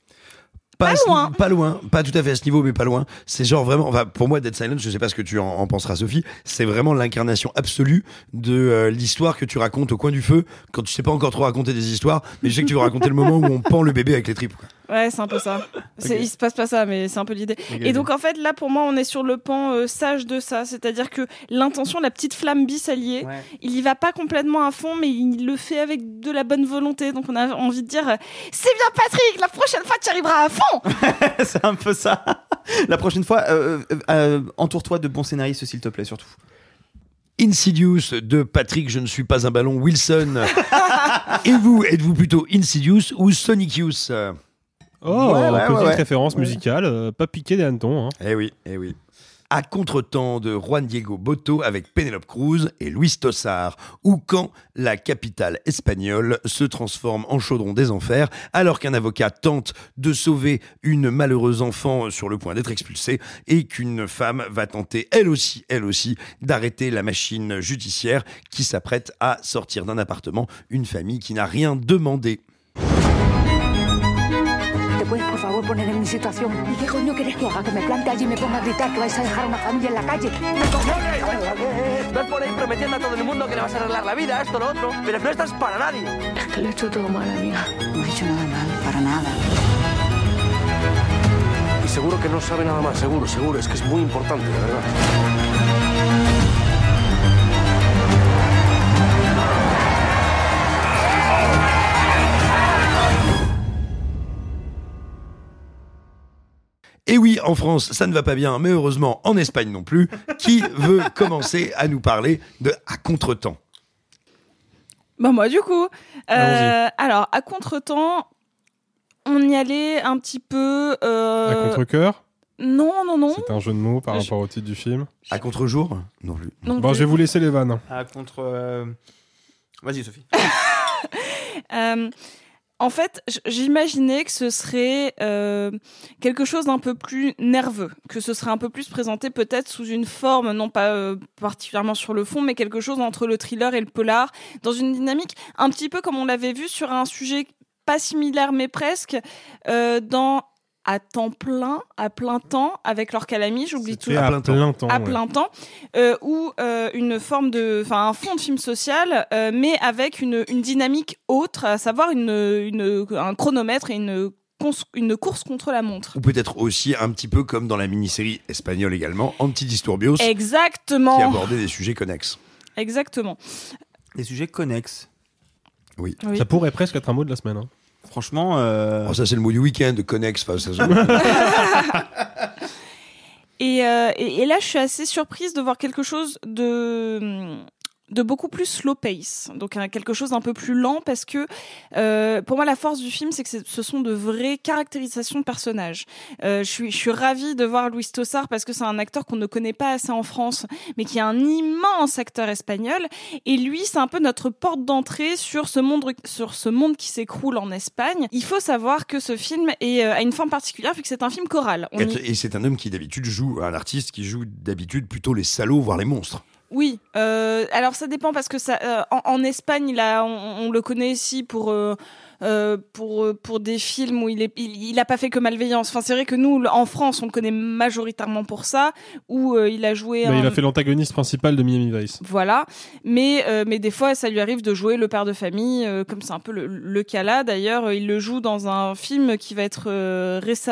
S1: Pas,
S5: loin.
S1: Pas loin. Pas tout à fait à ce niveau, mais pas loin. C'est genre vraiment. Enfin, pour moi, Dead Silence, je sais pas ce que tu en, en penseras, Sophie. C'est vraiment l'incarnation absolue de euh, l'histoire que tu racontes au coin du feu quand tu sais pas encore trop raconter des histoires, mais je sais que tu veux raconter le moment où on pend le bébé avec les tripes. quoi.
S5: Ouais, c'est un peu ça. C'est- Il se passe pas ça, mais c'est un peu l'idée. Et donc en fait, là pour moi, on est sur le pan euh, sage de ça, c'est-à-dire que l'intention, la petite flamme bis alliée, il y va pas complètement à fond, mais il le fait avec de la bonne volonté. Donc on a envie de dire, euh, c'est bien Patrick, la prochaine fois tu arriveras à fond.
S4: c'est un peu ça. La prochaine fois, euh, entoure-toi de bons scénaristes, s'il te plaît, surtout.
S1: Insidious de Patrick, je ne suis pas un ballon, Wilson. Et vous, êtes-vous plutôt Insidious ou Sonicius
S3: Oh,
S1: Ouais, ouais,
S3: petite
S1: ouais,
S3: référence musicale, euh, pas piqué des hannetons. Hein.
S1: Eh oui, eh oui. À contre-temps de Juan Diego Boto avec Penelope Cruz et Luis Tossar, ou quand la capitale espagnole se transforme en chaudron des enfers, alors qu'un avocat tente de sauver une malheureuse enfant sur le point d'être expulsée, et qu'une femme va tenter, elle aussi, elle aussi, d'arrêter la machine judiciaire qui s'apprête à sortir d'un appartement une famille qui n'a rien demandé.
S14: ¿Te puedes por favor poner en mi situación? ¿Y qué coño quieres que haga? ¿Que me plante allí y me ponga a gritar que vais a dejar a una familia en la calle?
S15: Vas por ahí prometiendo a todo el mundo que le vas a arreglar la vida, esto, lo otro, pero no estás para nadie.
S14: Es que lo he hecho todo mal, amiga.
S12: No he hecho nada mal, para nada.
S16: Y seguro que no sabe nada más, seguro, seguro. Es que es muy importante, de verdad.
S1: Et oui, en France, ça ne va pas bien, mais heureusement, en Espagne non plus. Qui veut commencer à nous parler de À contre-temps
S5: Bah moi du coup. Euh, alors à contretemps, on y allait un petit peu. euh,
S3: À contre-cœur
S5: Non non non.
S3: C'est un jeu de mots par
S5: Je-
S3: rapport au titre du film?
S1: À contre-jour? Non plus.
S5: Non
S3: Bon,
S5: plus.
S3: je vais vous laisser les vannes.
S4: Ah, contre. euh, Vas-y, Sophie.
S5: Euh, en fait, j'imaginais que ce serait euh, quelque chose d'un peu plus nerveux, que ce serait un peu plus présenté peut-être sous une forme, non pas euh, particulièrement sur le fond, mais quelque chose entre le thriller et le polar, dans une dynamique un petit peu comme on l'avait vu sur un sujet pas similaire mais presque, euh, dans à temps plein, à plein temps, avec leur calami, j'oublie tout.
S3: à plein temps,
S5: À
S3: ouais.
S5: plein temps, euh, ou euh, une forme de, enfin un fond de film social, euh, mais avec une, une dynamique autre, à savoir une, une, un chronomètre et une, une course contre la montre.
S1: Ou peut-être aussi un petit peu comme dans la mini-série espagnole également, Antidisturbios,
S5: Exactement.
S1: qui abordait des sujets connexes.
S5: Exactement.
S4: Des sujets connexes.
S1: Oui.
S5: Oui.
S3: Ça pourrait presque être un mot de la semaine. hein.
S4: Franchement. euh,
S1: Oh, ça, c'est le mot du week-end, connexe. Enfin,
S5: Et, euh, et, et là, je suis assez surprise de voir quelque chose de de beaucoup plus slow pace, donc hein, quelque chose d'un peu plus lent parce que euh, pour moi la force du film c'est que ce sont de vraies caractérisations de personnages. Euh, je suis je suis ravie de voir Luis Tossard parce que c'est un acteur qu'on ne connaît pas assez en France, mais qui est un immense acteur espagnol et lui c'est un peu notre porte d'entrée sur ce monde sur ce monde qui s'écroule en Espagne. Il faut savoir que ce film est, euh, a une forme particulière vu que c'est un film choral. On y-
S1: Et c'est un homme qui d'habitude joue, un artiste qui joue d'habitude plutôt les salauds, voire les monstres.
S5: Oui, euh, alors ça dépend parce que ça, euh, en, Espagne, on, on le connaît ici pour euh, euh, pour euh, pour des films où il est, il, il a pas fait que malveillance. Enfin, c'est vrai que nous, en France, on le connaît majoritairement pour ça, où euh, il a joué.
S3: Bah,
S5: un-
S3: il a fait l'antagoniste principal de Miami Vice.
S5: Voilà, mais euh, mais des fois, ça lui arrive de jouer le père de famille, comme c'est un peu le, le cas là. D'ailleurs, il le joue dans un film qui va être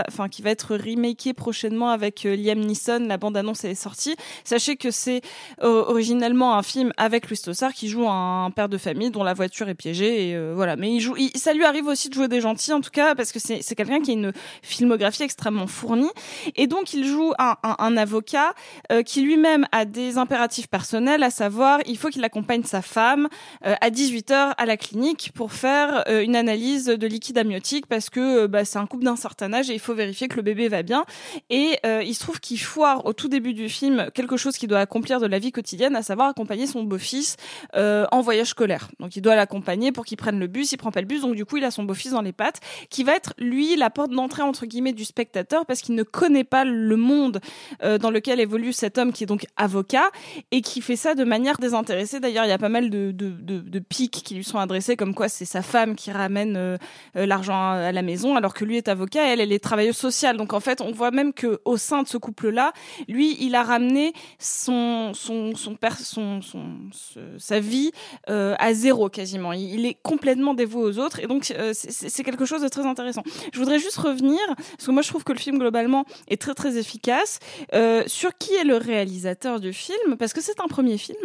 S5: enfin qui va être remaké prochainement avec Liam Neeson. La bande annonce est sortie. Sachez que c'est originellement un film avec Louis Tossard qui joue un père de famille dont la voiture est piégée et voilà. Mais il joue, il- ça lui arrive aussi de jouer des gentils en tout cas parce que c'est quelqu'un qui a une filmographie extrêmement fournie et donc il joue un, un, avocat euh, qui lui-même a des impératifs personnels, à savoir il faut qu'il accompagne sa femme euh, à 18h à la clinique pour faire euh, une analyse de liquide amniotique parce que bah, c'est un couple d'un certain âge et il faut vérifier que le bébé va bien. Et il se trouve qu'il foire au tout début du film quelque chose qu'il doit accomplir de la vie quotidienne, à savoir accompagner son beau-fils en voyage scolaire. Donc il doit l'accompagner pour qu'il prenne le bus, il prend pas le bus, donc du coup il a son beau-fils dans les pattes, qui va être lui la porte d'entrée entre guillemets du spectateur parce qu'il ne connaît pas le monde euh, dans lequel évolue cet homme qui est donc avocat et qui fait ça de manière désintéressée. D'ailleurs, il y a pas mal de, de, pics qui lui sont adressés, comme quoi c'est sa femme qui ramène euh, euh, l'argent à la maison, alors que lui est avocat, elle, elle est travailleuse sociale. Donc en fait, on voit même que au sein de ce couple-là, lui, il a ramené son son son père, son, son sa vie à zéro quasiment. Il, il est complètement dévoué aux autres, et donc euh, c'est- quelque chose de très intéressant. Je voudrais juste revenir parce que moi je trouve que le film globalement est très très efficace euh, sur qui est le réalisateur du film parce que c'est un premier film.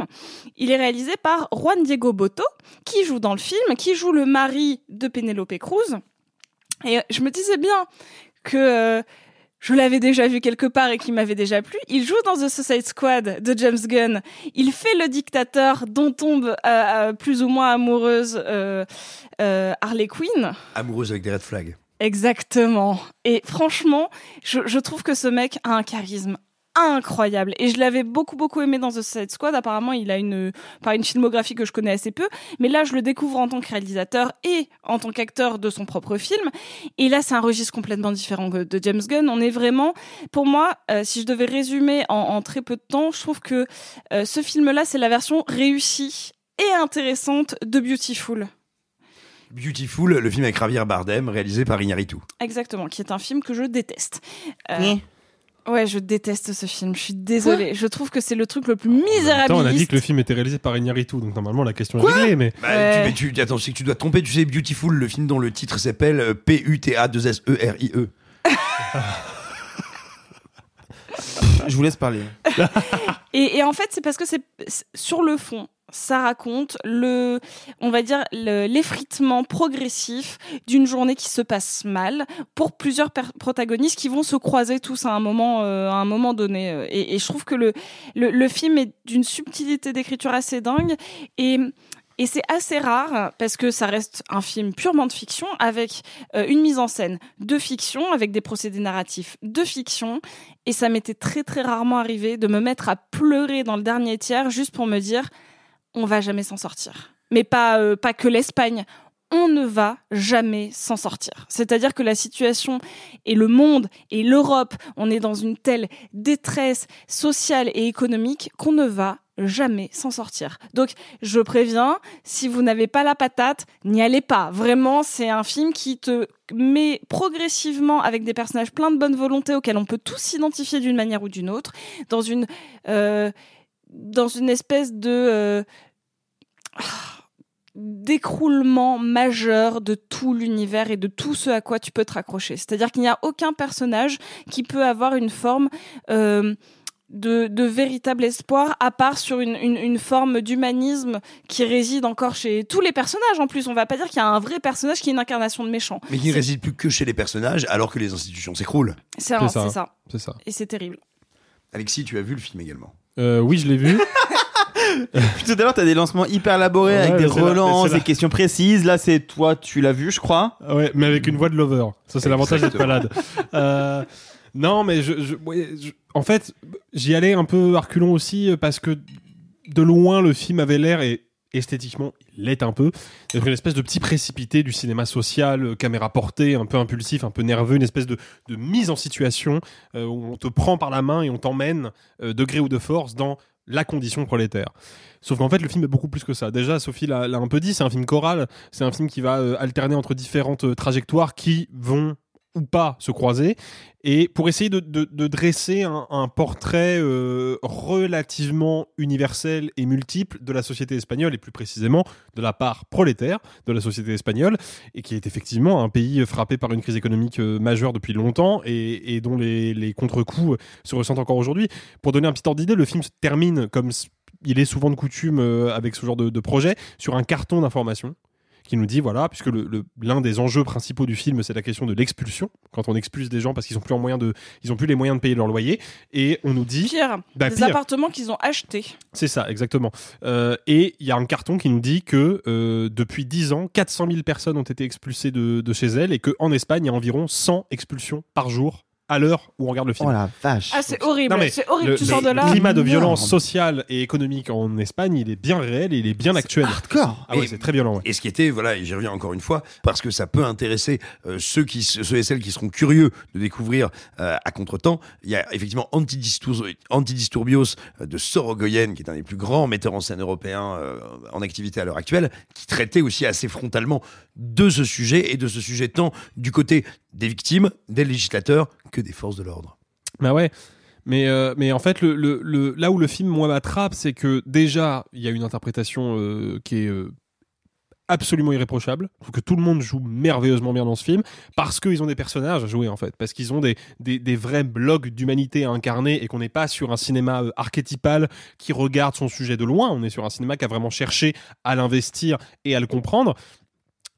S5: Il est réalisé par Juan Diego Boto qui joue dans le film, qui joue le mari de Penelope Cruz. Et euh, je me disais bien que je l'avais déjà vu quelque part et qu'il m'avait déjà plu. Il joue dans The Suicide Squad de James Gunn. Il fait le dictateur dont tombe euh, euh, plus ou moins amoureuse euh, euh, Harley Quinn.
S1: Amoureuse avec des red flags.
S5: Exactement. Et franchement, je, je trouve que ce mec a un charisme incroyable. Et je l'avais beaucoup beaucoup aimé dans The Suicide Squad. Apparemment il a une pas une filmographie que je connais assez peu mais là je le découvre en tant que réalisateur et en tant qu'acteur de son propre film. Et là c'est un registre complètement différent que de James Gunn. On est vraiment pour moi euh, si je devais résumer en, en très peu de temps je trouve que euh, ce film là c'est la version réussie et intéressante de Beautiful.
S1: Beautiful, le film avec Javier Bardem, réalisé par Iñárritu.
S5: Exactement, qui est un film que je déteste. Euh, Ouais, je déteste ce film. Je suis désolée. je trouve que c'est le truc le plus misérable.
S3: Attends, on a dit que le film était réalisé par Iñárritu, donc normalement la question est réglée, mais...
S1: Bah,
S5: Ouais.
S1: tu, mais tu- attends, c'est que tu dois te tromper, tu sais, Beautiful, le film dont le titre s'appelle euh, P-U-T-A-2-S-E-R-I-E.
S4: Je vous laisse parler.
S5: Et, et en fait, c'est parce que c'est- sur le fond. Ça raconte le, on va dire, le- l'effritement progressif d'une journée qui se passe mal pour plusieurs protagonistes qui vont se croiser tous à un moment, euh, à un moment donné. Et, je trouve que le, le, le film est d'une subtilité d'écriture assez dingue. Et Et c'est assez rare parce que ça reste un film purement de fiction avec euh, une mise en scène de fiction, avec des procédés narratifs de fiction. Et ça m'était très très rarement arrivé de me mettre à pleurer dans le dernier tiers juste pour me dire on va jamais s'en sortir. Mais pas, euh, pas que l'Espagne on ne va jamais s'en sortir. C'est-à-dire que la situation et le monde et l'Europe, on est dans une telle détresse sociale et économique qu'on ne va jamais s'en sortir. Donc, je préviens, si vous n'avez pas la patate, n'y allez pas. Vraiment, c'est un film qui te met progressivement avec des personnages pleins de bonne volonté auxquels on peut tous s'identifier d'une manière ou d'une autre, dans une euh, dans une espèce de euh, d'écroulement majeur de tout l'univers et de tout ce à quoi tu peux te raccrocher. C'est-à-dire qu'il n'y a aucun personnage qui peut avoir une forme euh, de, de, véritable espoir, à part sur une, une, une forme d'humanisme qui réside encore chez tous les personnages. En plus, on va pas dire qu'il y a un vrai personnage qui est une incarnation de méchant.
S1: Mais qui ne réside plus que chez les personnages, alors que les institutions s'écroulent.
S5: C'est ça. C'est ça.
S3: ça.
S5: Et c'est terrible.
S1: Alexis, tu as vu le film également?
S3: Euh, Oui, je l'ai vu.
S4: Tout à l'heure, t'as des lancements hyper élaborés
S3: Ouais,
S4: avec des
S3: c'est la-
S4: relances,
S3: c'est
S4: des questions précises. Là, c'est toi, tu l'as vu, je crois.
S3: Ouais, mais avec une voix de lover. Ça, c'est l'avantage d'être malade. Euh, non, mais je, je- ouais, je- en fait, j'y allais un peu à reculons aussi euh, parce que de loin, le film avait l'air et esthétiquement, il l'est un peu, d'être une espèce de petit précipité du cinéma social, euh, caméra portée, un peu impulsif, un peu nerveux, une espèce de, de mise en situation euh, où on te prend par la main et on t'emmène euh, de gré ou de force dans la condition prolétaire. Sauf qu'en fait, le film est beaucoup plus que ça. Déjà, Sophie l'a un peu dit, c'est un film choral, c'est un film qui va euh, alterner entre différentes euh, trajectoires qui vont ou pas se croiser, et pour essayer de, dresser un, portrait euh, relativement universel et multiple de la société espagnole, et plus précisément de la part prolétaire de la société espagnole, et qui est effectivement un pays frappé par une crise économique euh, majeure depuis longtemps, et, dont les, contre-coups euh, se ressentent encore aujourd'hui. Pour donner un petit ordre d'idée, le film se termine comme il est souvent de coutume avec ce genre de projet, sur un carton d'information qui nous dit voilà puisque l'un des enjeux principaux du film c'est la question de l'expulsion quand on expulse des gens parce qu'ils ont plus en moyen de ils ont plus les moyens de payer leur loyer et on nous dit
S5: Pire,
S3: Bah,
S5: des
S3: pire.
S5: appartements qu'ils ont achetés.
S3: c'est ça, exactement. Euh, et il y a un carton qui nous dit que euh, depuis 10 ans, 400 000 personnes ont été expulsées de, de chez elles et qu'en Espagne, il y a environ 100 expulsions par jour à l'heure où on regarde le film.
S4: Oh la vache.
S5: Ah, c'est horrible.
S3: Non, mais
S5: C'est horrible.
S3: le,
S5: tu sors
S3: le
S5: de là.
S3: climat de violence sociale et économique en Espagne, il est bien réel et il est bien actuel.
S4: Hardcore.
S3: Ah ouais,
S1: Et-
S3: c'est très violent. ouais.
S1: Et ce qui était, voilà, et j'y reviens encore une fois, parce que ça peut intéresser euh, ceux, qui, ceux et celles qui seront curieux de découvrir euh, à contre-temps. Il y a effectivement Antidistur- Antidisturbios euh, de Sorogoyen, qui est un des plus grands metteurs en scène européens euh, en activité à l'heure actuelle, qui traitait aussi assez frontalement de ce sujet et de ce sujet tant du côté des victimes, des législateurs, que des forces de l'ordre.
S3: Bah ouais. Mais, euh, mais en fait, là où le film, moi, m'attrape, c'est que déjà, il y a une interprétation euh, qui est euh, absolument irréprochable. Que tout le monde joue merveilleusement bien dans ce film parce qu'ils ont des personnages à jouer, en fait. Parce qu'ils ont des, des, des vrais blocs d'humanité à incarner et qu'on n'est pas sur un cinéma archétypal qui regarde son sujet de loin. On est sur un cinéma qui a vraiment cherché à l'investir et à le comprendre.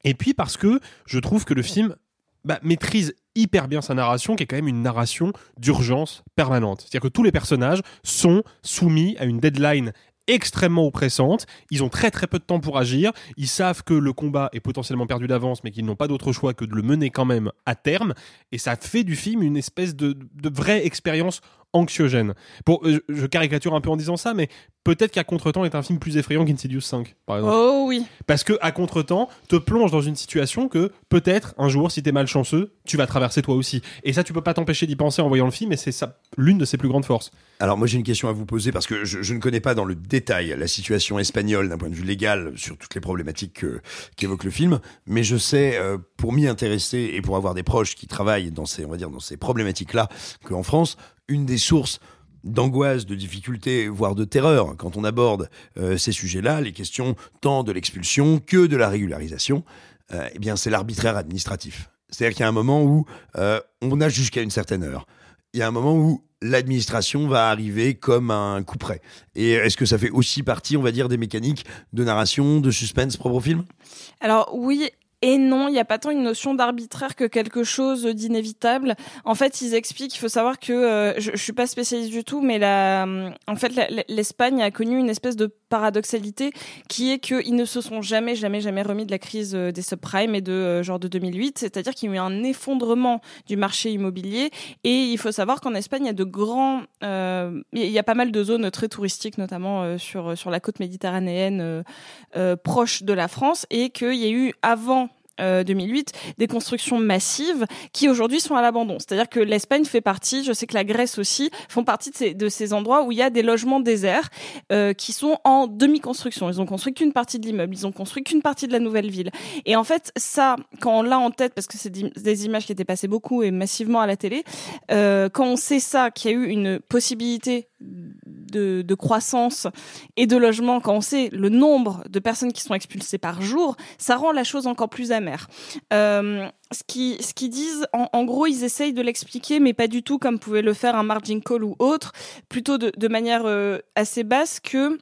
S3: Et puis parce que je trouve que le film bah, maîtrise hyper bien sa narration, qui est quand même une narration d'urgence permanente. C'est-à-dire que tous les personnages sont soumis à une deadline extrêmement oppressante, ils ont très très peu de temps pour agir, ils savent que le combat est potentiellement perdu d'avance, mais qu'ils n'ont pas d'autre choix que de le mener quand même à terme, et ça fait du film une espèce de, de vraie expérience anxiogène. Pour, euh, je caricature un peu en disant ça, mais peut-être qu'à contre-temps est un film plus effrayant qu'Insidious 5, par exemple.
S5: Oh oui.
S3: Parce que à contre-temps, te plonge dans une situation que peut-être un jour, si t'es malchanceux, tu vas traverser toi aussi. Et ça, tu peux pas t'empêcher d'y penser en voyant le film, et c'est ça l'une de ses plus grandes forces.
S1: Alors moi j'ai une question à vous poser parce que je, je ne connais pas dans le détail la situation espagnole d'un point de vue légal sur toutes les problématiques que- qu'évoque le film, mais je sais euh, pour m'y intéresser et pour avoir des proches qui travaillent dans ces on va dire dans ces problématiques là qu'en France une des sources d'angoisse, de difficulté, voire de terreur quand on aborde euh, ces sujets-là, les questions tant de l'expulsion que de la régularisation, euh, eh bien c'est l'arbitraire administratif. C'est-à-dire qu'il y a un moment où euh, on a jusqu'à une certaine heure. Il y a un moment où l'administration va arriver comme un coup près. Et est-ce que ça fait aussi partie, on va dire, des mécaniques de narration, de suspense propre au film?
S5: Alors oui et non, il n'y a pas tant une notion d'arbitraire que quelque chose d'inévitable. En fait, ils expliquent, il faut savoir que euh, je, je suis pas spécialiste du tout, mais la, en fait, l'Espagne a connu une espèce de paradoxalité qui est qu'ils ne se sont jamais, jamais, jamais remis de la crise euh, des subprimes et de euh, genre de 2008. C'est-à-dire qu'il y a eu un effondrement du marché immobilier et il faut savoir qu'en Espagne, il y a de grands, il y a pas mal de zones très touristiques, notamment sur sur la côte méditerranéenne proche de la France et qu'il y a eu avant euh, 2008, des constructions massives qui aujourd'hui sont à l'abandon. C'est-à-dire que l'Espagne fait partie, je sais que la Grèce aussi, font partie de ces, de ces endroits où il y a des logements déserts euh, qui sont en demi-construction. Ils ont construit qu'une partie de l'immeuble, ils ont construit qu'une partie de la nouvelle ville. Et en fait, ça, quand on l'a en tête, parce que c'est des- images qui étaient passées beaucoup et massivement à la télé, euh, quand on sait ça, qu'il y a eu une possibilité de, croissance et de logement, quand on sait le nombre de personnes qui sont expulsées par jour, ça rend la chose encore plus amère. Euh, ce qui ce qu'ils disent, en, gros, ils essayent de l'expliquer, mais pas du tout comme pouvait le faire un margin call ou autre, plutôt de, manière euh, assez basse que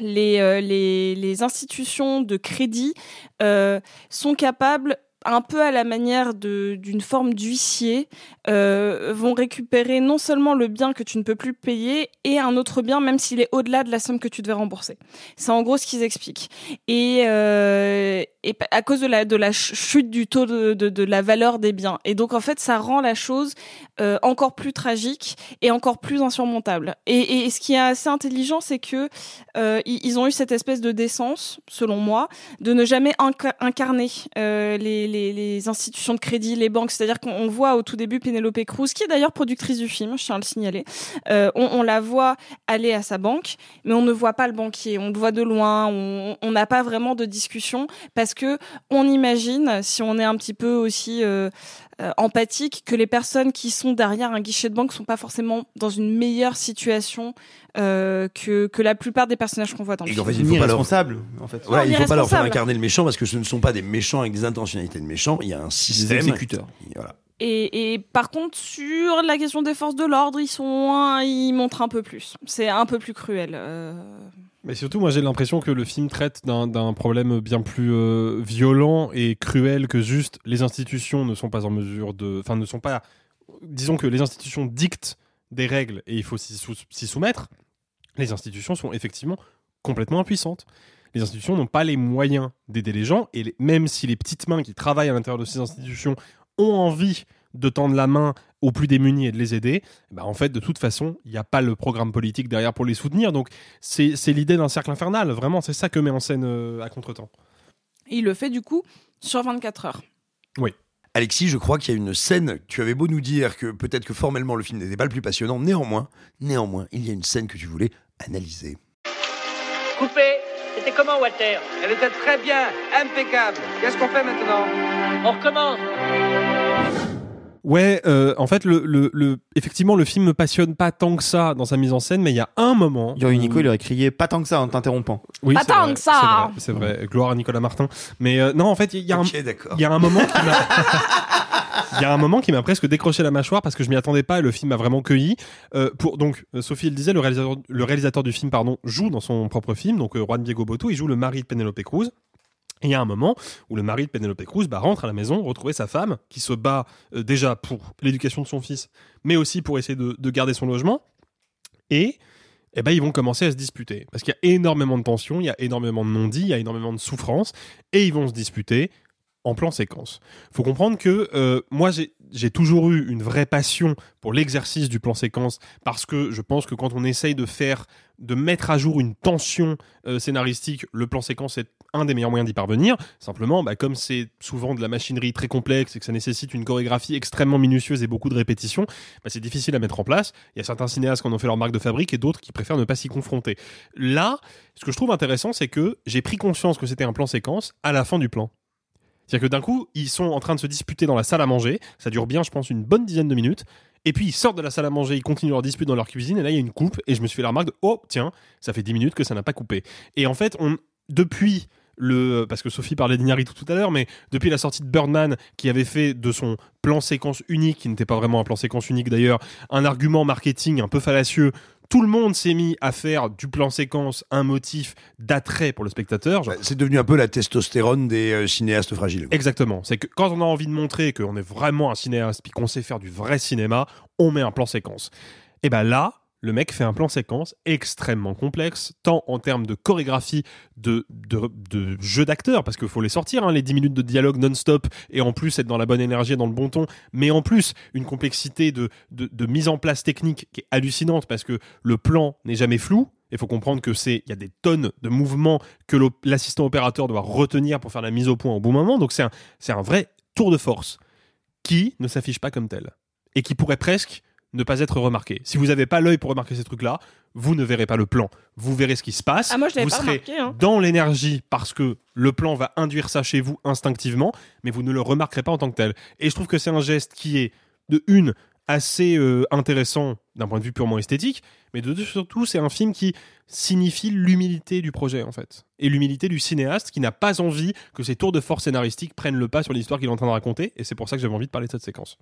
S5: les, euh, les, les institutions de crédit sont capables un peu à la manière d'une forme d'huissier, euh, vont récupérer non seulement le bien que tu ne peux plus payer et un autre bien, même s'il est au-delà de la somme que tu devais rembourser. C'est en gros ce qu'ils expliquent. Et, euh, et à cause de la, de la ch- chute du taux de, de, la valeur des biens. Et donc en fait, ça rend la chose euh, encore plus tragique et encore plus insurmontable. Et, et ce qui est assez intelligent, c'est que ils, ont eu cette espèce de décence, selon moi, de ne jamais inca- incarner les, les, les institutions de crédit, les banques. C'est-à-dire qu'on on voit au tout début Penelope Cruz, qui est d'ailleurs productrice du film, je tiens à le signaler. Euh, on, on la voit aller à sa banque, mais on ne voit pas le banquier. On le voit de loin. On n'a pas vraiment de discussion parce que on imagine, si on est un petit peu aussi euh, euh, empathique, que les personnes qui sont derrière un guichet de banque sont pas forcément dans une meilleure situation euh, que, que la plupart des personnages qu'on voit dans le
S1: Et qu'en
S5: film.
S1: fait, il faut pas leur...
S4: En fait.
S1: Voilà,
S5: Non,
S1: il faut pas leur faire incarner le méchant parce que ce ne sont pas des méchants avec des intentionnalités de méchants. Il y a un système.
S3: exécuteurs.
S1: Voilà.
S5: Et, et par contre, sur la question des forces de l'ordre, ils sont, ils montrent un peu plus. C'est un peu plus cruel. euh.
S3: Mais surtout, moi, j'ai l'impression que le film traite d'un problème bien plus euh, violent et cruel que juste les institutions ne sont pas en mesure de, enfin, ne sont pas, disons que les institutions dictent des règles et il faut s'y sou- s'y soumettre. Les institutions sont effectivement complètement impuissantes. Les institutions n'ont pas les moyens d'aider les gens et les- même si les petites mains qui travaillent à l'intérieur de ces institutions ont envie de tendre la main aux plus démunis et de les aider, bah en fait, de toute façon, il n'y a pas le programme politique derrière pour les soutenir. Donc, c'est c'est l'idée d'un cercle infernal. Vraiment, c'est ça que met en scène euh, à contre-temps.
S5: Et il le fait du coup sur 24 heures.
S3: Oui.
S1: Alexis, je crois qu'il y a une scène. Tu avais beau nous dire que peut-être que formellement le film n'était pas le plus passionnant, néanmoins, néanmoins, il y a une scène que tu voulais analyser.
S7: Coupé C'était comment, Walter? Elle était très bien, impeccable. Qu'est-ce qu'on fait maintenant? On recommence.
S3: Ouais, euh, en fait, le, le, le- effectivement, le film me passionne pas tant que ça dans sa mise en scène, mais il y a un moment.
S4: Il y aurait eu
S3: où-
S4: Nico, il aurait crié pas tant que ça en t'interrompant.
S3: Oui,
S5: Pas
S3: c'est
S5: tant
S3: vrai,
S5: que ça.
S3: C'est vrai. Gloire à Nicolas Martin. Mais euh, non, en fait, il y a
S1: Ok,
S3: un,
S1: d'accord.
S3: il y a un moment qui m'a, il y a un moment qui m'a presque décroché la mâchoire parce que je m'y attendais pas et le film m'a vraiment cueilli. Euh, pour donc, euh, Sophie le disait, le réalisateur, du film, joue dans son propre film. Donc, euh, Juan Diego Boto, il joue le mari de Penelope Cruz. Et il y a un moment où le mari de Penelope Cruz bah, rentre à la maison retrouver sa femme qui se bat déjà pour l'éducation de son fils, mais aussi pour essayer de, de garder son logement. Et eh ben, ils vont commencer à se disputer. Parce qu'il y a énormément de tensions, il y a énormément de non-dits, il y a énormément de souffrances, et ils vont se disputer en plan séquence. faut comprendre que euh, moi, j'ai j'ai toujours eu une vraie passion pour l'exercice du plan séquence, parce que je pense que quand on essaye de faire, de mettre à jour une tension euh, scénaristique, le plan séquence est un des meilleurs moyens d'y parvenir. Simplement, bah, comme c'est souvent de la machinerie très complexe et que ça nécessite une chorégraphie extrêmement minutieuse et beaucoup de répétitions, bah, c'est difficile à mettre en place. Il y a certains cinéastes qui en ont fait leur marque de fabrique et d'autres qui préfèrent ne pas s'y confronter. Là, ce que je trouve intéressant, c'est que j'ai pris conscience que c'était un plan séquence à la fin du plan. C'est-à-dire que d'un coup, ils sont en train de se disputer dans la salle à manger. Ça dure bien, je pense, une bonne dizaine de minutes. Et puis ils sortent de la salle à manger, ils continuent leur dispute dans leur cuisine. Et là, il y a une coupe. Et je me suis fait la remarque de Oh, tiens, ça fait 10 minutes que ça n'a pas coupé. Et en fait, depuis le. Parce que Sophie parlait d'Iñárritu tout à l'heure, mais depuis la sortie de Birdman, qui avait fait de son plan séquence unique, qui n'était pas vraiment un plan séquence unique d'ailleurs, un argument marketing un peu fallacieux. Tout le monde s'est mis à faire du plan séquence un motif d'attrait pour le spectateur. Genre,
S1: C'est devenu un peu la testostérone des euh, cinéastes fragiles.
S3: Exactement. C'est que quand on a envie de montrer qu'on est vraiment un cinéaste puis qu'on sait faire du vrai cinéma, on met un plan séquence. Et ben là, le mec fait un plan séquence extrêmement complexe, tant en termes de chorégraphie, de, jeu d'acteur, parce qu'il faut les sortir, hein, les 10 minutes de dialogue non-stop, et en plus être dans la bonne énergie dans le bon ton, mais en plus une complexité de, mise en place technique qui est hallucinante, parce que le plan n'est jamais flou, il faut comprendre que c'est il y a des tonnes de mouvements que l'assistant opérateur doit retenir pour faire la mise au point au bon moment. Donc c'est un vrai tour de force qui ne s'affiche pas comme tel et qui pourrait presque ne pas être remarqué. Si vous n'avez pas l'œil pour remarquer ces trucs-là, vous ne verrez pas le plan. Vous verrez ce qui se passe.
S5: Ah, moi, je l'avais
S3: vous
S5: pas
S3: serez
S5: remarqué, hein.
S3: dans l'énergie parce que le plan va induire ça chez vous instinctivement, mais vous ne le remarquerez pas en tant que tel. Et je trouve que c'est un geste qui est de une assez euh, intéressant d'un point de vue purement esthétique, mais de deux surtout c'est un film qui signifie l'humilité du projet en fait et l'humilité du cinéaste qui n'a pas envie que ces tours de force scénaristiques prennent le pas sur l'histoire qu'il est en train de raconter et c'est pour ça que j'avais envie de parler de cette séquence.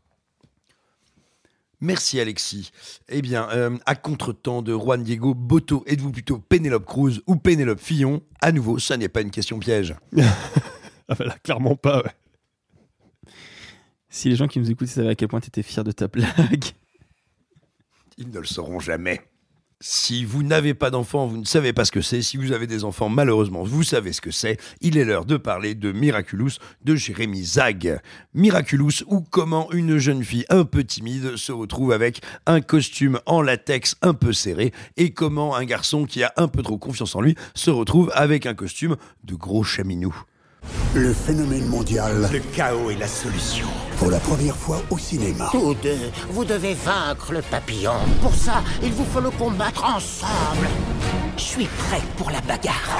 S1: Merci Alexis. Eh bien, euh, à contre-temps de Juan Diego Boto, êtes-vous plutôt Pénélope Cruz ou Pénélope Fillon? À nouveau, ça n'est pas une question piège.
S3: ah bah là, clairement pas. ouais.
S4: Si les gens qui nous écoutent savaient à quel point tu étais fier de ta blague.
S1: Ils ne le sauront jamais. Si vous n'avez pas d'enfants, vous ne savez pas ce que c'est. Si vous avez des enfants, malheureusement, vous savez ce que c'est. Il est l'heure de parler de Miraculous de Jérémy Zag. Miraculous ou comment une jeune fille un peu timide se retrouve avec un costume en latex un peu serré et comment un garçon qui a un peu trop confiance en lui se retrouve avec un costume de gros chaminou.
S17: Le phénomène mondial.
S18: Le chaos est la solution.
S17: Pour la première fois au cinéma.
S18: Tous deux, vous devez vaincre le papillon. Pour ça, il vous faut le combattre ensemble. Je suis prêt pour la bagarre.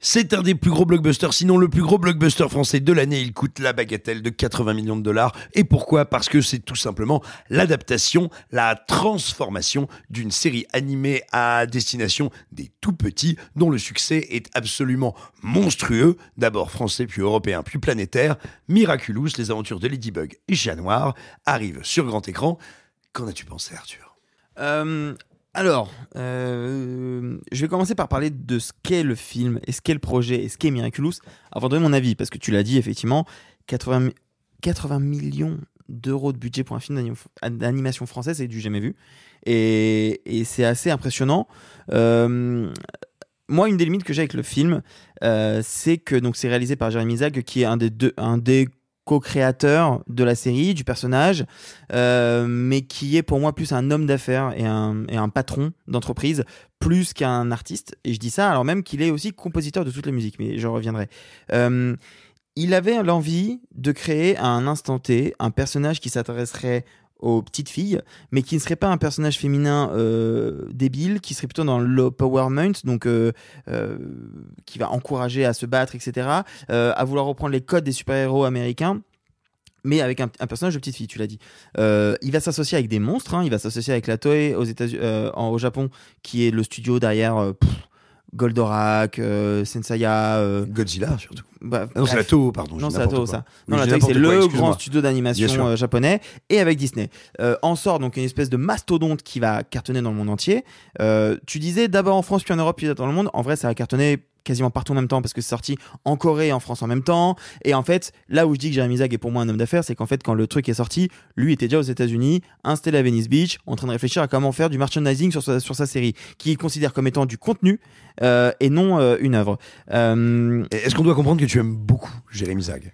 S1: C'est un des plus gros blockbusters, sinon le plus gros blockbuster français de l'année. Il coûte la bagatelle de 80 millions de dollars. Et pourquoi? Parce que c'est tout simplement l'adaptation, la transformation d'une série animée à destination des tout petits, dont le succès est absolument monstrueux. D'abord français, puis européen, puis planétaire. Miraculous, les aventures de Ladybug et Chat Noir arrivent sur grand écran. Qu'en as-tu pensé, Arthur?
S4: Euh, alors, euh, je vais commencer par parler de ce qu'est le film, et ce qu'est le projet, et ce qu'est Miraculous, avant de donner mon avis, parce que tu l'as dit, effectivement, 80, mi- 80 millions d'euros de budget pour un film d'ani- d'animation française, c'est du jamais vu. Et, et c'est assez impressionnant. Euh, moi, une des limites que j'ai avec le film, euh, c'est que donc c'est réalisé par Jérémy Zag, qui est un des deux, un des co-créateur de la série, du personnage, euh, mais qui est pour moi plus un homme d'affaires et un, et un patron d'entreprise, plus qu'un artiste. Et je dis ça alors même qu'il est aussi compositeur de toutes les musiques, mais je reviendrai. Euh, il avait l'envie de créer à un instant T un personnage qui s'adresserait aux petites filles, mais qui ne serait pas un personnage féminin euh, débile, qui serait plutôt dans l'empowerment, donc euh, euh, qui va encourager à se battre, etc., euh, à vouloir reprendre les codes des super-héros américains mais avec un, personnage de petite fille, tu l'as dit. Euh, il va s'associer avec des monstres. hein. Il va s'associer avec la Toei aux États au Japon, qui est le studio derrière Goldorak, euh, Senseiya, euh,
S1: Godzilla surtout.
S4: bah,
S1: Ah non, c'est Toho, pardon,
S4: Non, c'est Toho, ça. Non, la c'est
S1: quoi,
S4: le grand studio d'animation euh, japonais, et avec Disney. Euh, en sort donc une espèce de mastodonte qui va cartonner dans le monde entier. Tu disais d'abord en France, puis en Europe, puis dans le monde. En vrai, ça a cartonné quasiment partout en même temps parce que c'est sorti en Corée et en France en même temps. Et en fait, là où je dis que Jeremy Zag est pour moi un homme d'affaires, c'est qu'en fait, quand le truc est sorti, lui était déjà aux États-Unis, installé à Venice Beach, en train de réfléchir à comment faire du merchandising sur sa, sur sa série, qu'il considère comme étant du contenu euh, et non euh, une œuvre. Euh,
S1: Est-ce qu'on doit comprendre que tu aimes beaucoup Jérémy Zag?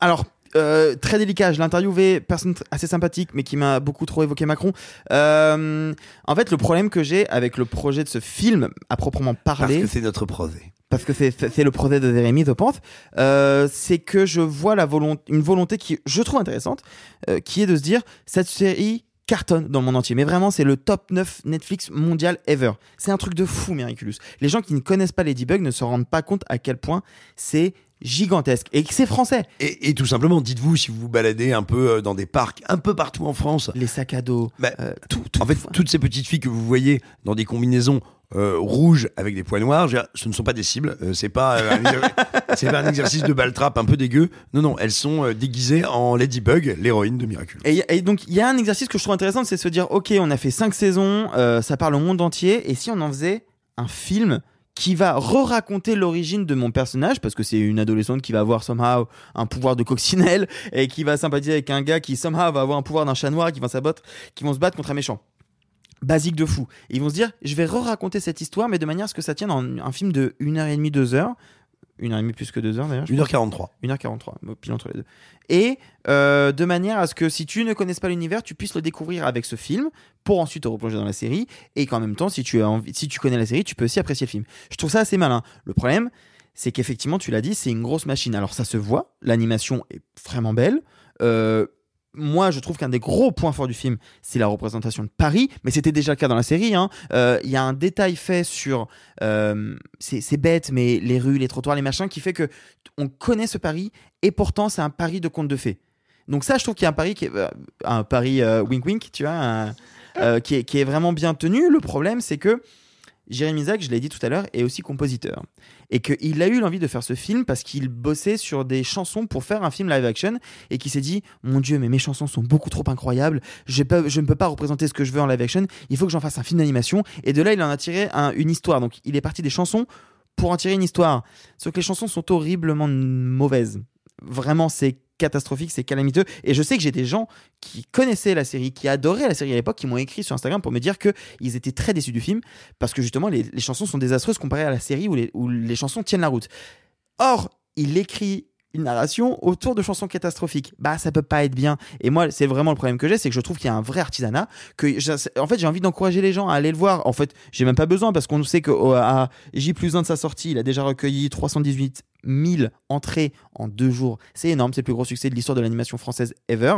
S4: Alors, euh, très délicat. Je l'ai interviewé, personne assez sympathique, mais qui m'a beaucoup trop évoqué Macron. Euh, en fait, le problème que j'ai avec le projet de ce film, à proprement parler,
S1: Parce que c'est notre projet.
S4: parce que c'est le projet de Jérémy, je pense, euh, c'est que je vois la volonté, une volonté qui je trouve intéressante, qui est de se dire cette série cartonne dans le monde entier. Mais vraiment, c'est le top 9 Netflix mondial ever. C'est un truc de fou, Miraculous. Les gens qui ne connaissent pas Ladybug ne se rendent pas compte à quel point c'est gigantesque et que c'est français.
S1: Et, et tout simplement, dites-vous, si vous vous baladez un peu euh, dans des parcs, un peu partout en France,
S4: les sacs à dos,
S1: bah,
S4: euh,
S1: en fait, toutes ces petites filles que vous voyez dans des combinaisons euh, rouges avec des points noirs, dire, ce ne sont pas des cibles. euh, c'est pas, pas un exercice de baltrap un peu dégueu. Non, non, elles sont déguisées en Ladybug, l'héroïne de Miraculous.
S4: Et, et donc, il y a un exercice que je trouve intéressant, c'est se dire, ok, on a fait cinq saisons, ça parle au monde entier, et si on en faisait un film qui va re-raconter l'origine de mon personnage, parce que c'est une adolescente qui va avoir somehow un pouvoir de coccinelle et qui va sympathiser avec un gars qui somehow va avoir un pouvoir d'un chat noir qui, va qui vont se battre contre un méchant. Basique de fou. Et ils vont se dire, je vais re-raconter cette histoire, mais de manière à ce que ça tienne en un film de 1h30, 2h. 1h30 plus que 2h d'ailleurs. je
S1: 1h43.
S4: 1h43, pile entre les deux. Et euh, de manière à ce que si tu ne connaisses pas l'univers, tu puisses le découvrir avec ce film pour ensuite te replonger dans la série et qu'en même temps, si tu, as envie, si tu connais la série, tu peux aussi apprécier le film. Je trouve ça assez malin. Le problème, c'est qu'effectivement, tu l'as dit, c'est une grosse machine. Alors ça se voit, l'animation est vraiment belle. Euh, moi, je trouve qu'un des gros points forts du film, c'est la représentation de Paris, mais c'était déjà le cas dans la série. hein. Euh, Il y a un détail fait sur, euh, c'est bête, mais les rues, les trottoirs, les machins, qui fait que on connaît ce Paris, et pourtant c'est un Paris de conte de fées. Donc ça, je trouve qu'il y a un pari qui est, euh, un pari euh, wink wink, tu vois, qui est vraiment bien tenu. Le problème, c'est que Jérémy Zach, je l'ai dit tout à l'heure, est aussi compositeur. Et qu'il a eu l'envie de faire ce film parce qu'il bossait sur des chansons pour faire un film live action et qu'il s'est dit Mon Dieu, mais mes chansons sont beaucoup trop incroyables, je, ne peux pas représenter ce que je veux en live action, il faut que j'en fasse un film d'animation. Et de là, il en a tiré un- une histoire. Donc il est parti des chansons pour en tirer une histoire. Sauf que les chansons sont horriblement mauvaises. Vraiment, c'est catastrophique, c'est calamiteux. Et je sais que j'ai des gens qui connaissaient la série, qui adoraient la série à l'époque, qui m'ont écrit sur Instagram pour me dire qu'ils étaient très déçus du film parce que justement, les, chansons sont désastreuses comparées à la série où les chansons tiennent la route. Or, il écrit une narration autour de chansons catastrophiques. Bah, ça peut pas être bien. Et moi, c'est vraiment le problème que j'ai, c'est que je trouve qu'il y a un vrai artisanat. Que en fait, j'ai envie d'encourager les gens à aller le voir. En fait, j'ai même pas besoin parce qu'on sait qu'à J plus 1 de sa sortie, il a déjà recueilli 318 000 entrées en deux jours. C'est énorme, c'est le plus gros succès de l'histoire de l'animation française ever.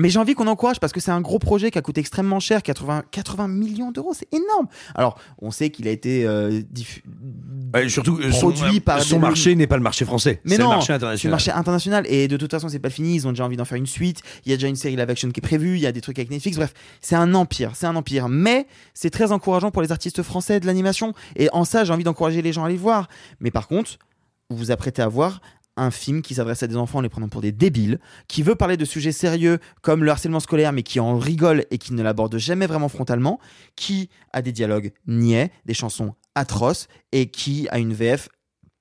S4: Mais j'ai envie qu'on encourage parce que c'est un gros projet qui a coûté extrêmement cher, 80, 80 millions d'euros, c'est énorme. Alors, on sait qu'il a été euh, diffu-
S1: Ouais, surtout, euh, son,
S4: produit par
S1: son marché n'est pas le marché français.
S4: mais
S1: c'est le marché
S4: c'est le
S1: international.
S4: marché international. Et de toute façon, c'est pas fini. Ils ont déjà envie d'en faire une suite. Il y a déjà une série live action qui est prévue. Il y a des trucs avec Netflix. Bref, c'est un empire. C'est un empire. Mais c'est très encourageant pour les artistes français de l'animation. Et en ça, j'ai envie d'encourager les gens à aller le voir. Mais par contre, vous vous apprêtez à voir un film qui s'adresse à des enfants en les prenant pour des débiles, qui veut parler de sujets sérieux comme le harcèlement scolaire, mais qui en rigole et qui ne l'aborde jamais vraiment frontalement, qui a des dialogues niais, des chansons atroces et qui a une VF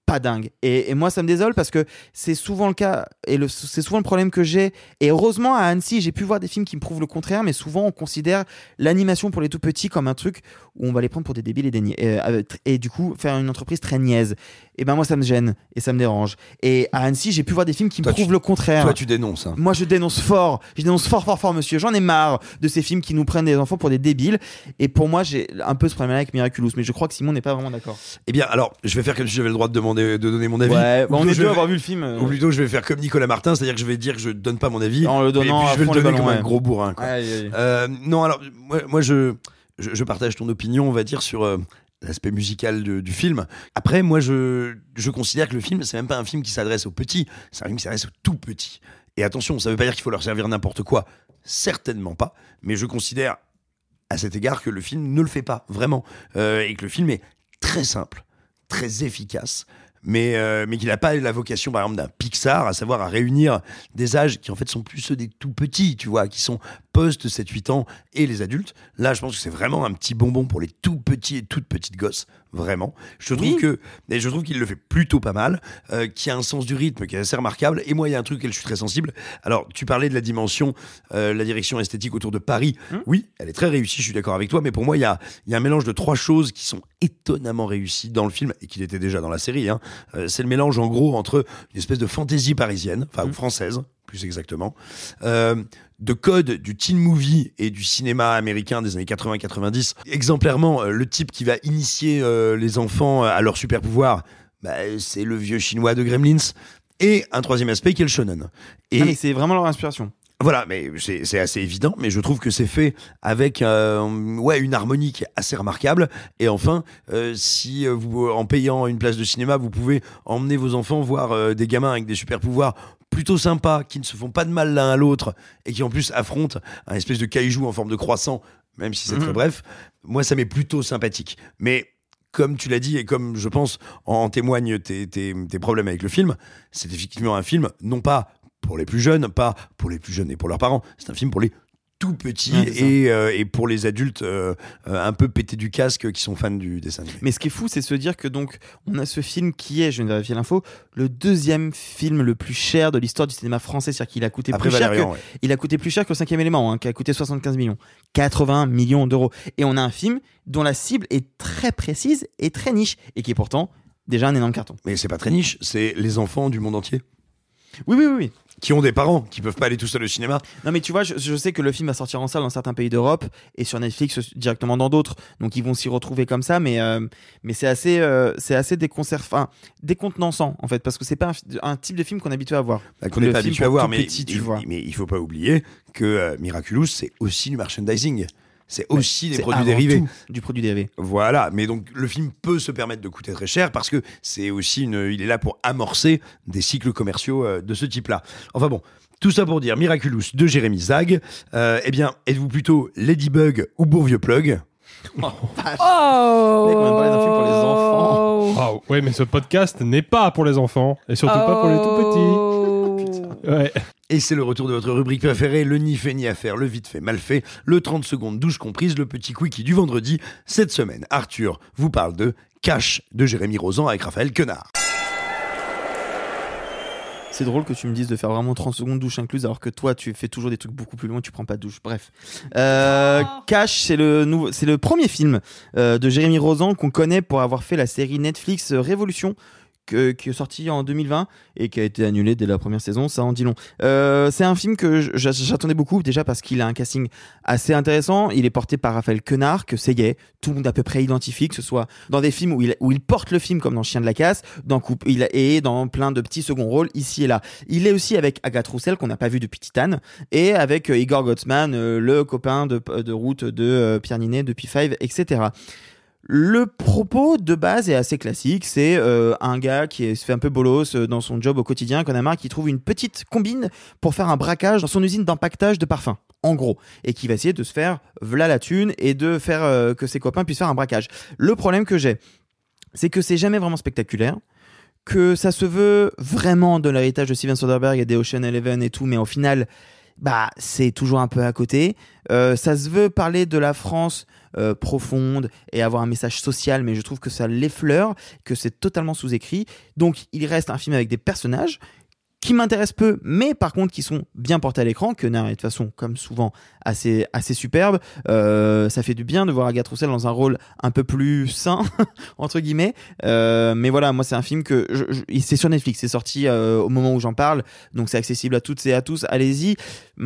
S4: pas dingue. Et, moi, ça me désole parce que c'est souvent le cas et c'est souvent le problème que j'ai. Et heureusement, à Annecy, j'ai pu voir des films qui me prouvent le contraire, mais souvent, on considère l'animation pour les tout petits comme un truc où on va les prendre pour des débiles et, des et, euh, et du coup, faire une entreprise très niaise. Et ben moi, ça me gêne et ça me dérange. Et à Annecy, j'ai pu voir des films qui me prouvent
S1: tu-
S4: le contraire.
S1: Toi, tu dénonces. hein.
S4: Moi, je dénonce fort. Je dénonce fort, fort, fort, monsieur. J'en ai marre de ces films qui nous prennent des enfants pour des débiles. Et pour moi, j'ai un peu ce problème avec Miraculous. Mais je crois que Simon n'est pas vraiment d'accord.
S1: Eh bien, alors, je vais faire comme si j'avais le droit de demander, de donner mon avis.
S4: Ouais,
S1: Ou
S4: bah, on est deux à avoir vu le film, euh.
S1: Ou plutôt, je vais faire comme Nicolas Martin, c'est-à-dire que je vais dire que je donne pas mon avis.
S4: En le donnant
S1: mais puis
S4: à
S1: je vais le donner comme un gros bourrin. quoi.
S4: Aïe, aïe.
S1: Euh, non, alors, moi, moi, je, je, partage ton opinion, on va dire, sur euh, l'aspect musical du film. Après, moi, je, je considère que le film, c'est même pas un film qui s'adresse aux petits, c'est un film qui s'adresse aux tout petits. Et attention, ça veut pas dire qu'il faut leur servir n'importe quoi. Certainement pas. Mais je considère, à cet égard, que le film ne le fait pas, vraiment. Euh, et que le film est très simple, très efficace. Mais, euh, mais qu'il n'a pas la vocation, par exemple, d'un Pixar, à savoir à réunir des âges qui, en fait, sont plus ceux des tout petits, tu vois, qui sont post 7-8 ans et les adultes. Là, je pense que c'est vraiment un petit bonbon pour les tout petits et toutes petites gosses, vraiment. Je trouve
S4: Oui.
S1: que, et je trouve qu'il le fait plutôt pas mal, euh, qui a un sens du rythme qui est assez remarquable. Et moi, il y a un truc auquel je suis très sensible. Alors, tu parlais de la dimension, euh, la direction esthétique autour de Paris. Oui, elle est très réussie, je suis d'accord avec toi, mais pour moi, il y a, il y a un mélange de trois choses qui sont étonnamment réussies dans le film et qu'il était déjà dans la série. hein. Euh, c'est le mélange, en gros, entre une espèce de fantaisie parisienne, enfin, ou française, plus exactement, euh, de code du teen movie et du cinéma américain des années 80-90. Exemplairement, euh, le type qui va initier euh, les enfants à leur super pouvoir, bah, c'est le vieux chinois de Gremlins. Et un troisième aspect qui est le shonen. Et
S4: c'est vraiment leur inspiration.
S1: voilà, mais c'est assez évident, mais je trouve que c'est fait avec euh, ouais, une harmonie qui est assez remarquable. Et enfin, euh, si vous, en payant une place de cinéma, vous pouvez emmener vos enfants voir euh, des gamins avec des super pouvoirs plutôt sympas, qui ne se font pas de mal l'un à l'autre, et qui en plus affrontent un espèce de caillou en forme de croissant, même si c'est très
S4: Mhm.
S1: bref, moi ça m'est plutôt sympathique. Mais comme tu l'as dit et comme je pense en témoignent tes, tes- tes problèmes avec le film, c'est effectivement un film non pas pour les plus jeunes, pas pour les plus jeunes et pour leurs parents, c'est un film pour les tout petit
S4: Ouais,
S1: et, euh, et pour les adultes euh, euh, un peu pétés du casque qui sont fans du dessin animé.
S4: Mais ce qui est fou, c'est se dire que donc on a ce film qui est, je viens de vérifier l'info, le deuxième film le plus cher de l'histoire du cinéma français, c'est-à-dire qu'il a coûté
S1: Après
S4: plus cher que,
S1: ouais.
S4: il a coûté plus cher que le cinquième élément, hein, qui a coûté 75 millions, 80 millions d'euros. Et on a un film dont la cible est très précise et très niche et qui est pourtant déjà un énorme carton.
S1: Mais c'est pas très niche, c'est les enfants du monde entier.
S4: Oui, oui, oui.
S1: Qui ont des parents, qui peuvent pas aller tout seuls au cinéma.
S4: Non mais tu vois, je, je sais que le film va sortir en salle dans certains pays d'Europe et sur Netflix euh, directement dans d'autres, donc ils vont s'y retrouver comme ça, mais euh, mais c'est assez euh, c'est assez déconcerf- enfin, décontenançant en fait parce que c'est pas un, type de film qu'on est habitué à voir.
S1: Bah, qu'on n'est pas habitué à voir, mais,
S4: petit, tu
S1: il,
S4: vois.
S1: mais il faut pas oublier que euh, Miraculous, c'est aussi du merchandising. C'est aussi des produits dérivés.
S4: tout du produit dérivé.
S1: Voilà, mais donc le film peut se permettre de coûter très cher parce que c'est aussi une, il est là pour amorcer des cycles commerciaux euh, de ce type-là. Enfin bon, tout ça pour dire Miraculous de Jérémy Zag. Euh, eh bien, êtes-vous plutôt Ladybug ou Bourvieux Plug?
S5: Oh
S4: Mec, on parler d'un film pour les enfants.
S3: Waouh, ouais, mais ce podcast n'est pas pour les enfants et surtout pas pour les
S5: Oh.
S3: tout petits. Ouais.
S1: Et c'est le retour de votre rubrique préférée, le ni fait ni à faire, le vite fait mal fait, le 30 secondes douche comprise, le petit quickie du vendredi. Cette semaine, Arthur vous parle de Cash de Jérémy Rosan avec Raphaël Quenard.
S4: C'est drôle que tu me dises de faire vraiment 30 secondes douche incluse alors que toi tu fais toujours des trucs beaucoup plus loin, tu prends pas de douche. Bref. Euh, Cash, c'est le nouveau, c'est le premier film euh, de Jérémy Rosan qu'on connaît pour avoir fait la série Netflix euh, Révolution. Que- qui est sorti en 2020 et qui a été annulé dès la première saison, ça en dit long. Euh, c'est un film que j'attendais beaucoup déjà parce qu'il a un casting assez intéressant. Il est porté par Raphaël Quenard, que c'est gay, tout le monde à peu près identifie, que ce soit dans des films où il, porte le film comme dans Chien de la casse, dans Coupe, il et dans plein de petits seconds rôles ici et là. Il est aussi avec Agathe Roussel qu'on n'a pas vu depuis Titane et avec euh, Igor Gottsman, euh, le copain de, de route de Pierre Ninet depuis Five, etc. Le propos de base est assez classique. C'est euh, un gars qui se fait un peu bolos euh, dans son job au quotidien, qu'on a marre, qui trouve une petite combine pour faire un braquage dans son usine d'empaquetage de parfums, en gros, et qui va essayer de se faire v'là la thune et de faire euh, que ses copains puissent faire un braquage. Le problème que j'ai, c'est que c'est jamais vraiment spectaculaire que ça se veut vraiment de l'héritage de Steven Soderbergh et des Ocean Eleven et tout, mais au final, bah, c'est toujours un peu à côté. Euh, ça se veut parler de la France euh, profonde et avoir un message social, mais je trouve que ça l'effleure, que c'est totalement sous-écrit. Donc, il reste un film avec des personnages qui m'intéressent peu, mais par contre qui sont bien portés à l'écran. Quenard est de toute façon, comme souvent, assez, assez superbe. Euh, ça fait du bien de voir Agathe Roussel dans un rôle un peu plus sain, entre guillemets. Euh, mais voilà, moi c'est un film que je- je- c'est sur Netflix, c'est sorti euh, au moment où j'en parle, donc c'est accessible à toutes et à tous. Allez-y. Hum,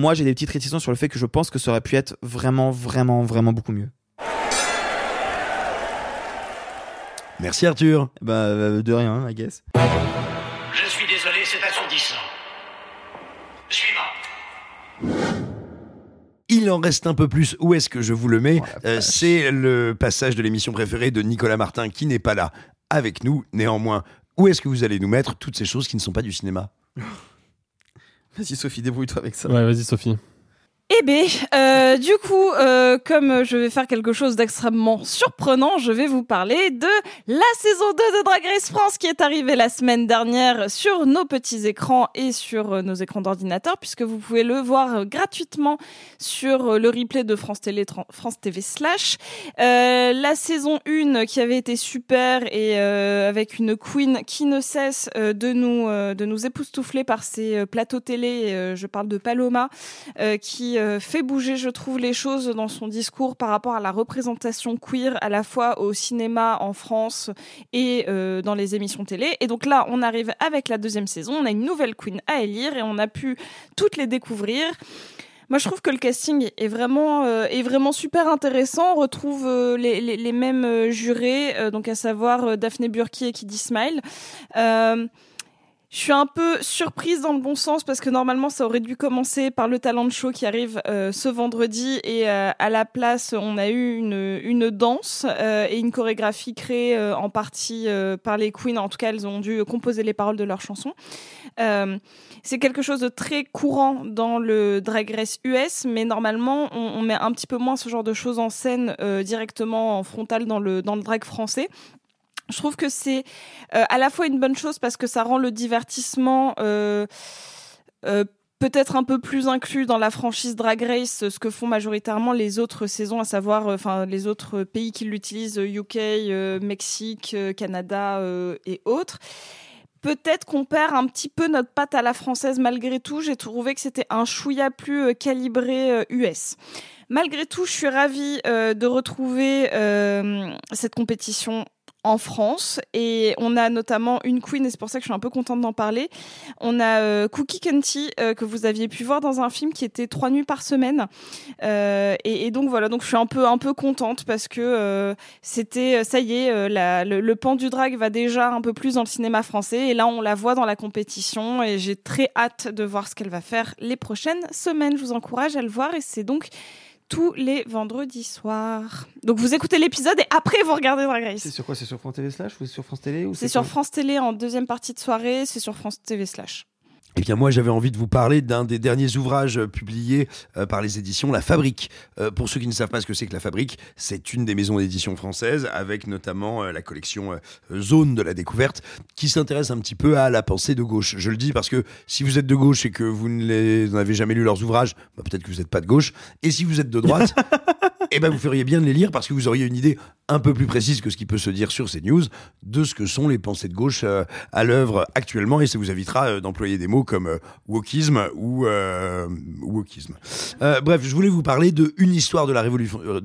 S4: Moi j'ai des petites réticences sur le fait que je pense que ça aurait pu être vraiment, vraiment, vraiment beaucoup mieux.
S1: Merci Arthur.
S4: Bah de rien, I guess.
S1: Il en reste un peu plus. Où est-ce que je vous le mets Euh, C'est le passage de l'émission préférée de Nicolas Martin qui n'est pas là avec nous. Néanmoins, où est-ce que vous allez nous mettre toutes ces choses qui ne sont pas du cinéma?
S4: Vas-y Sophie, débrouille-toi avec ça.
S3: Ouais, vas-y Sophie.
S5: Eh bien, euh, du coup, euh, comme je vais faire quelque chose d'extrêmement surprenant, je vais vous parler de la saison 2 de Drag Race France qui est arrivée la semaine dernière sur nos petits écrans et sur euh, nos écrans d'ordinateur, puisque vous pouvez le voir gratuitement sur le replay de France, Télé, France TV Slash. La saison 1 qui avait été super et avec une queen qui ne cesse de nous de nous époustoufler par ses plateaux télé. Je parle de Paloma euh, euh, fait bouger, je trouve, les choses dans son discours par rapport à la représentation queer à la fois au cinéma en France et euh, dans les émissions télé. Et donc là, on arrive avec la deuxième saison. On a une nouvelle queen à élire et on a pu toutes les découvrir. Moi, je trouve que le casting est vraiment, euh, est vraiment super intéressant. On retrouve les, mêmes jurés, donc à savoir Daphné Burki et Kiddy Smile. Je suis un peu surprise dans le bon sens parce que normalement ça aurait dû commencer par le talent show qui arrive euh, ce vendredi et euh, à la place on a eu une, une danse euh, et une chorégraphie créée en partie par les queens. En tout cas elles ont dû composer les paroles de leurs chansons. C'est quelque chose de très courant dans le drag race US, mais normalement on, met un petit peu moins ce genre de choses en scène directement en frontal dans le dans le drag français. Je trouve que c'est euh, à la fois une bonne chose parce que ça rend le divertissement euh, euh, peut-être un peu plus inclus dans la franchise Drag Race ce que font majoritairement les autres saisons, à savoir enfin les autres pays qui l'utilisent, UK, Mexique, Canada et autres. Peut-être qu'on perd un petit peu notre patte à la française malgré tout. J'ai trouvé que c'était un chouïa plus calibré US. Malgré tout, je suis ravie de retrouver cette compétition en France et on a notamment une queen et c'est pour ça que je suis un peu contente d'en parler. On a euh, Cookie Kenty euh, que vous aviez pu voir dans un film qui était trois nuits par semaine Euh, et, donc voilà donc je suis un peu un peu contente parce que c'était ça y est le, le pan du drag va déjà un peu plus dans le cinéma français et là on la voit dans la compétition et j'ai très hâte de voir ce qu'elle va faire les prochaines semaines. Je vous encourage à le voir et c'est donc tous les vendredis soirs. Donc vous écoutez l'épisode et après vous regardez Drag Race.
S4: C'est sur quoi? C'est sur France TV Slash ou c'est sur France Télé
S5: C'est sur France Télé en deuxième partie de soirée, c'est sur France TV slash.
S1: Eh bien, moi, j'avais envie de vous parler d'un des derniers ouvrages euh, publiés euh, par les éditions La Fabrique. Euh, pour ceux qui ne savent pas ce que c'est que La Fabrique, c'est une des maisons d'édition françaises, avec notamment la collection Zone de la découverte, qui s'intéresse un petit peu à la pensée de gauche. Je le dis parce que si vous êtes de gauche et que vous ne les- vous n'avez jamais lu leurs ouvrages, bah, peut-être que vous n'êtes pas de gauche. Et si vous êtes de droite, eh ben, vous feriez bien de les lire parce que vous auriez une idée un peu plus précise que ce qui peut se dire sur ces news de ce que sont les pensées de gauche à l'œuvre actuellement et ça vous évitera d'employer des mots comme euh, wokisme ou euh, wokisme. Euh, bref, je voulais vous parler de une histoire de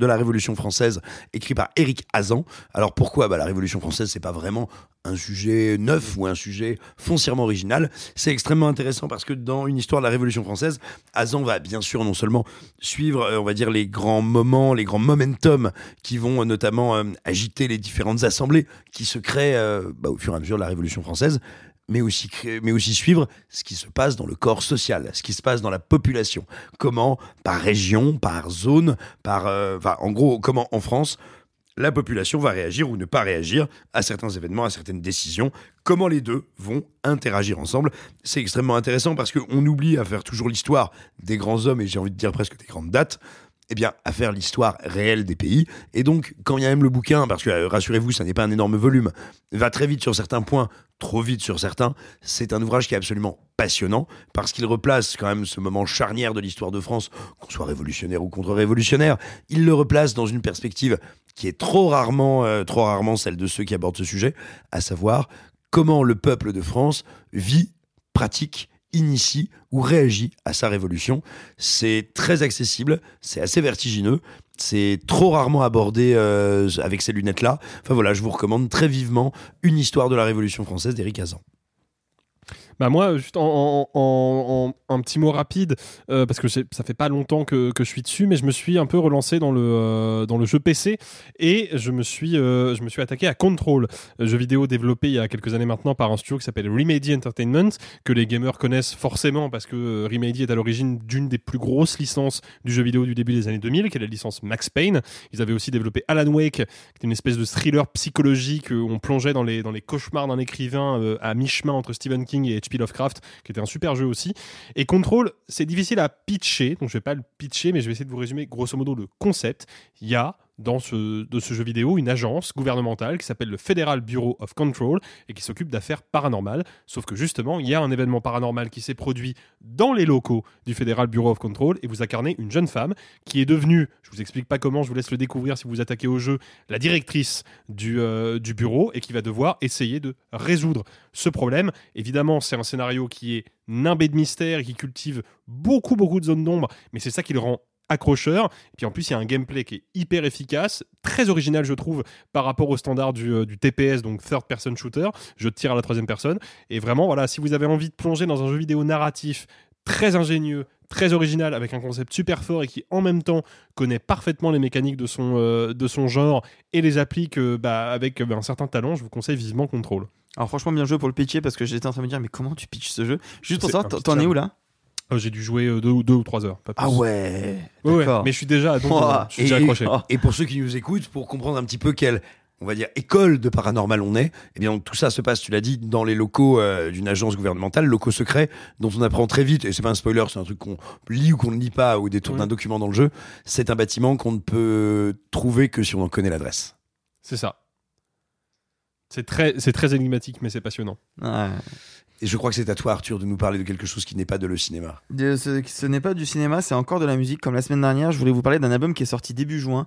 S1: la révolution française écrit par Éric Hazan. Alors pourquoi? Bah, la révolution française c'est pas vraiment un sujet neuf ou un sujet foncièrement original. C'est extrêmement intéressant parce que dans une histoire de la Révolution française, Hazan va bien sûr non seulement suivre, on va dire, les grands moments, les grands momentum qui vont notamment agiter les différentes assemblées qui se créent bah, au fur et à mesure de la Révolution française, mais aussi, suivre ce qui se passe dans le corps social, ce qui se passe dans la population. Comment, par région, par zone, par, euh, en gros, comment en France, la population va réagir ou ne pas réagir à certains événements, à certaines décisions, comment les deux vont interagir ensemble. C'est extrêmement intéressant parce qu'on oublie à faire toujours l'histoire des grands hommes et j'ai envie de dire presque des grandes dates. Eh bien, à faire l'histoire réelle des pays. Et donc, quand il y a même le bouquin, parce que euh, rassurez-vous, ça n'est pas un énorme volume, va très vite sur certains points, trop vite sur certains, c'est un ouvrage qui est absolument passionnant, parce qu'il replace quand même ce moment charnière de l'histoire de France, qu'on soit révolutionnaire ou contre-révolutionnaire, il le replace dans une perspective qui est trop rarement, euh, trop rarement celle de ceux qui abordent ce sujet, à savoir comment le peuple de France vit, pratique, initie ou réagit à sa révolution. C'est très accessible, c'est assez vertigineux, c'est trop rarement abordé euh, avec ces lunettes-là. Enfin voilà, je vous recommande très vivement Une histoire de la Révolution française d'Éric Hazan.
S3: Bah moi, juste en, un petit mot rapide, euh, parce que ça fait pas longtemps que, je suis dessus, mais je me suis un peu relancé dans le, euh, dans le jeu PC et je me suis, euh, je me suis attaqué à Control, jeu vidéo développé il y a quelques années maintenant par un studio qui s'appelle Remedy Entertainment, que les gamers connaissent forcément parce que Remedy est à l'origine d'une des plus grosses licences du jeu vidéo du début des années 2000, qui est la licence Max Payne. Ils avaient aussi développé Alan Wake, qui était une espèce de thriller psychologique où on plongeait dans les, dans les cauchemars d'un écrivain à mi-chemin entre Stephen King et H.P. Lovecraft, qui était un super jeu aussi. Et Control, c'est difficile à pitcher, donc je vais pas le pitcher, mais je vais essayer de vous résumer grosso modo le concept. Il y a dans ce, jeu vidéo une agence gouvernementale qui s'appelle le Federal Bureau of Control et qui s'occupe d'affaires paranormales. Sauf que justement, il y a un événement paranormal qui s'est produit dans les locaux du Federal Bureau of Control et vous incarnez une jeune femme qui est devenue, je vous explique pas comment, je vous laisse le découvrir si vous attaquez au jeu, la directrice du, euh, du bureau et qui va devoir essayer de résoudre ce problème. Évidemment, c'est un scénario qui est nimbé de mystère et qui cultive beaucoup, beaucoup de zones d'ombre, mais c'est ça qui le rend accrocheur. Et puis en plus, il y a un gameplay qui est hyper efficace, très original, je trouve, par rapport au standard du, euh, du TPS, donc Third Person Shooter, jeu de tir à la troisième personne. Et vraiment, voilà, si vous avez envie de plonger dans un jeu vidéo narratif très ingénieux, très original, avec un concept super fort et qui en même temps connaît parfaitement les mécaniques de son, euh, de son genre et les applique euh, bah, avec un certain talent, je vous conseille vivement Control.
S4: Alors franchement, bien joué pour le pitcher parce que j'étais en train de me dire, mais comment tu pitches ce jeu? Juste pour t'en- t'en es où là?
S3: Euh, J'ai dû jouer euh, deux, ou- deux ou trois heures. Pas plus.
S1: Ah ouais,
S3: Ouais, ouais,
S1: d'accord.
S3: mais je suis déjà, donc, euh, je suis déjà
S1: Et-
S3: accroché.
S1: Et pour ceux qui nous écoutent, pour comprendre un petit peu quelle, on va dire, école de paranormal on est, eh bien, tout ça se passe, tu l'as dit, dans les locaux euh, d'une agence gouvernementale, locaux secrets, dont on apprend très vite, et c'est pas un spoiler, c'est un truc qu'on lit ou qu'on ne lit pas au détour d'un document dans le jeu, c'est un bâtiment qu'on ne peut trouver que si on en connaît l'adresse.
S3: C'est ça. C'est très, c'est très énigmatique, mais c'est passionnant.
S1: Et je crois que c'est à toi, Arthur, de nous parler de quelque chose qui n'est pas de le cinéma.
S4: De- ce, ce n'est pas du cinéma, c'est encore de la musique. Comme la semaine dernière, je voulais vous parler d'un album qui est sorti début juin.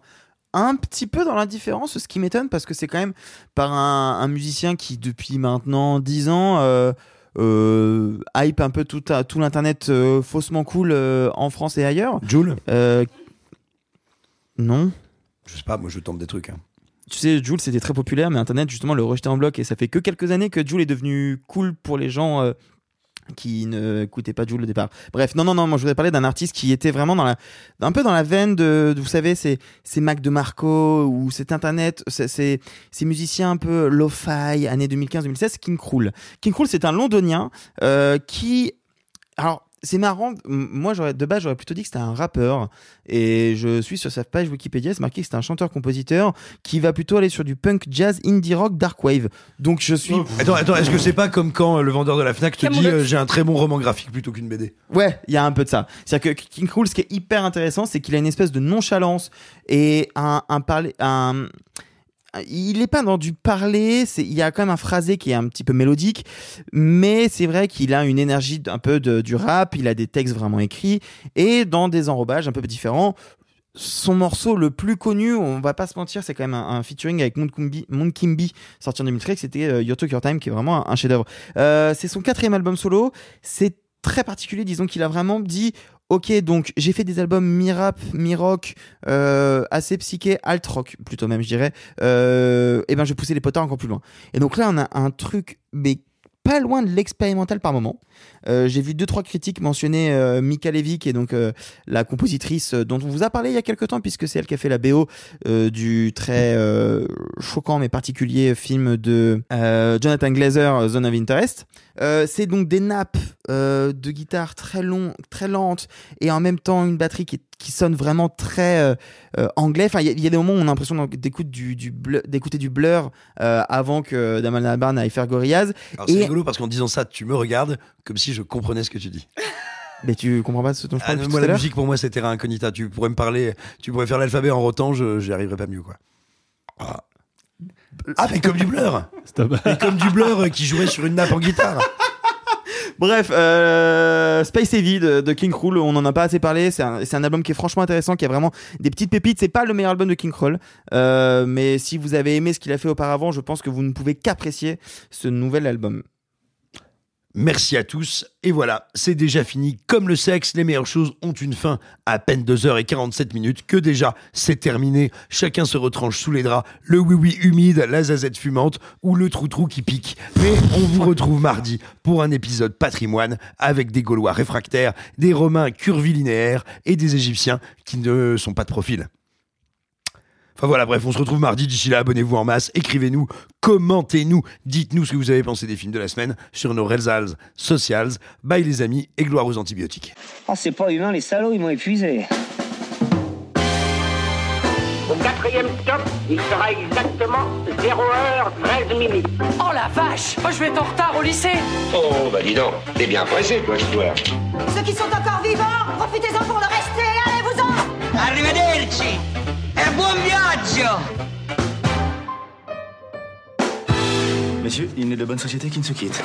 S4: Un petit peu dans l'indifférence, ce qui m'étonne parce que c'est quand même par un, un musicien qui, depuis maintenant 10 ans, euh, euh, hype un peu tout, à- tout l'internet euh, faussement cool en France et ailleurs.
S1: Joule
S4: Euh, Non.
S1: Je sais pas, moi je tente des trucs. hein.
S4: Tu sais, Joule, c'était très populaire, mais Internet, justement, le rejetait en bloc. Et ça fait que quelques années que Joule est devenu cool pour les gens euh, qui ne écoutaient pas Joule au départ. Bref, non, non, non, moi je voudrais parler d'un artiste qui était vraiment dans la, un peu dans la veine de, vous savez, c'est Mac de Marco ou c'est Internet, c'est, ces musiciens un peu lo-fi, années 2015-2016, King Krul. King Krul, c'est un londonien euh, qui, alors, c'est marrant. Moi, j'aurais, de base, j'aurais plutôt dit que c'était un rappeur. Et je suis sur sa page Wikipédia, c'est marqué que c'est un chanteur-compositeur qui va plutôt aller sur du punk, jazz, indie rock, dark wave. Donc, je suis.
S1: Attends, attends, est-ce que c'est pas comme quand euh, le vendeur de la Fnac te dit euh, j'ai un très bon roman graphique plutôt qu'une BD
S4: Ouais, il y a un peu de ça. C'est-à-dire que King Krul, ce qui est hyper intéressant, c'est qu'il a une espèce de nonchalance et un, un parler, un, il n'est pas dans du parler, il y a quand même un phrasé qui est un petit peu mélodique, mais c'est vrai qu'il a une énergie un peu de, du rap, il a des textes vraiment écrits et dans des enrobages un peu différents. Son morceau le plus connu, on va pas se mentir, c'est quand même un, featuring avec Monkimbi, Monkimbi sorti en 2013, c'était euh, Your Time, qui est vraiment un, un chef-d'œuvre. Euh, c'est son quatrième album solo. C'est très particulier, disons qu'il a vraiment dit Ok, donc j'ai fait des albums mi-rap, mi-rock, euh, assez psyché, alt-rock plutôt même, je dirais. Euh, et ben, je poussais les potards encore plus loin. Et donc là, on a un truc, mais pas loin de l'expérimental par moment. Euh, j'ai vu deux trois critiques mentionner euh, Mika Levy, qui est donc euh, la compositrice euh, dont on vous a parlé il y a quelques temps, puisque c'est elle qui a fait la BO du très choquant mais particulier film de Jonathan Glazer, Zone of Interest. C'est donc des nappes de guitare très longs, très lentes, et en même temps une batterie qui, qui sonne vraiment très euh, euh, anglais. Enfin, il y, a- il y a des moments où on a l'impression d'écouter du, du blur, d'écouter du blur euh, avant que Damon Albarn aille faire Gorillaz.
S1: Alors c'est
S4: Et-
S1: rigolo parce qu'en disant ça, tu me regardes comme si je comprenais ce que tu dis.
S4: Mais tu comprends pas ce dont je
S1: Ah,
S4: parle
S1: moi, la musique pour moi c'est terra incognita. Tu pourrais me parler, tu pourrais faire l'alphabet en rotant, je j'y arriverais pas mieux quoi. Ah, Ah, mais comme du blur Mais comme du blur qui jouait sur une nappe en guitare
S4: Bref, euh, Space Heavy de, King Krul, on en a pas assez parlé. C'est un, c'est un album qui est franchement intéressant, qui a vraiment des petites pépites. C'est pas le meilleur album de King Krul, euh, mais si vous avez aimé ce qu'il a fait auparavant, je pense que vous ne pouvez qu'apprécier ce nouvel album.
S1: Merci à tous. Et voilà, c'est déjà fini. Comme le sexe, les meilleures choses ont une fin. À peine 2h47 minutes que déjà c'est terminé. Chacun se retranche sous les draps, le oui-oui humide, la zazette fumante ou le trou-trou qui pique. Mais on vous retrouve mardi pour un épisode patrimoine avec des Gaulois réfractaires, des Romains curvilinéaires et des Égyptiens qui ne sont pas de profil. Enfin voilà, bref, on se retrouve mardi. D'ici là, abonnez-vous en masse, écrivez-nous, commentez-nous, dites-nous ce que vous avez pensé des films de la semaine sur nos réseaux socials. Bye les amis et gloire aux antibiotiques.
S19: Oh, c'est pas humain, les salauds, ils m'ont épuisé.
S7: Au quatrième stop, il sera exactement 0h13 minutes.
S15: Oh la vache Moi je vais être en retard au lycée
S20: Oh, bah dis donc, t'es bien pressé, toi, je vois.
S11: Ceux qui sont encore vivants, profitez-en pour le rester, allez-vous-en
S7: Arrivederci e buon viaggio
S21: Messieurs, il n'est de bonne société qui ne se quitte.